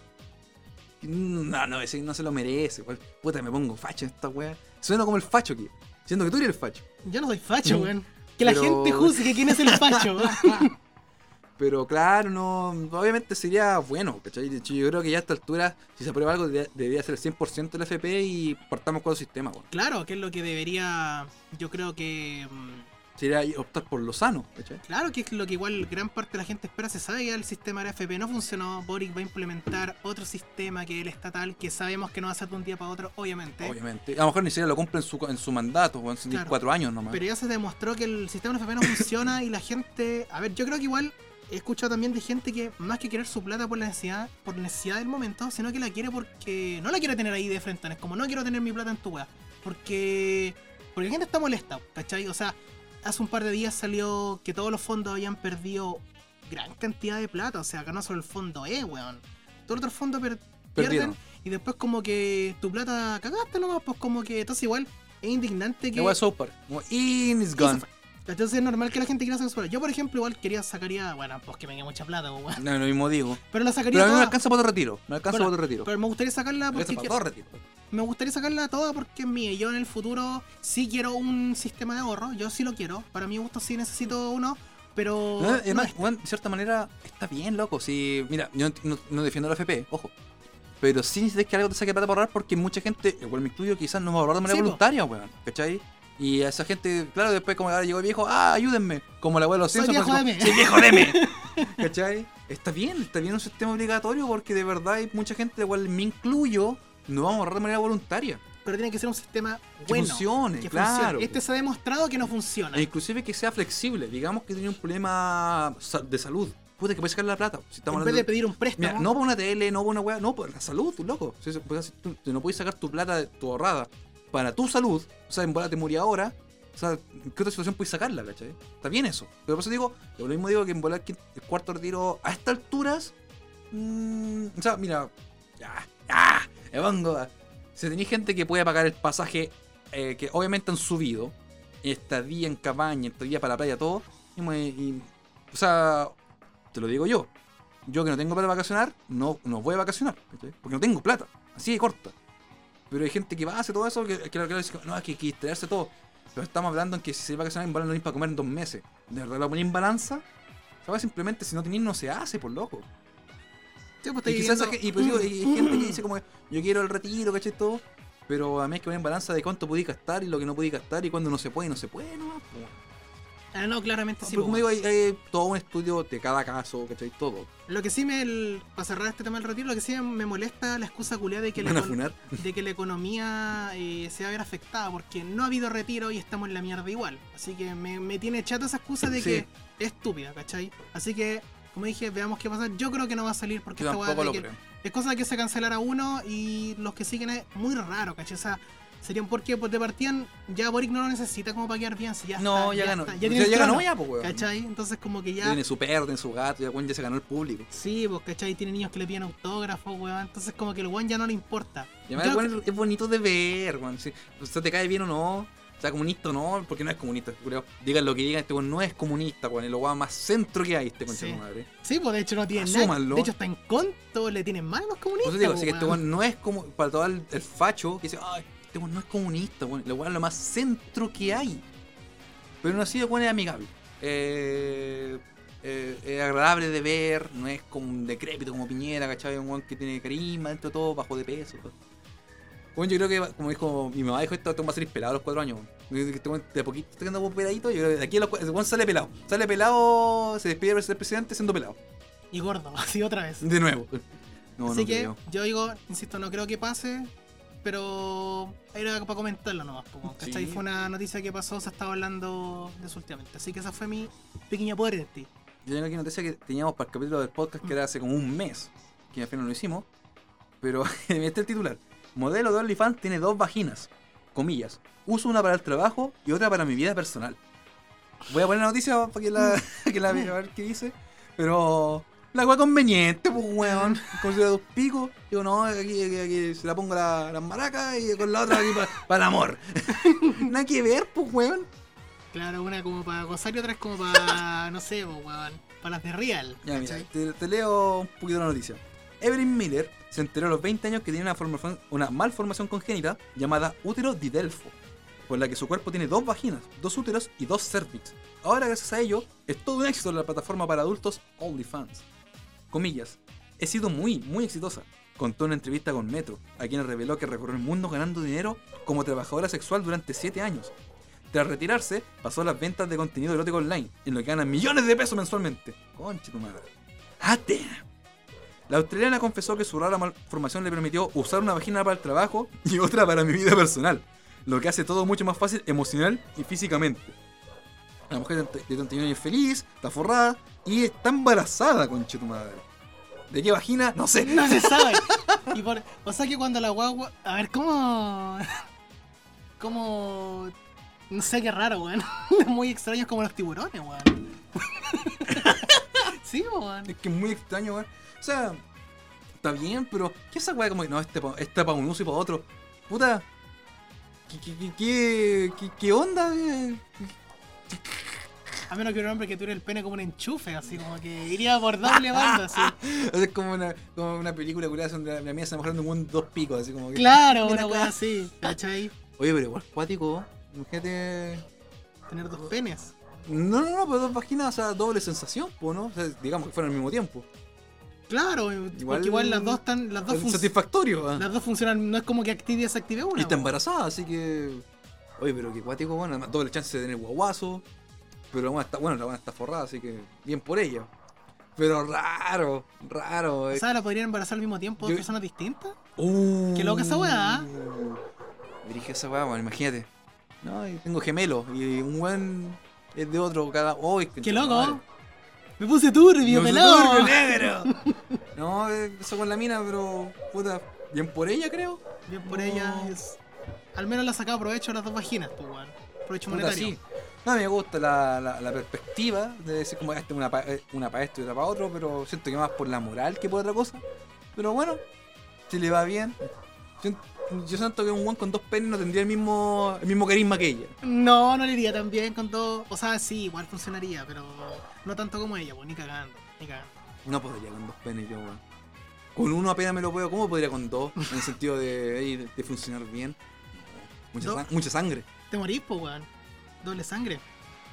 No, no, ese no se lo merece. Puta, me pongo facho en esta wea. Suena como el facho aquí. Siento que tú eres el facho. Yo no soy facho, Mm. weón. Que la Pero- gente juzgue quién es el facho. [laughs] Pero claro, no. Obviamente sería bueno, ¿cachai? Yo creo que ya a esta altura, si se aprueba algo, debería, ser el 100% del FP y partamos con el sistema, weón. claro, que es lo que debería. Yo creo que. mm, Sería optar por lo sano, ¿cachai? Claro que es lo que igual gran parte de la gente espera. Se sabe que el sistema de FP no funcionó. Boric va a implementar otro sistema que es el estatal, que sabemos que no va a ser de un día para otro, obviamente. Obviamente. A lo mejor ni siquiera lo cumple en su, en su mandato. Son Claro. cuatro años nomás. Pero ya se demostró que el sistema de FP no funciona y la gente. A ver, yo creo que igual he escuchado también de gente que más que querer su plata por la necesidad, por necesidad del momento, sino que la quiere porque. No la quiere tener ahí de frente, es como no quiero tener mi plata en tu weá. Porque. Porque la gente está molesta, ¿cachai? O sea, hace un par de días salió que todos los fondos habían perdido gran cantidad de plata. O sea, acá no solo el fondo E, weón. Todos los otros fondos per- pierden. Y después como que tu plata cagaste nomás, pues como que. Entonces igual es indignante que. South Park. Como, in is gone. Entonces es normal que la gente quiera sacar su plata. Yo, por ejemplo, igual quería sacaría. Bueno, pues que me mucha plata, pues, weón. No, lo mismo digo. Pero la sacaría Pero a mí me alcanza para otro retiro. Me alcanza Bueno, para otro retiro. Pero me gustaría sacarla porque. quiero- me gustaría sacarla toda porque es mía. Yo en el futuro sí quiero un sistema de ahorro. Yo sí lo quiero. Para mi gusto sí necesito uno. Pero. No, no además, es- weón, de cierta manera, está bien, loco. Si, mira, yo no, no defiendo la FP, ojo. Pero sí necesitas que algo te saque plata para ahorrar porque mucha gente, igual me incluyo, quizás no va a ahorrar de manera Sí, voluntaria, weón. ¿Cachai? Y a esa gente, claro, después como ahora llegó el viejo, ah, ayúdenme. Como la abuela los Soy viejo. "Sí, viejo, deme. [laughs] ¿Cachai? Está bien, está bien un sistema obligatorio porque de verdad hay mucha gente, igual me incluyo, no vamos a ahorrar de manera voluntaria. Pero tiene que ser un sistema Que bueno. funcione, que claro. funcione. Este se ha demostrado que no funciona. E inclusive que sea flexible. Digamos que tiene un problema de salud. Puta, que puedes sacar la plata. Si estamos en vez de pedir un préstamo. Mira, no por una tele, no por una weá, no por la salud, loco. Si, no puedes sacar tu plata, tu ahorrada, para tu salud, o sea, en bola te morí ahora, o sea, ¿en qué otra situación puedes sacarla, cachai? Está bien eso. Pero por eso digo, lo mismo digo que en el cuarto retiro a estas alturas, mm, o sea, mira, ya, ya, me pongo. a- Si tenéis gente que puede pagar el pasaje, eh, que obviamente han subido, estadía en cabaña, estadía para la playa, todo, y- o sea, te lo digo yo, yo que no tengo para vacacionar, no, no voy a vacacionar, ¿cachai? porque no tengo plata, así de corta. Pero hay gente que va a hacer todo eso, que, que, que dice, no, es que hay que distraerse todo. Pero estamos hablando en que si se va a vacacionar en balanza no hay para comer en dos meses. ¿De verdad lo ponéis en balanza? ¿Sabes? Simplemente si no tenéis no se hace, por loco. Sí, pues, Y estoy quizás viendo- esa ge- y, pues, digo, [laughs] hay gente que dice como, yo quiero el retiro, ¿cachai? Todo. Pero a mí hay que poner en balanza de cuánto podéis gastar y lo que no podéis gastar y cuándo no se puede y no se puede, ¿no? Ah, no, claramente sí. Pero po, como digo, hay, hay todo un estudio de cada caso, ¿cachai? Todo. Lo que sí me. el- para cerrar este tema del retiro, lo que sí me molesta la excusa culiada de que la, [laughs] de que la economía eh, se va a ver afectada porque no ha habido retiro y estamos en la mierda igual. Así que me, me tiene chato esa excusa de Sí. que es estúpida, ¿cachai? Así que, como dije, veamos qué pasa. Yo creo que no va a salir porque Yo esta creo. es cosa de que se cancelara uno y los que siguen es muy raro, ¿cachai? O sea, serían porque pues, de partían ya Boric no lo necesita como para quedar bien. Si ya No, está, ya, ganó. está, ya, ya tiene el ganó ya, pues, weón. ¿cachai? Entonces, como que Ya ya. Tiene su perro, tiene su gato, ya, weón, ya se ganó el público. Sí, pues, ¿cachai? Tiene niños que le piden autógrafos, weón. Entonces, como que el weón ya no le importa. Y además, Yo- weón, es bonito de ver, weón. Si, sea, te cae bien o no. O sea, comunista o no, porque no es comunista, creo. Digan lo que digan, este weón no es comunista, weón. Es lo más centro que hay, este concha Sí. de madre. Sí, pues de hecho no tiene nada. De hecho está en conto, le tienen mal a los comunistas. Por eso digo, pues, así que este weón. weón no es como. Para todo el, el facho que dice, ay, este weón no es comunista, weón. Es lo más centro que hay. Pero aún así, el weón es amigable. Eh, eh, es agradable de ver, no es como un decrépito como Piñera, ¿cachai? Es un weón que tiene carisma dentro de todo, bajo de peso. Bueno, yo creo que, como dijo mi mamá, dijo esto, esto va a salir pelado a los cuatro años. Este de a poquito está quedando peladito. Yo creo que de aquí a los cuatro, el sale pelado. Sale pelado, se despide de ser presidente siendo pelado. Y gordo, [laughs] así otra vez. De nuevo. No, así no que creo. yo digo, insisto, no creo que pase, pero era para comentarlo nomás. ¿cachai? Sí. Fue una noticia que pasó, se estaba hablando de eso últimamente. Así que esa fue mi pequeña poder en ti. Yo tengo aquí noticia que teníamos para el capítulo del podcast que era hace como un mes, que al final no lo hicimos. Pero [laughs] este es el titular. Modelo de OnlyFans tiene dos vaginas. Comillas. Uso una para el trabajo y otra para mi vida personal. Voy a poner la noticia para que la, [laughs] que la vea, a ver qué dice. Pero la weá conveniente, pues weón. Considera dos picos. Digo, no, aquí, aquí, aquí se la pongo la- las maracas y con la otra aquí [laughs] para el amor. [laughs] Nada que ver, pues weón. Claro, una como para gozar y otra es como para, [laughs] no sé, po, weón, para las de real. Ya, mira, te, te leo un poquito la noticia. Evelyn Miller se enteró a los 20 años que tenía una, formación- una malformación congénita llamada útero didelfo, por la que su cuerpo tiene dos vaginas, dos úteros y dos cervix. Ahora, gracias a ello, es todo un éxito en la plataforma para adultos OnlyFans. Comillas, he sido muy, muy exitosa. Contó en una entrevista con Metro, a quien reveló que recorrió el mundo ganando dinero como trabajadora sexual durante 7 años. Tras retirarse, pasó a las ventas de contenido erótico online, en lo que gana millones de pesos mensualmente. Conche tu madre. Damn. La australiana confesó que su rara malformación le permitió usar una vagina para el trabajo y otra para mi vida personal, lo que hace todo mucho más fácil emocional y físicamente. La mujer de 31 años es feliz, está forrada y está embarazada, conche tu madre. ¿De qué vagina? No sé. No se [laughs] sabe. Y por, o sea que cuando la guagua. A ver, ¿cómo.? ¿Cómo.? No sé qué raro, weón. [laughs] Muy extraños como los tiburones, weón. [laughs] sí, weón. Es que es muy extraño, weón. O sea, está bien, pero ¿qué esa weá como que no, este pa- este para un uso y para otro? Puta. ¿Qué, qué, qué, qué, qué- onda? eh? A menos que un hombre que tuviera el pene como un enchufe, así como que iría por doble banda, así. [laughs] Es como una, como una película curiosa donde la, mía se mejorando un dos picos, así como que. Claro, [laughs] una weá así, ¿cachai? Oye, pero igual cuático. Imagínate. Tener dos penes. No, no, no, pero dos vaginas, o sea, doble sensación, pues, ¿no? O sea, digamos que fueran al mismo tiempo. Claro, porque igual las dos están. Las dos, satisfactorio, ¿ah? las dos funcionan, no es como que active y desactive una. Y está embarazada, así que. Oye, pero qué cuático, bueno, además doble chance de tener guaguazo. Pero la buena está, bueno, la buena está forrada, así que bien por ella. Pero raro, raro. O eh. sea, la podrían embarazar al mismo tiempo dos Yo- personas distintas. Uh, qué loca esa weá. Dirige esa weá, bueno, imagínate. No, y tengo gemelos y un buen es de otro cada. ¡Uy, ¡Qué loco! Me puse turbio, No, pelado. turbio, [laughs] negro. No, eso con la mina, pero puta, bien por ella creo. Bien por ella es. Al menos le ha sacado provecho a las dos vaginas, pues, weón. Provecho Puta, monetario. sí. No, me gusta la, la, la perspectiva de decir como este una para una pa esto y otra para otro, pero siento que más por la moral que por otra cosa. Pero bueno, si le va bien. Siento- Yo siento que un guan con dos penes no tendría el mismo, el mismo carisma que ella. No, no le iría tan bien con todo. O sea, sí, igual funcionaría, pero no tanto como ella, pues, ni cagando. Ni cagando. No podría con dos penes yo, weón. Con uno apenas me lo puedo. ¿Cómo podría con dos? En el sentido de, de, de funcionar bien. Mucha, mucha sangre. Te morís, pues, weón. Doble sangre.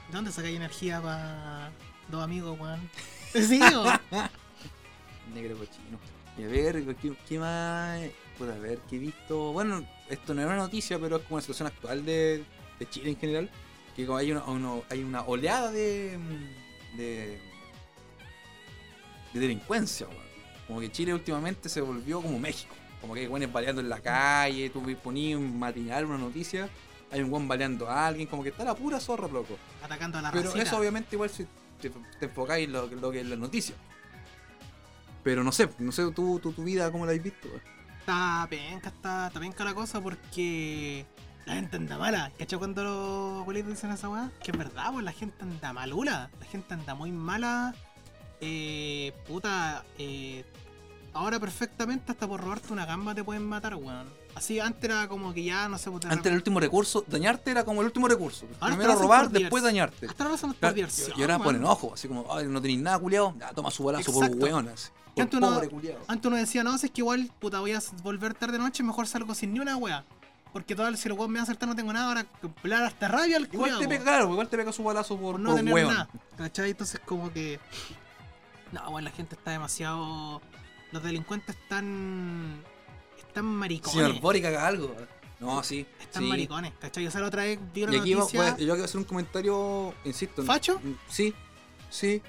¿De dónde sacáis energía para dos amigos, weón? [laughs] Sí. [laughs] Negro cochino. Y a ver, ¿qué, qué más? Puedo ver, ¿qué he visto? Bueno, esto no era una noticia, pero es como una situación actual de, de Chile en general. que hay una, uno- hay una oleada de, de, de delincuencia, weón. Como que Chile últimamente se volvió como México. Como que hay weones baleando en la calle, tú ponías un matinal, una noticia, hay un weón baleando a alguien, como que está la pura zorra, loco. Atacando a la Pero eso obviamente igual si te, te enfocáis en lo, lo que es la noticia. Pero no sé, no sé tú, tú- tu vida cómo la has visto. Está penca, está, está penca la cosa porque la gente anda mala. ¿Cachai cuando los abuelitos dicen esa weá? Que es verdad, pues la gente anda malula. La gente anda muy mala. Eh, puta, eh, ahora perfectamente hasta por robarte una gamba te pueden matar, weón. Así antes era como que ya, no sé, pues, Antes el último recurso, dañarte era como el último recurso. Ahora Primero robar, después dañarte. Hasta ahora por Claro, y ahora weón. ponen ojo, así como, ay, no tenéis nada, culiao. Ya, toma su balazo por weón. así. Que Por antes uno- pobre culiao. Antes uno decía, no, si es que igual, puta, voy a volver tarde de noche, mejor salgo sin ni una wea. Porque todo si el weón me va a acertar no tengo nada, ahora hasta rabia al Igual te pega, claro, igual te pega su balazo por, por no por tener weón. nada. ¿Cachai? Entonces como que. No, bueno, la gente está demasiado. Los delincuentes están. Están maricones. Señor Boric haga algo. No, sí. están sí. maricones, ¿cachai? O sea, la otra vez vi una Y aquí va- noticia. yo quiero hacer un comentario, insisto. en- ¿Facho? Sí, sí.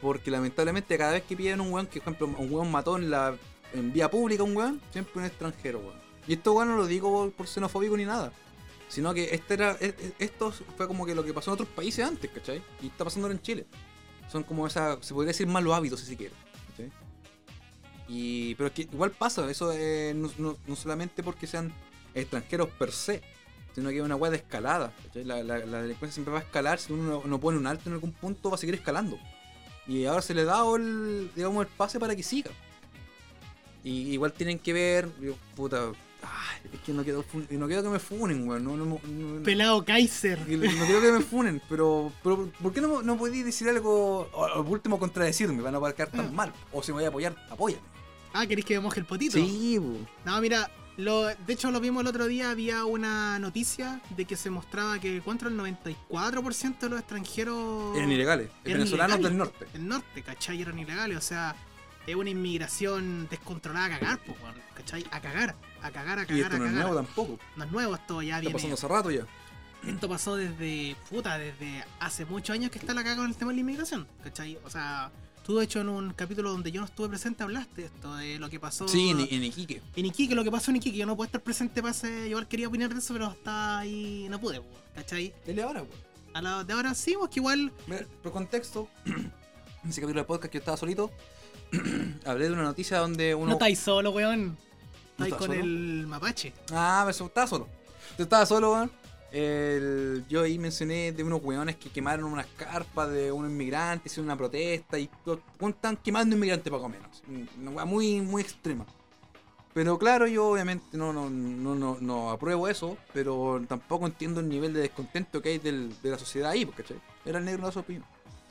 Porque lamentablemente cada vez que piden un weón, que por ejemplo un weón mató en la en vía pública un weón, siempre un extranjero, weón. Y esto weón no lo digo por, por xenofóbico ni nada. Sino que este era, e- e- esto fue como que lo que pasó en otros países antes, ¿cachai? Y está pasando ahora en Chile. Son como esa, se podría decir malos hábitos si se quiere. Y, pero es que igual pasa, eso eh, no, no- no solamente porque sean extranjeros per se, sino que es una weá de escalada. La, la- la delincuencia siempre va a escalar, si uno no, no pone un alto en algún punto va a seguir escalando. Y ahora se le da el, digamos, el pase para que siga. Y igual tienen que ver, puta, ay, es que no quiero, no quiero que me funen, weón. No, no, no- no- Pelado Kaiser. No quiero que me funen, pero, pero ¿por qué no, no podéis decir algo, o al último contradecirme, van a quedar tan mal? O si me voy a apoyar, apoya. Ah, ¿queréis que me moje el potito? Sí, bu. No, mira, lo, de hecho lo vimos el otro día, había una noticia de que se mostraba que contra el 94% de los extranjeros eran ilegales, Eran venezolanos ilegales. del norte. del norte, ¿cachai? Eran ilegales, o sea, es una inmigración descontrolada a cagar, pues, weón, ¿cachai? A cagar, a cagar, a Y cagar, esto a no es cagar. nuevo tampoco. No es nuevo, esto ya Está viene. pasando hace rato ya. Esto pasó desde, puta, desde hace muchos años que está la caga con el tema de la inmigración, ¿cachai? O sea, tú de hecho en un capítulo donde yo no estuve presente hablaste de esto, de lo que pasó Sí, en, en Iquique. en Iquique, lo que pasó en Iquique, yo no puedo estar presente para ese, yo quería opinar de eso, pero hasta ahí no pude, ¿cachai? Dele ahora, weón. A la de ahora sí, pues que igual, Mira, por contexto, [clears throat] en ese capítulo de podcast que yo estaba solito, [clears throat] hablé de una noticia donde uno. no estáis solo, weón. ¿No Estáis estás con solo? el mapache. Ah, pero estaba solo. Yo estaba solo, weón. El- yo ahí mencioné de unos weones que quemaron unas carpas de unos inmigrantes, hicieron una protesta y están quemando inmigrantes poco menos. Una weá muy, muy extrema. Pero claro, yo obviamente no, no, no, no, no apruebo eso, pero tampoco entiendo el nivel de descontento que hay del- de la sociedad ahí, porque era el negro de su opinión.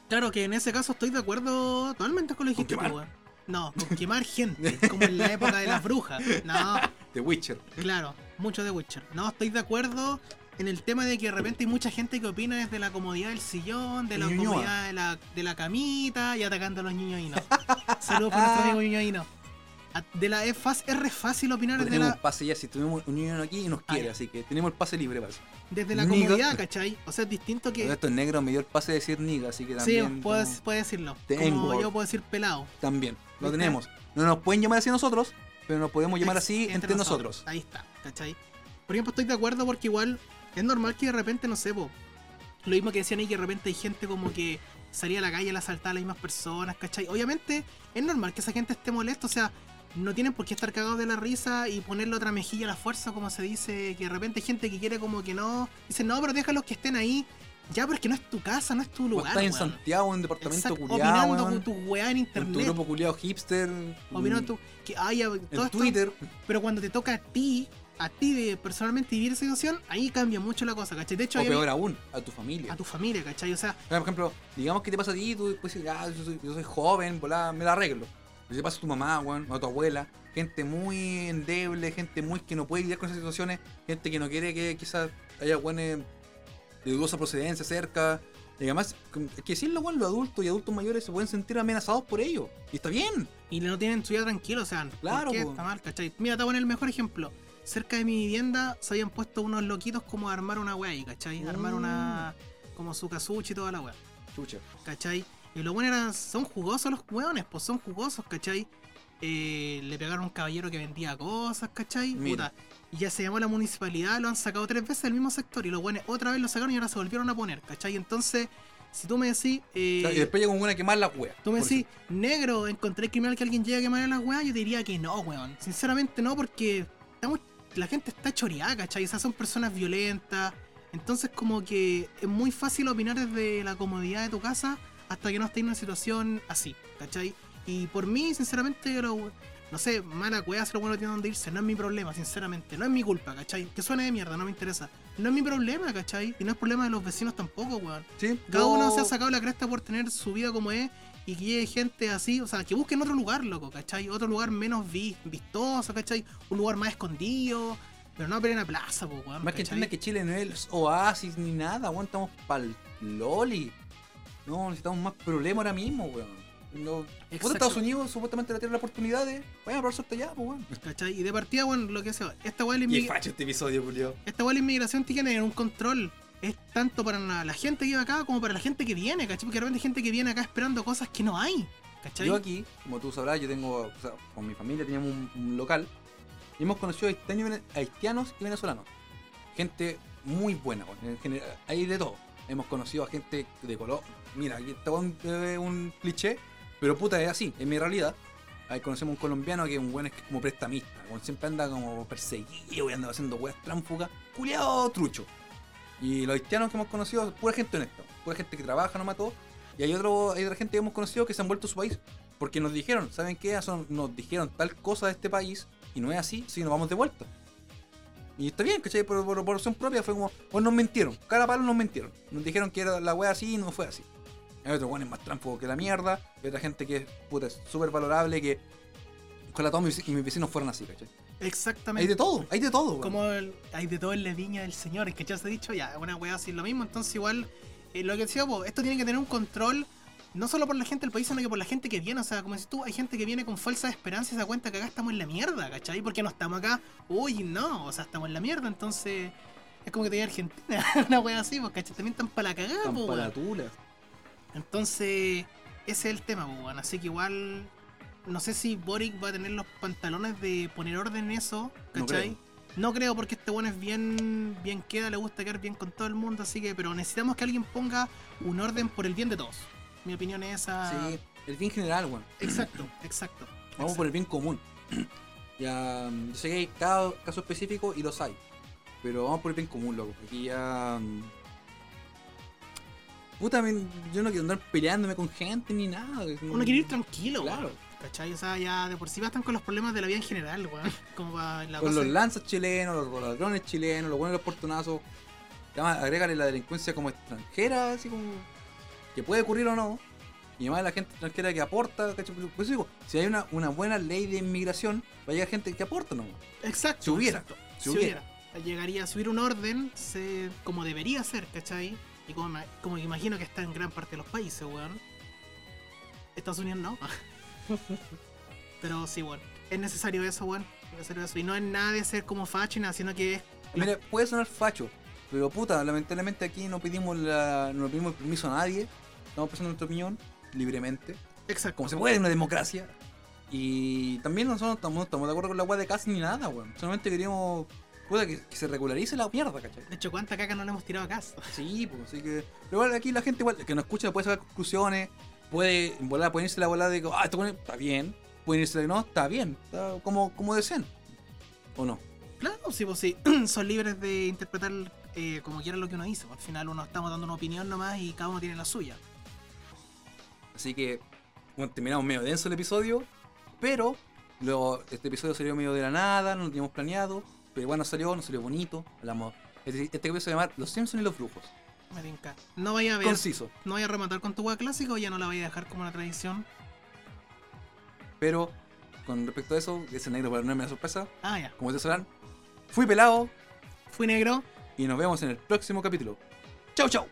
Claro que en ese caso estoy de acuerdo totalmente con lo que ¿Con dijiste, tú. No, con quemar gente, como en la época de las brujas. No, [laughs] The Witcher. claro, mucho de Witcher. No, estoy de acuerdo en el tema de que de repente hay mucha gente que opina desde la comodidad del sillón, de la Ñuñoa. comodidad de la, de la camita y atacando a los ñoñinos. [laughs] Saludos para nuestro amigo ñoñino. A- De la, es, fácil, es re fácil opinar desde tenemos la, un pase ya, si tuvimos un niño aquí y nos Ah, quiere, así que tenemos el pase libre para eso. desde la Niga. comodidad, ¿cachai? O sea, es distinto que... Pero Esto es negro, me dio el pase de decir niga, así que Sí, también. puede, como- puede decirlo. Tengo. Como yo puedo decir pelado. También, lo ¿Viste? tenemos. No nos pueden llamar así nosotros, pero nos podemos llamar así entre, nosotros. Ahí está, ¿cachai? Por ejemplo, estoy de acuerdo porque igual es normal que de repente, no sé, po, lo mismo que decían ahí, que de repente hay gente como que salía a la calle a asaltar a las mismas personas, ¿cachai? Obviamente es normal que esa gente esté molesta, o sea, no tienen por qué estar cagados de la risa y ponerle otra mejilla a la fuerza, como se dice, que de repente hay gente que quiere como que no, dicen, no, pero déjalos que estén ahí. Ya, pero es que no es tu casa, no es tu lugar. estás en weón. Santiago, en un departamento Exacto, culiado, opinando weón, con tu weá en con tu internet. grupo culiado hipster. Opinando mm, tu. Que haya todo en esto, Twitter. pero cuando te toca a ti, a ti de personalmente vivir esa situación, ahí cambia mucho la cosa, ¿cachai? De hecho, O hay- peor aún, a tu familia. a tu familia, ¿cachai? O sea, Por ejemplo, digamos que te pasa a ti, tú puedes decir, ah, yo soy, yo soy joven, volá, me la arreglo. Pero si te pasa a tu mamá, weón, a tu abuela, gente muy endeble, gente muy que no puede lidiar con esas situaciones, gente que no quiere que quizás haya weones de dudosa procedencia cerca. Y además, es que decirlo, weón, los adultos y adultos mayores se pueden sentir amenazados por ello. Y está bien. y no tienen su vida tranquilo, o sea, ¿por Claro, qué está mal, ¿cachai? Mira, te voy a poner el mejor ejemplo. Cerca de mi vivienda se habían puesto unos loquitos como a armar una weá ahí, ¿cachai? Armar una. como su y toda la weá, Chucha. ¿cachai? Y los buenos eran. son jugosos los weones, pues son jugosos, ¿cachai? Eh, le pegaron a un caballero que vendía cosas, ¿cachai? Mira. Puta. Y ya se llamó la municipalidad, lo han sacado tres veces del mismo sector y los buenos otra vez lo sacaron y ahora se volvieron a poner, ¿cachai? Entonces, si tú me decís. eh, y después llega una a quemar la wea. Tú me decís, negro, encontré criminal que alguien llegue a quemar las weas, yo te diría que no, weón. Sinceramente no, porque estamos, la gente está choreada, ¿cachai? O sea, son personas violentas. Entonces como que es muy fácil opinar desde la comodidad de tu casa hasta que no estés en una situación así, ¿cachai? Y por mí, sinceramente, yo lo- no sé, mala wea, si los buenos tienen donde irse, no es mi problema, sinceramente, no es mi culpa, ¿cachai? Que suene de mierda, no me interesa. No es mi problema, ¿cachai? Y no es problema de los vecinos tampoco, weón. Sí, Cada yo- uno se ha sacado la cresta por tener su vida como es y que llegue gente así, o sea, que busquen otro lugar, loco, ¿cachai? Otro lugar menos vi- vistoso, ¿cachai? Un lugar más escondido, pero no a plena plaza, po, weón. Más que ¿cachai? entienda que Chile no es oasis ni nada, weón. Estamos pa'l loli. No, necesitamos más problemas ahora mismo, weón. No. Estados Unidos supuestamente le tiene la oportunidad de. Vayan a probar suerte allá, pues, weón. ¿cachai? Y de partida, bueno, lo que sea, esta weá de la Y es inmig- facho este episodio, Julio. esta weá de la inmigración tiene un control. Es tanto para la, gente que vive acá como para la gente que viene, ¿cachai? Porque de repente hay gente que viene acá esperando cosas que no hay, ¿cachai? Yo aquí, como tú sabrás, yo tengo, o sea, con mi familia teníamos un, local y hemos conocido vene- haitianos y venezolanos. Gente muy buena. En general, hay de todo. Hemos conocido a gente de color. Mira, aquí está un, cliché, pero puta, es así, es mi realidad. Ahí conocemos un colombiano que es un buen es como prestamista, weón, siempre anda como perseguido y anda haciendo weas tránfugas, culiado trucho. Y los haitianos que hemos conocido, pura gente honesta, pura gente que trabaja, no mató. Y hay, otro, hay otra gente que hemos conocido que se han vuelto a su país. Porque nos dijeron, ¿saben qué? Son- nos dijeron tal cosa de este país y no es así, que nos vamos de vuelta. Y está bien, ¿cachai? Por, por, por opción propia fue como, pues nos mintieron, cara a palo nos mintieron. Nos dijeron que era la wea así y no fue así. Hay otros weones más tránsfugos que la mierda, hay otra gente que es puta, es súper valorable, que ojalá todos mis, mis vecinos fueran así, ¿cachai? Exactamente. Hay de todo, hay de todo, weón. Como el- hay de todo en la viña del señor, es que ya se ha dicho, ya, una weá así lo mismo, entonces igual, eh, lo que decía vos, esto tiene que tener un control, no solo por la gente del país, sino que por la gente que viene, o sea, como dices tú, hay gente que viene con falsas esperanzas y se da cuenta que acá estamos en la mierda, ¿cachai? Porque no estamos acá, uy, no, o sea, estamos en la mierda, entonces es como que te diga Argentina, [laughs] una weá así, pues, ¿cachai? También están para la cagada. Entonces, ese es el tema, pues. Así que igual, no sé si Boric va a tener los pantalones de poner orden en eso, No ¿cachai? creo. No creo porque este weón es bien, bien queda, le gusta quedar bien con todo el mundo, así que, pero necesitamos que alguien ponga un orden por el bien de todos. Mi opinión es esa. Sí, el bien general, weón. Exacto, exacto. Vamos por el bien común. [clears throat] ya, mm, yo sé que hay cada caso específico y los hay. Pero vamos por el bien común, loco. Aquí ya. mm, Puta, yo no quiero andar peleándome con gente ni nada. Uno quiere ir tranquilo, Claro. weón. ¿Cachai? O sea, ya de por sí bastan con los problemas de la vida en general, weón. [laughs] Como para la Con cosa- los lanzas chilenos, los ladrones chilenos, los buenos los portonazos. Además, agrégale la delincuencia como extranjera, así como. que puede ocurrir o no. Y además la gente extranjera que aporta, ¿cachai? Por eso digo, si hay una, una buena ley de inmigración, va a llegar gente que aporta, ¿no? Exacto. Si hubiera, exacto. si Si, hubiera. hubiera. Llegaría a subir un orden se, como debería ser, ¿cachai? Y como, como imagino que está en gran parte de los países, weón. Estados Unidos no. [laughs] [laughs] Pero sí, weón. Es necesario eso, weón. Es necesario eso. Y no es nada de ser como facho, nada, sino que es. Mira, puede sonar facho, pero puta, lamentablemente aquí no pedimos la, no pedimos permiso a nadie. Estamos expresando nuestra opinión libremente, Exacto. como se puede en una democracia. Y también nosotros no estamos, estamos de acuerdo con la weá de casa ni nada, weón. Solamente queríamos puta, que, que se regularice la mierda, ¿cachai? De hecho, ¿cuánta caca no le hemos tirado a casa? Sí, pues así que. Pero igual aquí la gente igual, que nos escucha puede sacar conclusiones, puede volar, puede irse la volada de que, ah, esto bueno, está bien. Pueden irse de no, está bien, está como, como deseen. ¿O no? Claro, sí, pues sí. [clears throat] Son libres de interpretar eh, como quieran lo que uno dice. Al final uno estamos dando una opinión nomás y cada uno tiene la suya. Así que, bueno, terminamos medio denso el episodio, pero lo- este episodio salió medio de la nada, no lo teníamos planeado, pero nos salió, nos salió bonito. Hablamos. Este, este episodio se va a llamar Los Simpsons y los Brujos. Me tinca. No vaya a ver. Conciso. no vaya a rematar con tu hueá clásico ya no la vaya a dejar como una tradición. Pero, con respecto a eso, ese negro para no darme la sorpresa, Ah, ya. como ustedes sabrán, fui pelado Fui negro. y nos vemos en el próximo capítulo. ¡Chau, chau!